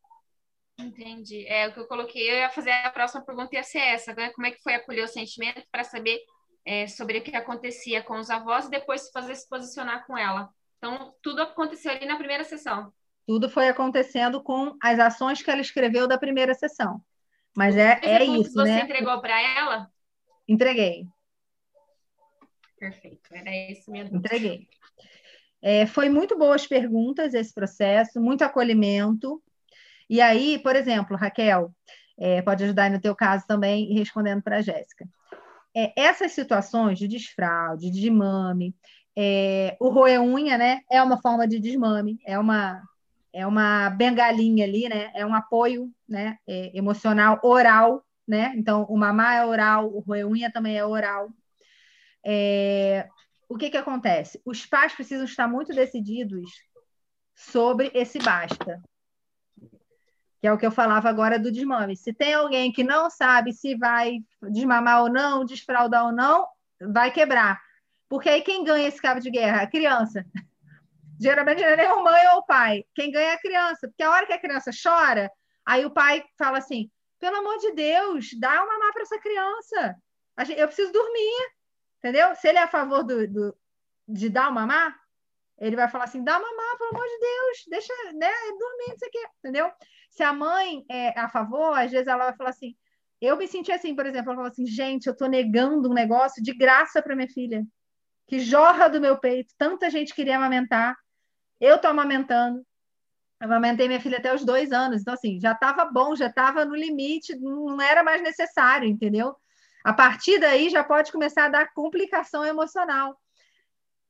Entendi. É o que eu coloquei. Eu ia fazer a próxima pergunta ia ser essa, né? Como é que foi acolher o sentimento para saber é, sobre o que acontecia com os avós e depois fazer se posicionar com ela. Então, tudo aconteceu ali na primeira sessão. Tudo foi acontecendo com as ações que ela escreveu da primeira sessão. Mas é, é isso, você né? Você entregou para ela? Entreguei. Perfeito, era isso minha. Entreguei. É, foi muito boas perguntas esse processo, muito acolhimento. E aí, por exemplo, Raquel, é, pode ajudar no teu caso também, respondendo para a Jéssica. É, essas situações de desfraude, de desmame, é, o roer unha, né, é uma forma de desmame, é uma é uma bengalinha ali, né, é um apoio, né, é, emocional oral, né, então o mamar é oral, o roer unha também é oral. É, o que que acontece? Os pais precisam estar muito decididos sobre esse basta, que é o que eu falava agora do desmame. Se tem alguém que não sabe se vai desmamar ou não, desfraudar ou não, vai quebrar. Porque aí quem ganha esse cabo de guerra? A criança. Geralmente não é nem o mãe ou o pai. Quem ganha é a criança. Porque a hora que a criança chora, aí o pai fala assim: pelo amor de Deus, dá uma mamar para essa criança. Eu preciso dormir. Entendeu? Se ele é a favor do, do, de dar uma mamar, ele vai falar assim: dá mamar, pelo amor de Deus, deixa né, dormir, não sei o quê. Entendeu? Se a mãe é a favor, às vezes ela vai falar assim. Eu me senti assim, por exemplo, ela falou assim: gente, eu estou negando um negócio de graça para minha filha que jorra do meu peito. Tanta gente queria amamentar. Eu estou amamentando. Eu amamentei minha filha até os dois anos. Então, assim, já estava bom, já estava no limite, não era mais necessário, entendeu? A partir daí já pode começar a dar complicação emocional.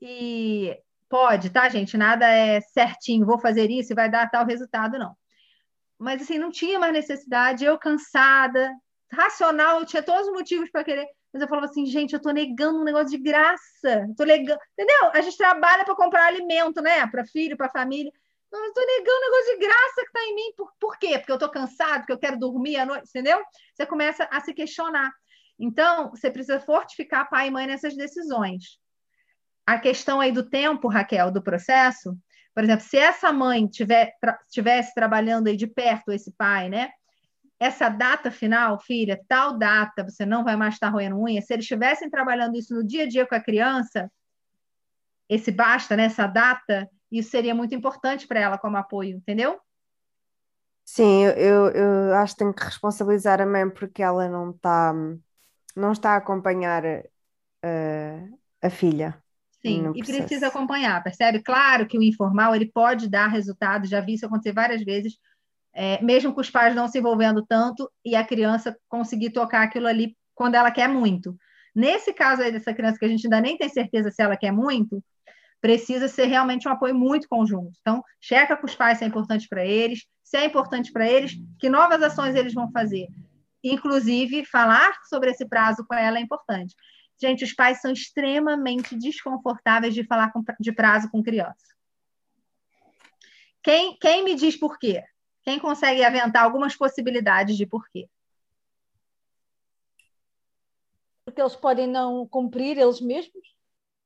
E pode, tá, gente? Nada é certinho, vou fazer isso e vai dar tal resultado, não. Mas, assim, não tinha mais necessidade. Eu cansada, racional, eu tinha todos os motivos para querer mas eu falava assim, gente, eu estou negando um negócio de graça. Tô negando, entendeu? A gente trabalha para comprar alimento, né? Para filho, para família. Não, eu estou negando um negócio de graça que está em mim. Por, por quê? Porque eu estou cansado, porque eu quero dormir à noite, entendeu? Você começa a se questionar. Então, você precisa fortificar pai e mãe nessas decisões. A questão aí do tempo, Raquel, do processo, por exemplo, se essa mãe tiver, tra trabalhando aí de perto esse pai, né? essa data final, filha, tal data, você não vai mais estar roendo unha. Se eles estivessem trabalhando isso no dia a dia com a criança, esse basta, né, essa data, isso seria muito importante para ela como apoio, entendeu? Sim, eu, eu acho que tenho que responsabilizar a mãe porque ela não está não está a acompanhar uh, a filha. Sim, e precisa acompanhar, percebe? Claro que o informal ele pode dar resultado, já vi isso acontecer várias vezes, é, mesmo com os pais não se envolvendo tanto e a criança conseguir tocar aquilo ali quando ela quer muito. Nesse caso aí dessa criança que a gente ainda nem tem certeza se ela quer muito, precisa ser realmente um apoio muito conjunto. Então, checa com os pais se é importante para eles, se é importante para eles, que novas ações eles vão fazer. Inclusive, falar sobre esse prazo com ela é importante. Gente, os pais são extremamente desconfortáveis de falar com, de prazo com criança. Quem, quem me diz por quê? Quem consegue aventar algumas possibilidades de porquê? Porque eles podem não cumprir eles mesmos?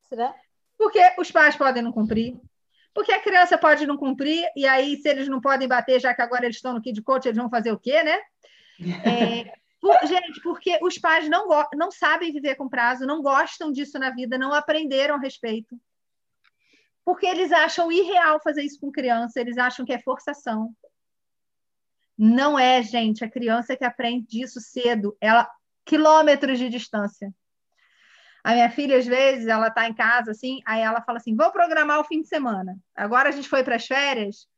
Será? Porque os pais podem não cumprir. Porque a criança pode não cumprir, e aí, se eles não podem bater, já que agora eles estão no Kid Coach, eles vão fazer o quê, né? É, por, gente, porque os pais não, não sabem viver com prazo, não gostam disso na vida, não aprenderam a respeito. Porque eles acham irreal fazer isso com criança, eles acham que é forçação. Não é, gente, a criança que aprende isso cedo, ela quilômetros de distância. A minha filha, às vezes, ela está em casa, assim, aí ela fala assim: vou programar o fim de semana. Agora a gente foi para as férias.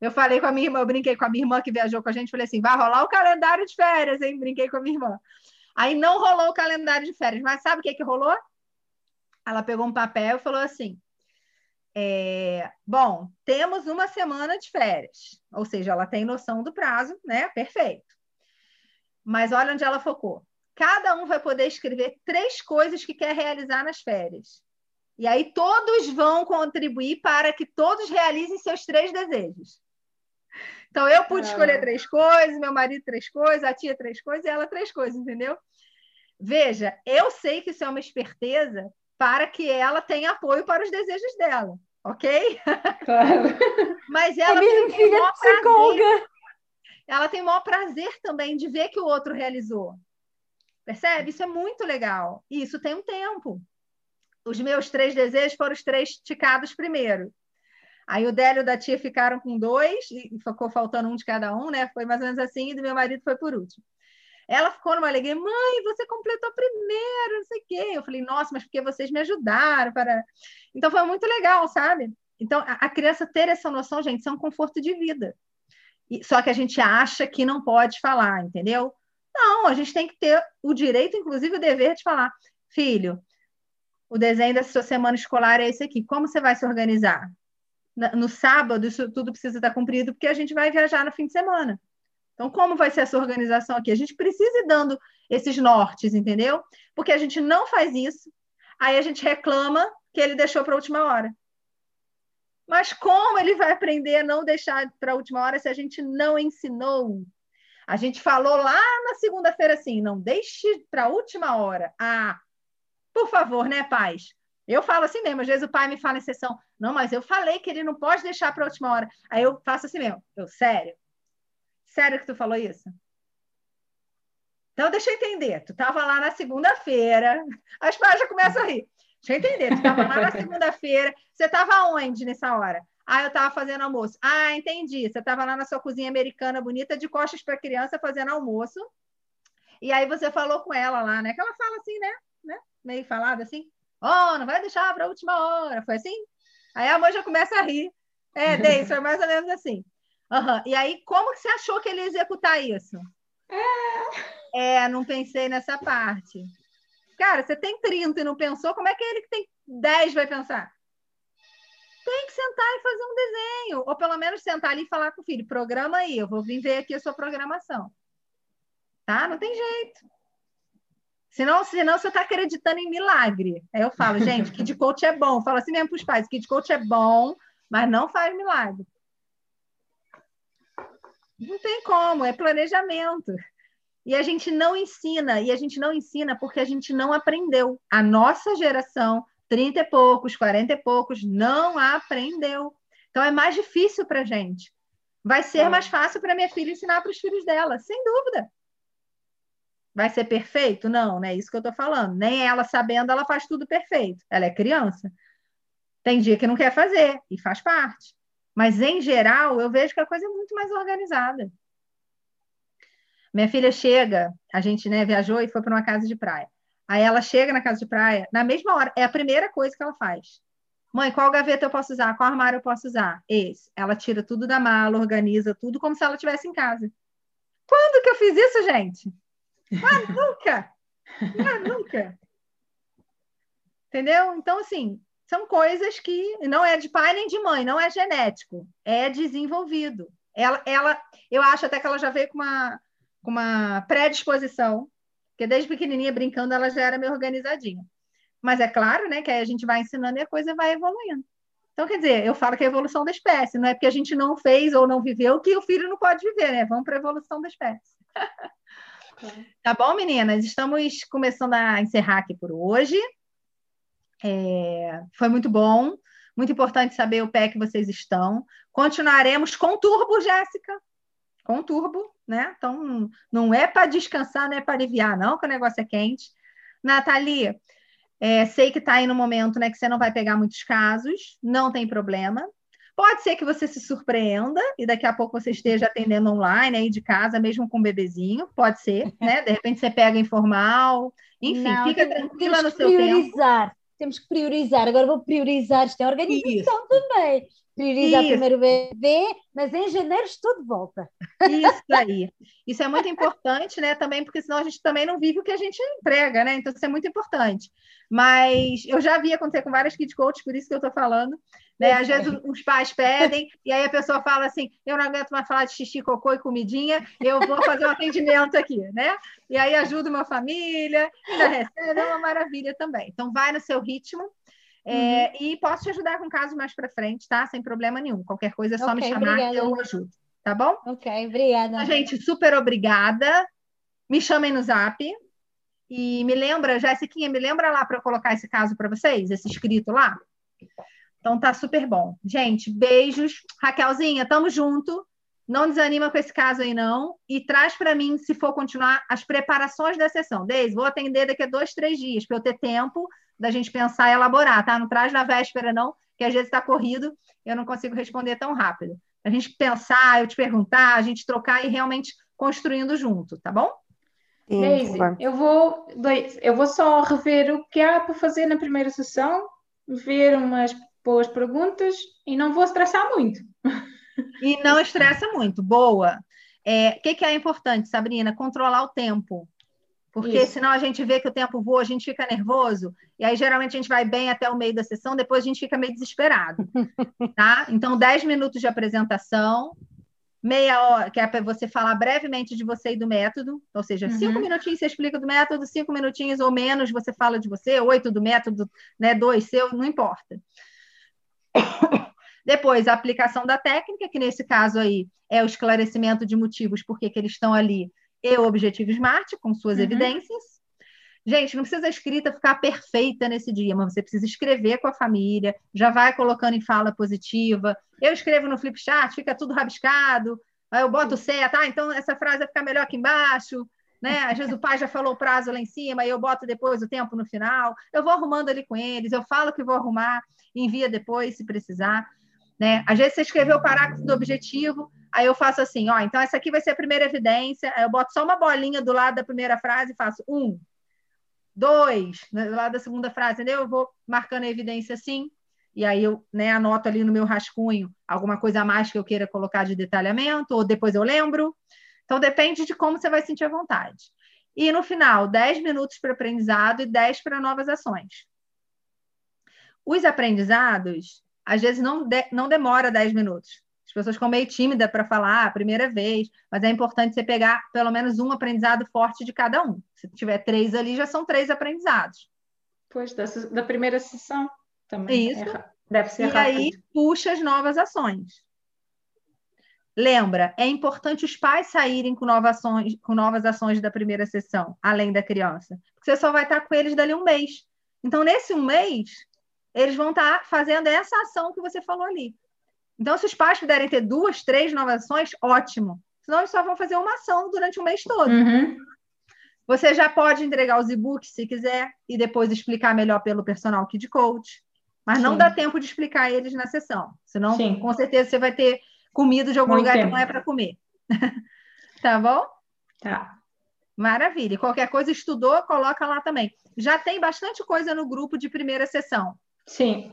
Eu falei com a minha irmã, eu brinquei com a minha irmã que viajou com a gente, falei assim: vai rolar o calendário de férias, hein? Brinquei com a minha irmã. Aí não rolou o calendário de férias, mas sabe o que, que rolou? Ela pegou um papel e falou assim: é, bom, temos uma semana de férias, ou seja, ela tem noção do prazo, né? Perfeito. Mas olha onde ela focou. Cada um vai poder escrever três coisas que quer realizar nas férias. E aí todos vão contribuir para que todos realizem seus três desejos. Então eu pude escolher três coisas, meu marido três coisas, a tia três coisas e ela três coisas, entendeu? Veja, eu sei que isso é uma esperteza para que ela tenha apoio para os desejos dela, ok? Claro. Mas ela a minha tem filha é psicóloga. Ela tem o maior prazer também de ver que o outro realizou. Percebe? Isso é muito legal. E isso tem um tempo. Os meus três desejos foram os três ticados primeiro. Aí o Délio da tia ficaram com dois, e ficou faltando um de cada um, né? Foi mais ou menos assim, e do meu marido foi por último. Ela ficou numa alegria, mãe, você completou primeiro, não sei o quê. Eu falei, nossa, mas porque vocês me ajudaram para. Então foi muito legal, sabe? Então, a, a criança ter essa noção, gente, isso é um conforto de vida. E, só que a gente acha que não pode falar, entendeu? Não, a gente tem que ter o direito, inclusive o dever de falar, filho, o desenho da sua semana escolar é esse aqui. Como você vai se organizar? No sábado, isso tudo precisa estar cumprido, porque a gente vai viajar no fim de semana. Então, como vai ser essa organização aqui? A gente precisa ir dando esses nortes, entendeu? Porque a gente não faz isso, aí a gente reclama que ele deixou para a última hora. Mas como ele vai aprender a não deixar para a última hora se a gente não ensinou? A gente falou lá na segunda-feira assim, não deixe para a última hora. Ah, por favor, né, pais? Eu falo assim mesmo, às vezes o pai me fala em sessão, não, mas eu falei que ele não pode deixar para a última hora. Aí eu faço assim mesmo, eu, sério? Sério que tu falou isso? Então, deixa eu entender. Tu estava lá na segunda-feira. As pais já começam a rir. Deixa eu entender. Tu estava lá na segunda-feira. Você estava onde nessa hora? Ah, eu estava fazendo almoço. Ah, entendi. Você estava lá na sua cozinha americana bonita, de costas para criança, fazendo almoço. E aí você falou com ela lá, né? Que ela fala assim, né? né? Meio falado assim. Oh, não vai deixar para a última hora. Foi assim? Aí a mãe já começa a rir. É, Deise, foi mais ou menos assim. Uhum. E aí, como que você achou que ele ia executar isso? É... é, não pensei nessa parte. Cara, você tem 30 e não pensou, como é que ele que tem 10 vai pensar? Tem que sentar e fazer um desenho. Ou pelo menos sentar ali e falar com o filho, programa aí, eu vou vir ver aqui a sua programação. Tá? Não tem jeito. Senão, senão você está acreditando em milagre. Aí eu falo, gente, Kid Coach é bom. Fala assim mesmo para os pais, Kid Coach é bom, mas não faz milagre. Não tem como, é planejamento. E a gente não ensina, e a gente não ensina porque a gente não aprendeu. A nossa geração, 30 e poucos, 40 e poucos, não aprendeu. Então é mais difícil para a gente. Vai ser é. mais fácil para minha filha ensinar para os filhos dela, sem dúvida. Vai ser perfeito? Não, não é isso que eu estou falando. Nem ela sabendo, ela faz tudo perfeito. Ela é criança. Tem dia que não quer fazer, e faz parte. Mas, em geral, eu vejo que a coisa é muito mais organizada. Minha filha chega, a gente né, viajou e foi para uma casa de praia. Aí ela chega na casa de praia, na mesma hora, é a primeira coisa que ela faz. Mãe, qual gaveta eu posso usar? Qual armário eu posso usar? Esse. Ela tira tudo da mala, organiza tudo como se ela estivesse em casa. Quando que eu fiz isso, gente? Ah, nunca! Ah, nunca! Entendeu? Então, assim, são coisas que não é de pai nem de mãe, não é genético, é desenvolvido. Ela, ela eu acho até que ela já veio com uma, com uma predisposição, porque desde pequenininha brincando ela já era meio organizadinha. Mas é claro, né, que aí a gente vai ensinando e a coisa vai evoluindo. Então, quer dizer, eu falo que é a evolução da espécie, não é porque a gente não fez ou não viveu que o filho não pode viver, né? Vamos para a evolução da espécie. tá bom, meninas? Estamos começando a encerrar aqui por hoje. É, foi muito bom, muito importante saber o pé que vocês estão. Continuaremos com turbo, Jéssica. Com turbo, né? Então, não é para descansar, não é para aliviar, não, que o negócio é quente. Nathalie, é, sei que está aí no momento né, que você não vai pegar muitos casos, não tem problema. Pode ser que você se surpreenda e daqui a pouco você esteja atendendo online aí de casa, mesmo com um bebezinho, pode ser, né? De repente você pega informal, enfim, não, fica tranquila no seu priorizar. tempo temos que priorizar. Agora vou priorizar, isto é organização Isso. também. Priorizar Isso. primeiro o bebê, mas em janeiro estou de volta. Isso aí. Isso é muito importante, né? Também, porque senão a gente também não vive o que a gente emprega, né? Então, isso é muito importante. Mas eu já vi acontecer com várias kid coaches, por isso que eu estou falando. Né? Às vezes os pais pedem, e aí a pessoa fala assim: eu não aguento mais falar de xixi, cocô e comidinha, eu vou fazer um atendimento aqui, né? E aí ajuda uma família, ainda recebe, é uma maravilha também. Então, vai no seu ritmo. É, uhum. E posso te ajudar com casos mais para frente, tá? Sem problema nenhum. Qualquer coisa é só okay, me chamar obrigada. que eu ajudo, tá bom? Ok, obrigada. Então, gente, super obrigada. Me chamem no zap. E me lembra, Jéssiquinha, me lembra lá para eu colocar esse caso para vocês, esse escrito lá? Então tá super bom. Gente, beijos. Raquelzinha, tamo junto. Não desanima com esse caso aí, não. E traz para mim, se for continuar, as preparações da sessão. Deise, vou atender daqui a dois, três dias, para eu ter tempo da gente pensar e elaborar, tá? Não traz na véspera, não, que às vezes está corrido, eu não consigo responder tão rápido. A gente pensar, eu te perguntar, a gente trocar e realmente construindo junto, tá bom? Daisy, eu vou, eu vou só rever o que há para fazer na primeira sessão, ver umas boas perguntas e não vou estressar muito. E não estressa muito, boa. O é, que, que é importante, Sabrina? Controlar o tempo. Porque Isso. senão a gente vê que o tempo voa, a gente fica nervoso, e aí geralmente a gente vai bem até o meio da sessão, depois a gente fica meio desesperado. tá? Então, 10 minutos de apresentação, meia hora, que é para você falar brevemente de você e do método, ou seja, uhum. cinco minutinhos você explica do método, cinco minutinhos ou menos você fala de você, oito do método, né, dois seu, não importa. Depois, a aplicação da técnica, que nesse caso aí é o esclarecimento de motivos por que eles estão ali, e o objetivo SMART, com suas uhum. evidências. Gente, não precisa a escrita ficar perfeita nesse dia, mas você precisa escrever com a família, já vai colocando em fala positiva. Eu escrevo no Flipchart, fica tudo rabiscado, aí eu boto seta, ah, então essa frase vai ficar melhor aqui embaixo, né? Às vezes o pai já falou o prazo lá em cima, aí eu boto depois o tempo no final. Eu vou arrumando ali com eles, eu falo que vou arrumar, envia depois se precisar. Né? Às vezes você escreveu o parágrafo do objetivo, aí eu faço assim, ó, então essa aqui vai ser a primeira evidência, aí eu boto só uma bolinha do lado da primeira frase e faço um, dois, né, do lado da segunda frase, entendeu? Eu vou marcando a evidência assim, e aí eu né, anoto ali no meu rascunho alguma coisa a mais que eu queira colocar de detalhamento, ou depois eu lembro. Então depende de como você vai sentir a vontade. E no final, 10 minutos para aprendizado e 10 para novas ações. Os aprendizados, às vezes não, de, não demora 10 minutos. As pessoas ficam meio tímidas para falar a primeira vez, mas é importante você pegar pelo menos um aprendizado forte de cada um. Se tiver três ali, já são três aprendizados. Pois, da, da primeira sessão também. Isso. É, deve ser e rápido. aí, puxa as novas ações. Lembra, é importante os pais saírem com novas, ações, com novas ações da primeira sessão, além da criança. Porque você só vai estar com eles dali um mês. Então, nesse um mês, eles vão estar fazendo essa ação que você falou ali. Então, se os pais puderem ter duas, três novas ações, ótimo. Senão, eles só vão fazer uma ação durante o mês todo. Uhum. Você já pode entregar os e-books se quiser e depois explicar melhor pelo personal Kid Coach. Mas Sim. não dá tempo de explicar eles na sessão. Senão, Sim. com certeza, você vai ter comido de algum Muito lugar tempo. que não é para comer. tá bom? Tá. Maravilha. Qualquer coisa estudou, coloca lá também. Já tem bastante coisa no grupo de primeira sessão. Sim.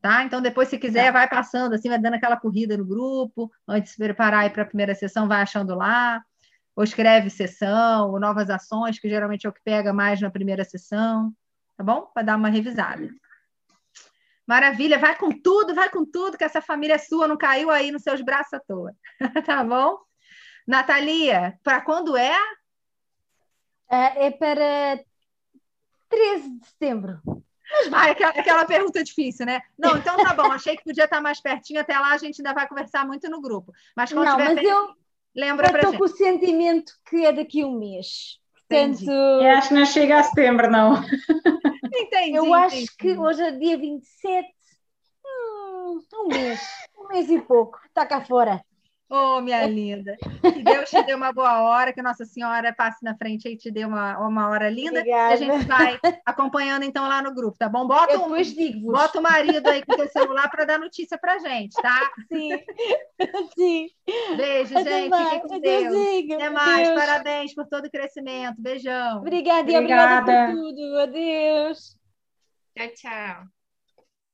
Tá? Então, depois, se quiser, tá. vai passando, assim, vai dando aquela corrida no grupo, antes de se preparar para a primeira sessão, vai achando lá, ou escreve sessão, ou novas ações, que geralmente é o que pega mais na primeira sessão, tá bom? Para dar uma revisada. Maravilha, vai com tudo, vai com tudo, que essa família sua não caiu aí nos seus braços à toa, tá bom? Natalia, para quando é? É, é para 13 de setembro. Mas vai, aquela, aquela pergunta difícil, né? Não, então tá bom, achei que podia estar mais pertinho, até lá a gente ainda vai conversar muito no grupo. Mas quando não, tiver mas eu, lembra eu estou com o sentimento que é daqui a um mês. Portanto, eu acho que não chega a setembro, não. Entendi. Eu acho que hoje é dia 27. Hum, um mês. Um mês e pouco. Está cá fora. Oh, minha linda. Que Deus te dê uma boa hora, que Nossa Senhora passe na frente e te dê uma, uma hora linda. Obrigada. E a gente vai acompanhando então lá no grupo, tá bom? Bota, Eu um, bota o marido aí com o teu celular para dar notícia pra gente, tá? Sim. Sim. Beijo, Até gente. Mais. Fiquem com Deus. Até mais. Deus. Parabéns por todo o crescimento. Beijão. Obrigada, obrigada. obrigada por tudo. Adeus. Tchau, tchau.